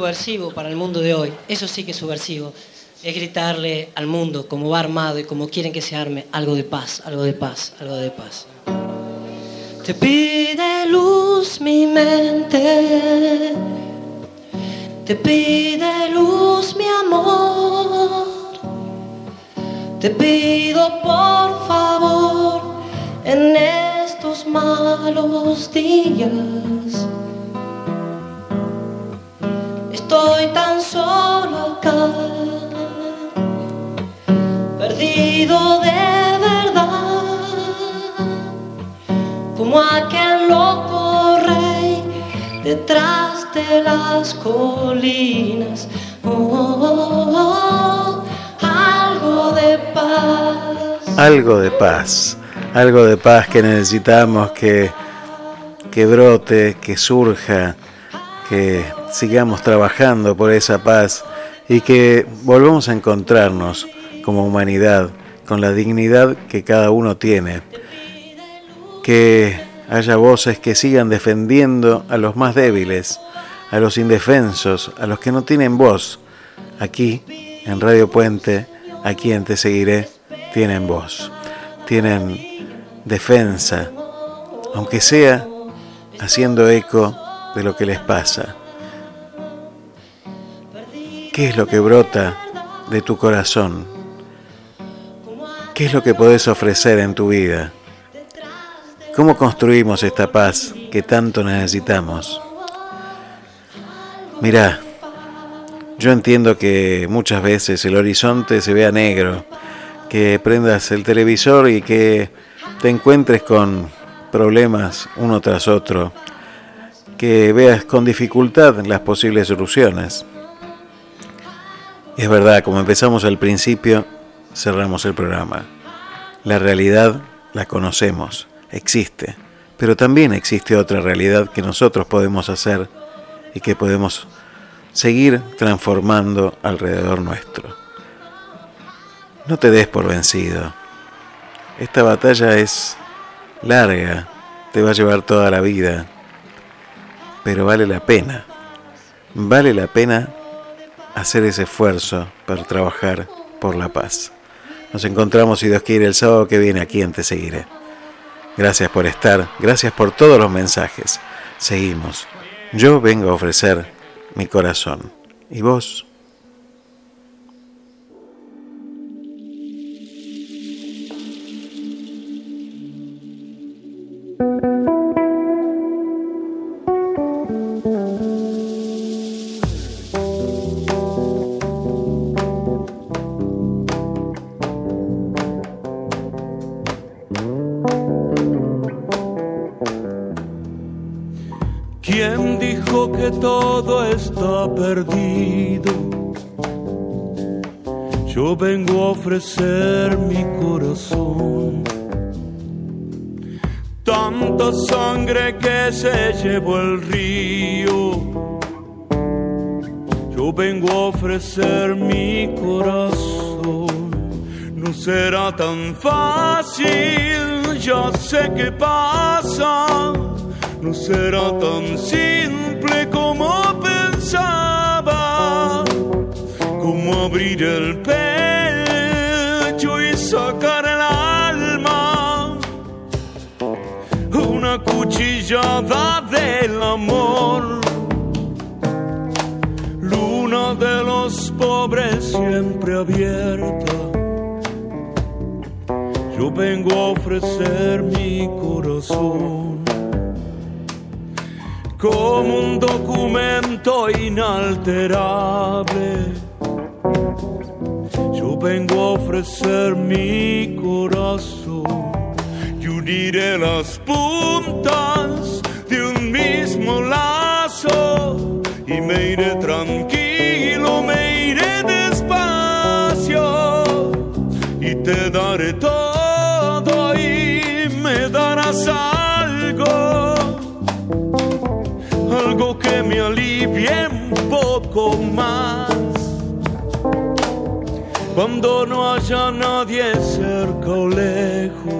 Subversivo para el mundo de hoy, eso sí que es subversivo, es gritarle al mundo como va armado y como quieren que se arme algo de paz, algo de paz, algo de paz. Te pide luz mi mente, te pide luz mi amor, te pido por favor en estos malos días. Estoy tan solo acá, perdido de verdad, como aquel loco rey detrás de las colinas. Oh, oh, oh, oh, algo de paz. Algo de paz, algo de paz que necesitamos que, que brote, que surja, que sigamos trabajando por esa paz y que volvamos a encontrarnos como humanidad con la dignidad que cada uno tiene. Que haya voces que sigan defendiendo a los más débiles, a los indefensos, a los que no tienen voz. Aquí, en Radio Puente, aquí en Te Seguiré, tienen voz, tienen defensa, aunque sea haciendo eco de lo que les pasa. ¿Qué es lo que brota de tu corazón? ¿Qué es lo que podés ofrecer en tu vida? ¿Cómo construimos esta paz que tanto necesitamos? Mira, yo entiendo que muchas veces el horizonte se vea negro, que prendas el televisor y que te encuentres con problemas uno tras otro, que veas con dificultad las posibles soluciones. Es verdad, como empezamos al principio, cerramos el programa. La realidad la conocemos, existe, pero también existe otra realidad que nosotros podemos hacer y que podemos seguir transformando alrededor nuestro. No te des por vencido. Esta batalla es larga, te va a llevar toda la vida, pero vale la pena. Vale la pena hacer ese esfuerzo para trabajar por la paz. Nos encontramos, si Dios quiere, el sábado que viene aquí en Te Seguiré. Gracias por estar, gracias por todos los mensajes. Seguimos. Yo vengo a ofrecer mi corazón. ¿Y vos? Que se llevó el río. Yo vengo a ofrecer mi corazón. No será tan fácil, ya sé qué pasa no será tan simple como pensaba, como abrir el pecho cuchillada del amor, luna de los pobres siempre abierta. Yo vengo a ofrecer mi corazón como un documento inalterable. Yo vengo a ofrecer mi corazón uniré las puntas de un mismo lazo y me iré tranquilo, me iré despacio y te daré todo y me darás algo algo que me alivie un poco más. Cuando no haya nadie cerca o lejos,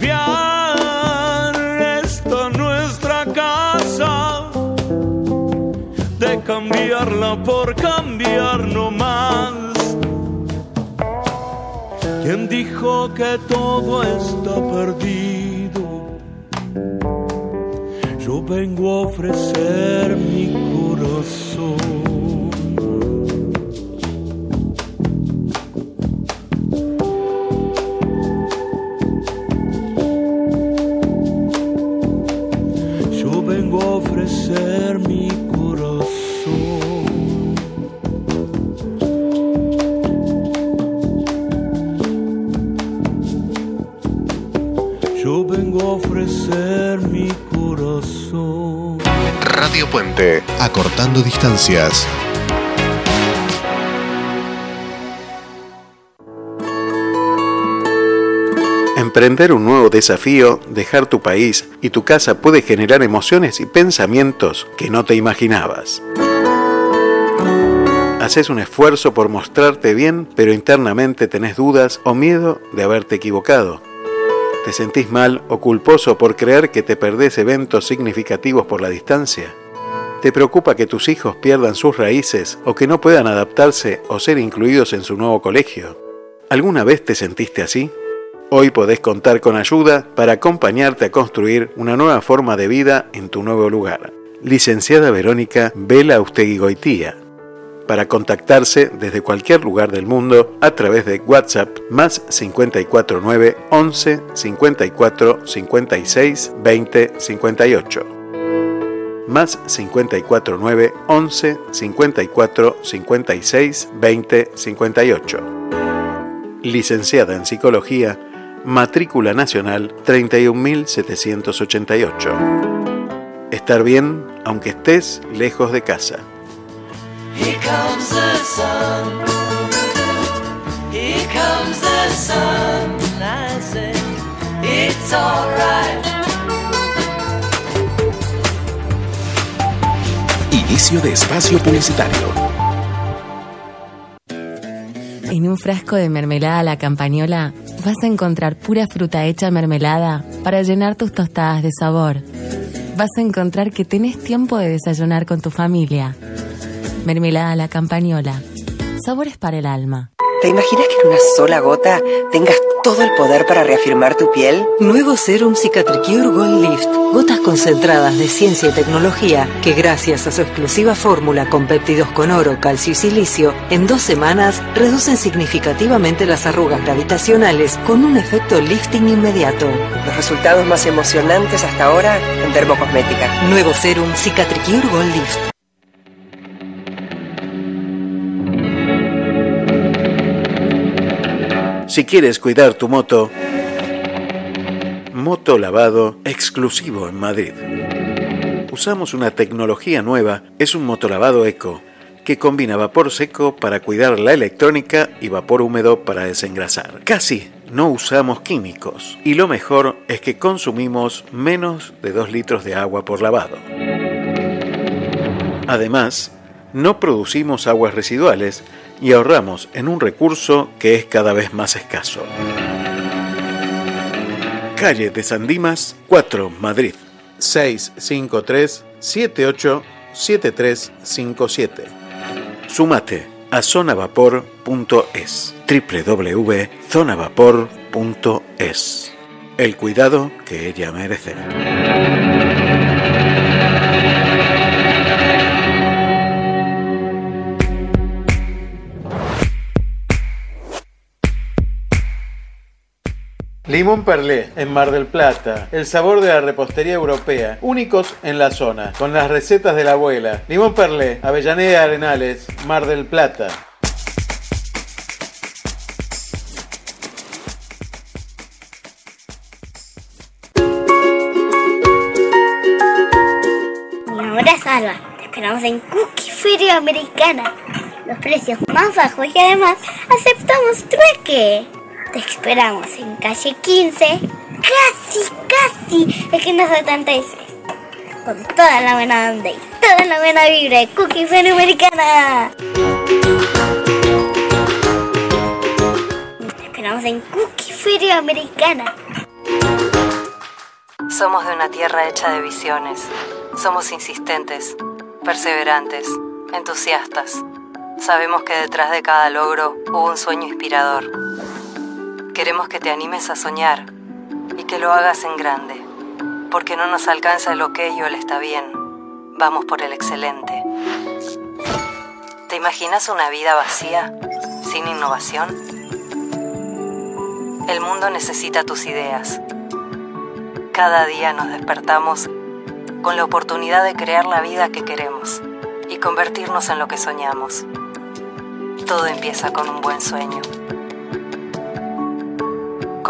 cambiarla por cambiar no más. ¿Quién dijo que todo está perdido? Yo vengo a ofrecer mi corazón. Yo vengo a ofrecer mi corazón. Yo vengo a ofrecer mi corazón. Radio Puente, acortando distancias. Emprender un nuevo desafío, dejar tu país y tu casa puede generar emociones y pensamientos que no te imaginabas. Haces un esfuerzo por mostrarte bien, pero internamente tenés dudas o miedo de haberte equivocado. ¿Te sentís mal o culposo por creer que te perdés eventos significativos por la distancia? ¿Te preocupa que tus hijos pierdan sus raíces o que no puedan adaptarse o ser incluidos en su nuevo colegio? ¿Alguna vez te sentiste así? Hoy podés contar con ayuda para acompañarte a construir una nueva forma de vida en tu nuevo lugar. Licenciada Verónica Vela Goitía. Para contactarse desde cualquier lugar del mundo a través de WhatsApp más 549 11 54 56 20 58. Más 549 11 54 56 20 58. Licenciada en Psicología, matrícula nacional 31788. Estar bien aunque estés lejos de casa. Here comes the sun. sun. I say it's alright. Inicio de espacio publicitario. En un frasco de mermelada a la campañola vas a encontrar pura fruta hecha mermelada para llenar tus tostadas de sabor. Vas a encontrar que tenés tiempo de desayunar con tu familia. Mermelada a la campañola. Sabores para el alma. ¿Te imaginas que en una sola gota tengas todo el poder para reafirmar tu piel? Nuevo Serum Cicatricure Gold Lift. Gotas concentradas de ciencia y tecnología que gracias a su exclusiva fórmula con péptidos con oro, calcio y silicio, en dos semanas reducen significativamente las arrugas gravitacionales con un efecto lifting inmediato. Los resultados más emocionantes hasta ahora en dermocosmética. Nuevo Serum Cicatricure Gold Lift. Si quieres cuidar tu moto, moto lavado exclusivo en Madrid. Usamos una tecnología nueva, es un motolavado eco, que combina vapor seco para cuidar la electrónica y vapor húmedo para desengrasar. Casi no usamos químicos y lo mejor es que consumimos menos de 2 litros de agua por lavado. Además, no producimos aguas residuales y ahorramos en un recurso que es cada vez más escaso. Calle de San Dimas, 4, Madrid. 653 78 7357. Sumate a zonavapor.es. www.zonavapor.es. El cuidado que ella merece. Limón Perlé, en Mar del Plata. El sabor de la repostería europea, únicos en la zona, con las recetas de la abuela. Limón Perlé, Avellaneda Arenales, Mar del Plata. Mi nombre es Alba. Te esperamos en Cookie Feria Americana. Los precios más bajos y además aceptamos trueque. Te esperamos en calle 15. Casi, casi. Es que no 76. Con toda la buena onda y toda la buena vibra de Cookie Americana. Te esperamos en Cookie Feria Americana. Somos de una tierra hecha de visiones. Somos insistentes, perseverantes, entusiastas. Sabemos que detrás de cada logro hubo un sueño inspirador. Queremos que te animes a soñar y que lo hagas en grande, porque no nos alcanza el ok o el está bien. Vamos por el excelente. ¿Te imaginas una vida vacía, sin innovación? El mundo necesita tus ideas. Cada día nos despertamos con la oportunidad de crear la vida que queremos y convertirnos en lo que soñamos. Todo empieza con un buen sueño.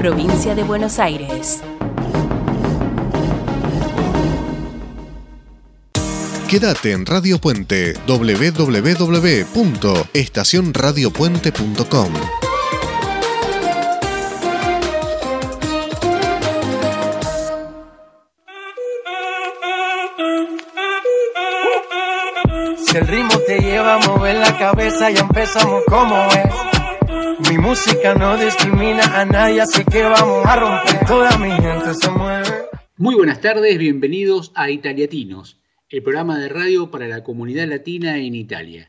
provincia de Buenos Aires. Quédate en Radio Puente www.estacionradiopuente.com. Si el ritmo te lleva a mover la cabeza, ya empezamos como es. Mi música no discrimina a nadie, así que vamos a romper. Toda mi gente se mueve. Muy buenas tardes, bienvenidos a Italiatinos, el programa de radio para la comunidad latina en Italia.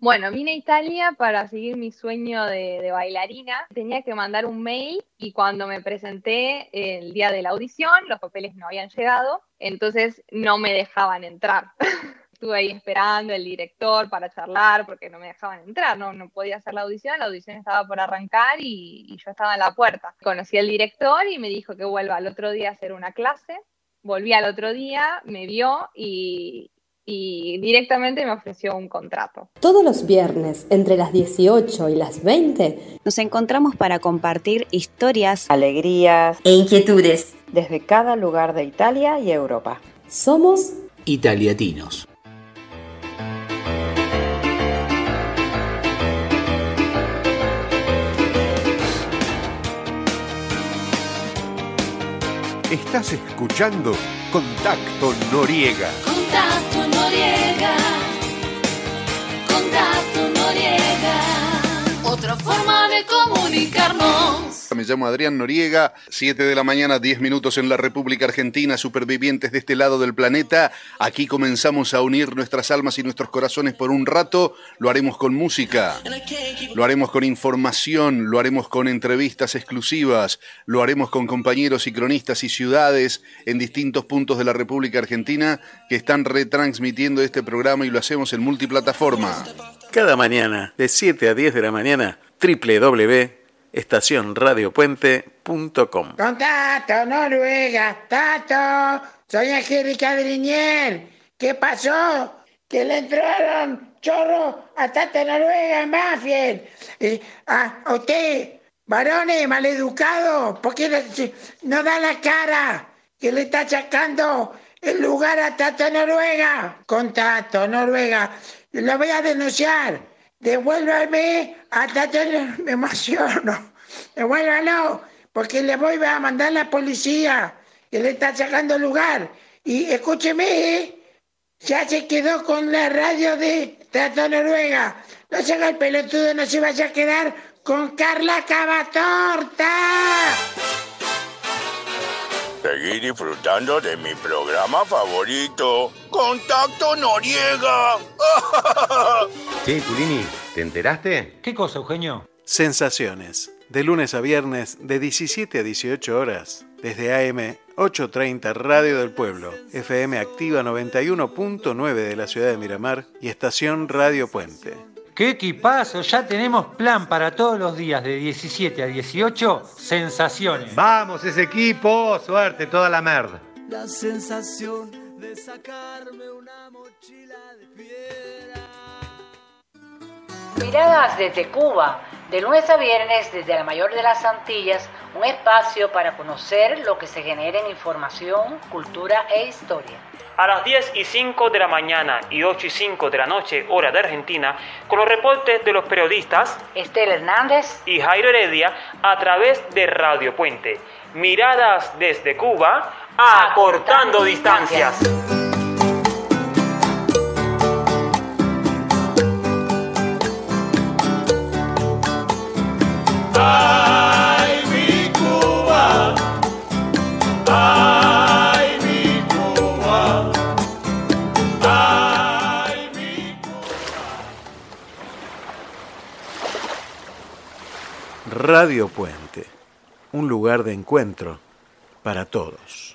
Bueno, vine a Italia para seguir mi sueño de, de bailarina. Tenía que mandar un mail y cuando me presenté el día de la audición, los papeles no habían llegado, entonces no me dejaban entrar. Estuve ahí esperando el director para charlar porque no me dejaban entrar, no, no podía hacer la audición, la audición estaba por arrancar y, y yo estaba en la puerta. Conocí al director y me dijo que vuelva al otro día a hacer una clase. Volví al otro día, me vio y, y directamente me ofreció un contrato. Todos los viernes, entre las 18 y las 20, Nos encontramos para compartir historias, alegrías e inquietudes. desde cada lugar de Italia y Europa. somos Italiatinos. Estás escuchando Contacto Noriega. Contacto Noriega. Contacto Noriega. Otra forma de comunicarnos. Me llamo Adrián Noriega, 7 de la mañana, 10 minutos en la República Argentina, supervivientes de este lado del planeta. Aquí comenzamos a unir nuestras almas y nuestros corazones por un rato. Lo haremos con música, lo haremos con información, lo haremos con entrevistas exclusivas, lo haremos con compañeros y cronistas y ciudades en distintos puntos de la República Argentina que están retransmitiendo este programa y lo hacemos en multiplataforma. Cada mañana, de 7 a 10 de la mañana, www.estacionradiopuente.com. Contacto, Noruega, Tato, soy Angélica Driñel. ¿Qué pasó? Que le entraron chorro a Tato Noruega en Banfield. Y a a usted, varones maleducados, ¿por qué no, da la cara? Que le está achacando el lugar a Tato Noruega. Contacto, Noruega, lo voy a denunciar. Devuélvame a Tato Noruega. Me emociono. Devuélvalo, porque le voy a mandar a la policía. Que le está sacando lugar. Y escúcheme, ya se quedó con la radio de Tato Noruega. No se haga el pelotudo, no se vaya a quedar con Carla Cavatorta. Seguí disfrutando de mi programa favorito, Contacto Noriega. Sí, Culini, ¿te enteraste? ¿Qué cosa, Eugenio? Sensaciones. De lunes a viernes, de 17 a 18 horas, desde AM 830 Radio del Pueblo, FM Activa 91.9 de la ciudad de Miramar y estación Radio Puente. ¡Qué equipazo! Ya tenemos plan para todos los días de 17 a 18, sensaciones. Vamos, ese equipo, suerte, toda la merda. La sensación de sacarme una mochila de piedra. Miradas desde Cuba, de lunes a viernes desde la mayor de las Antillas, un espacio para conocer lo que se genera en información, cultura e historia. A las 10 y 5 de la mañana y 8 y 5 de la noche, hora de Argentina, con los reportes de los periodistas Estela Hernández y Jairo Heredia a través de Radio Puente. Miradas desde Cuba, acortando distancias. Ay, Radio Puente, un lugar de encuentro para todos.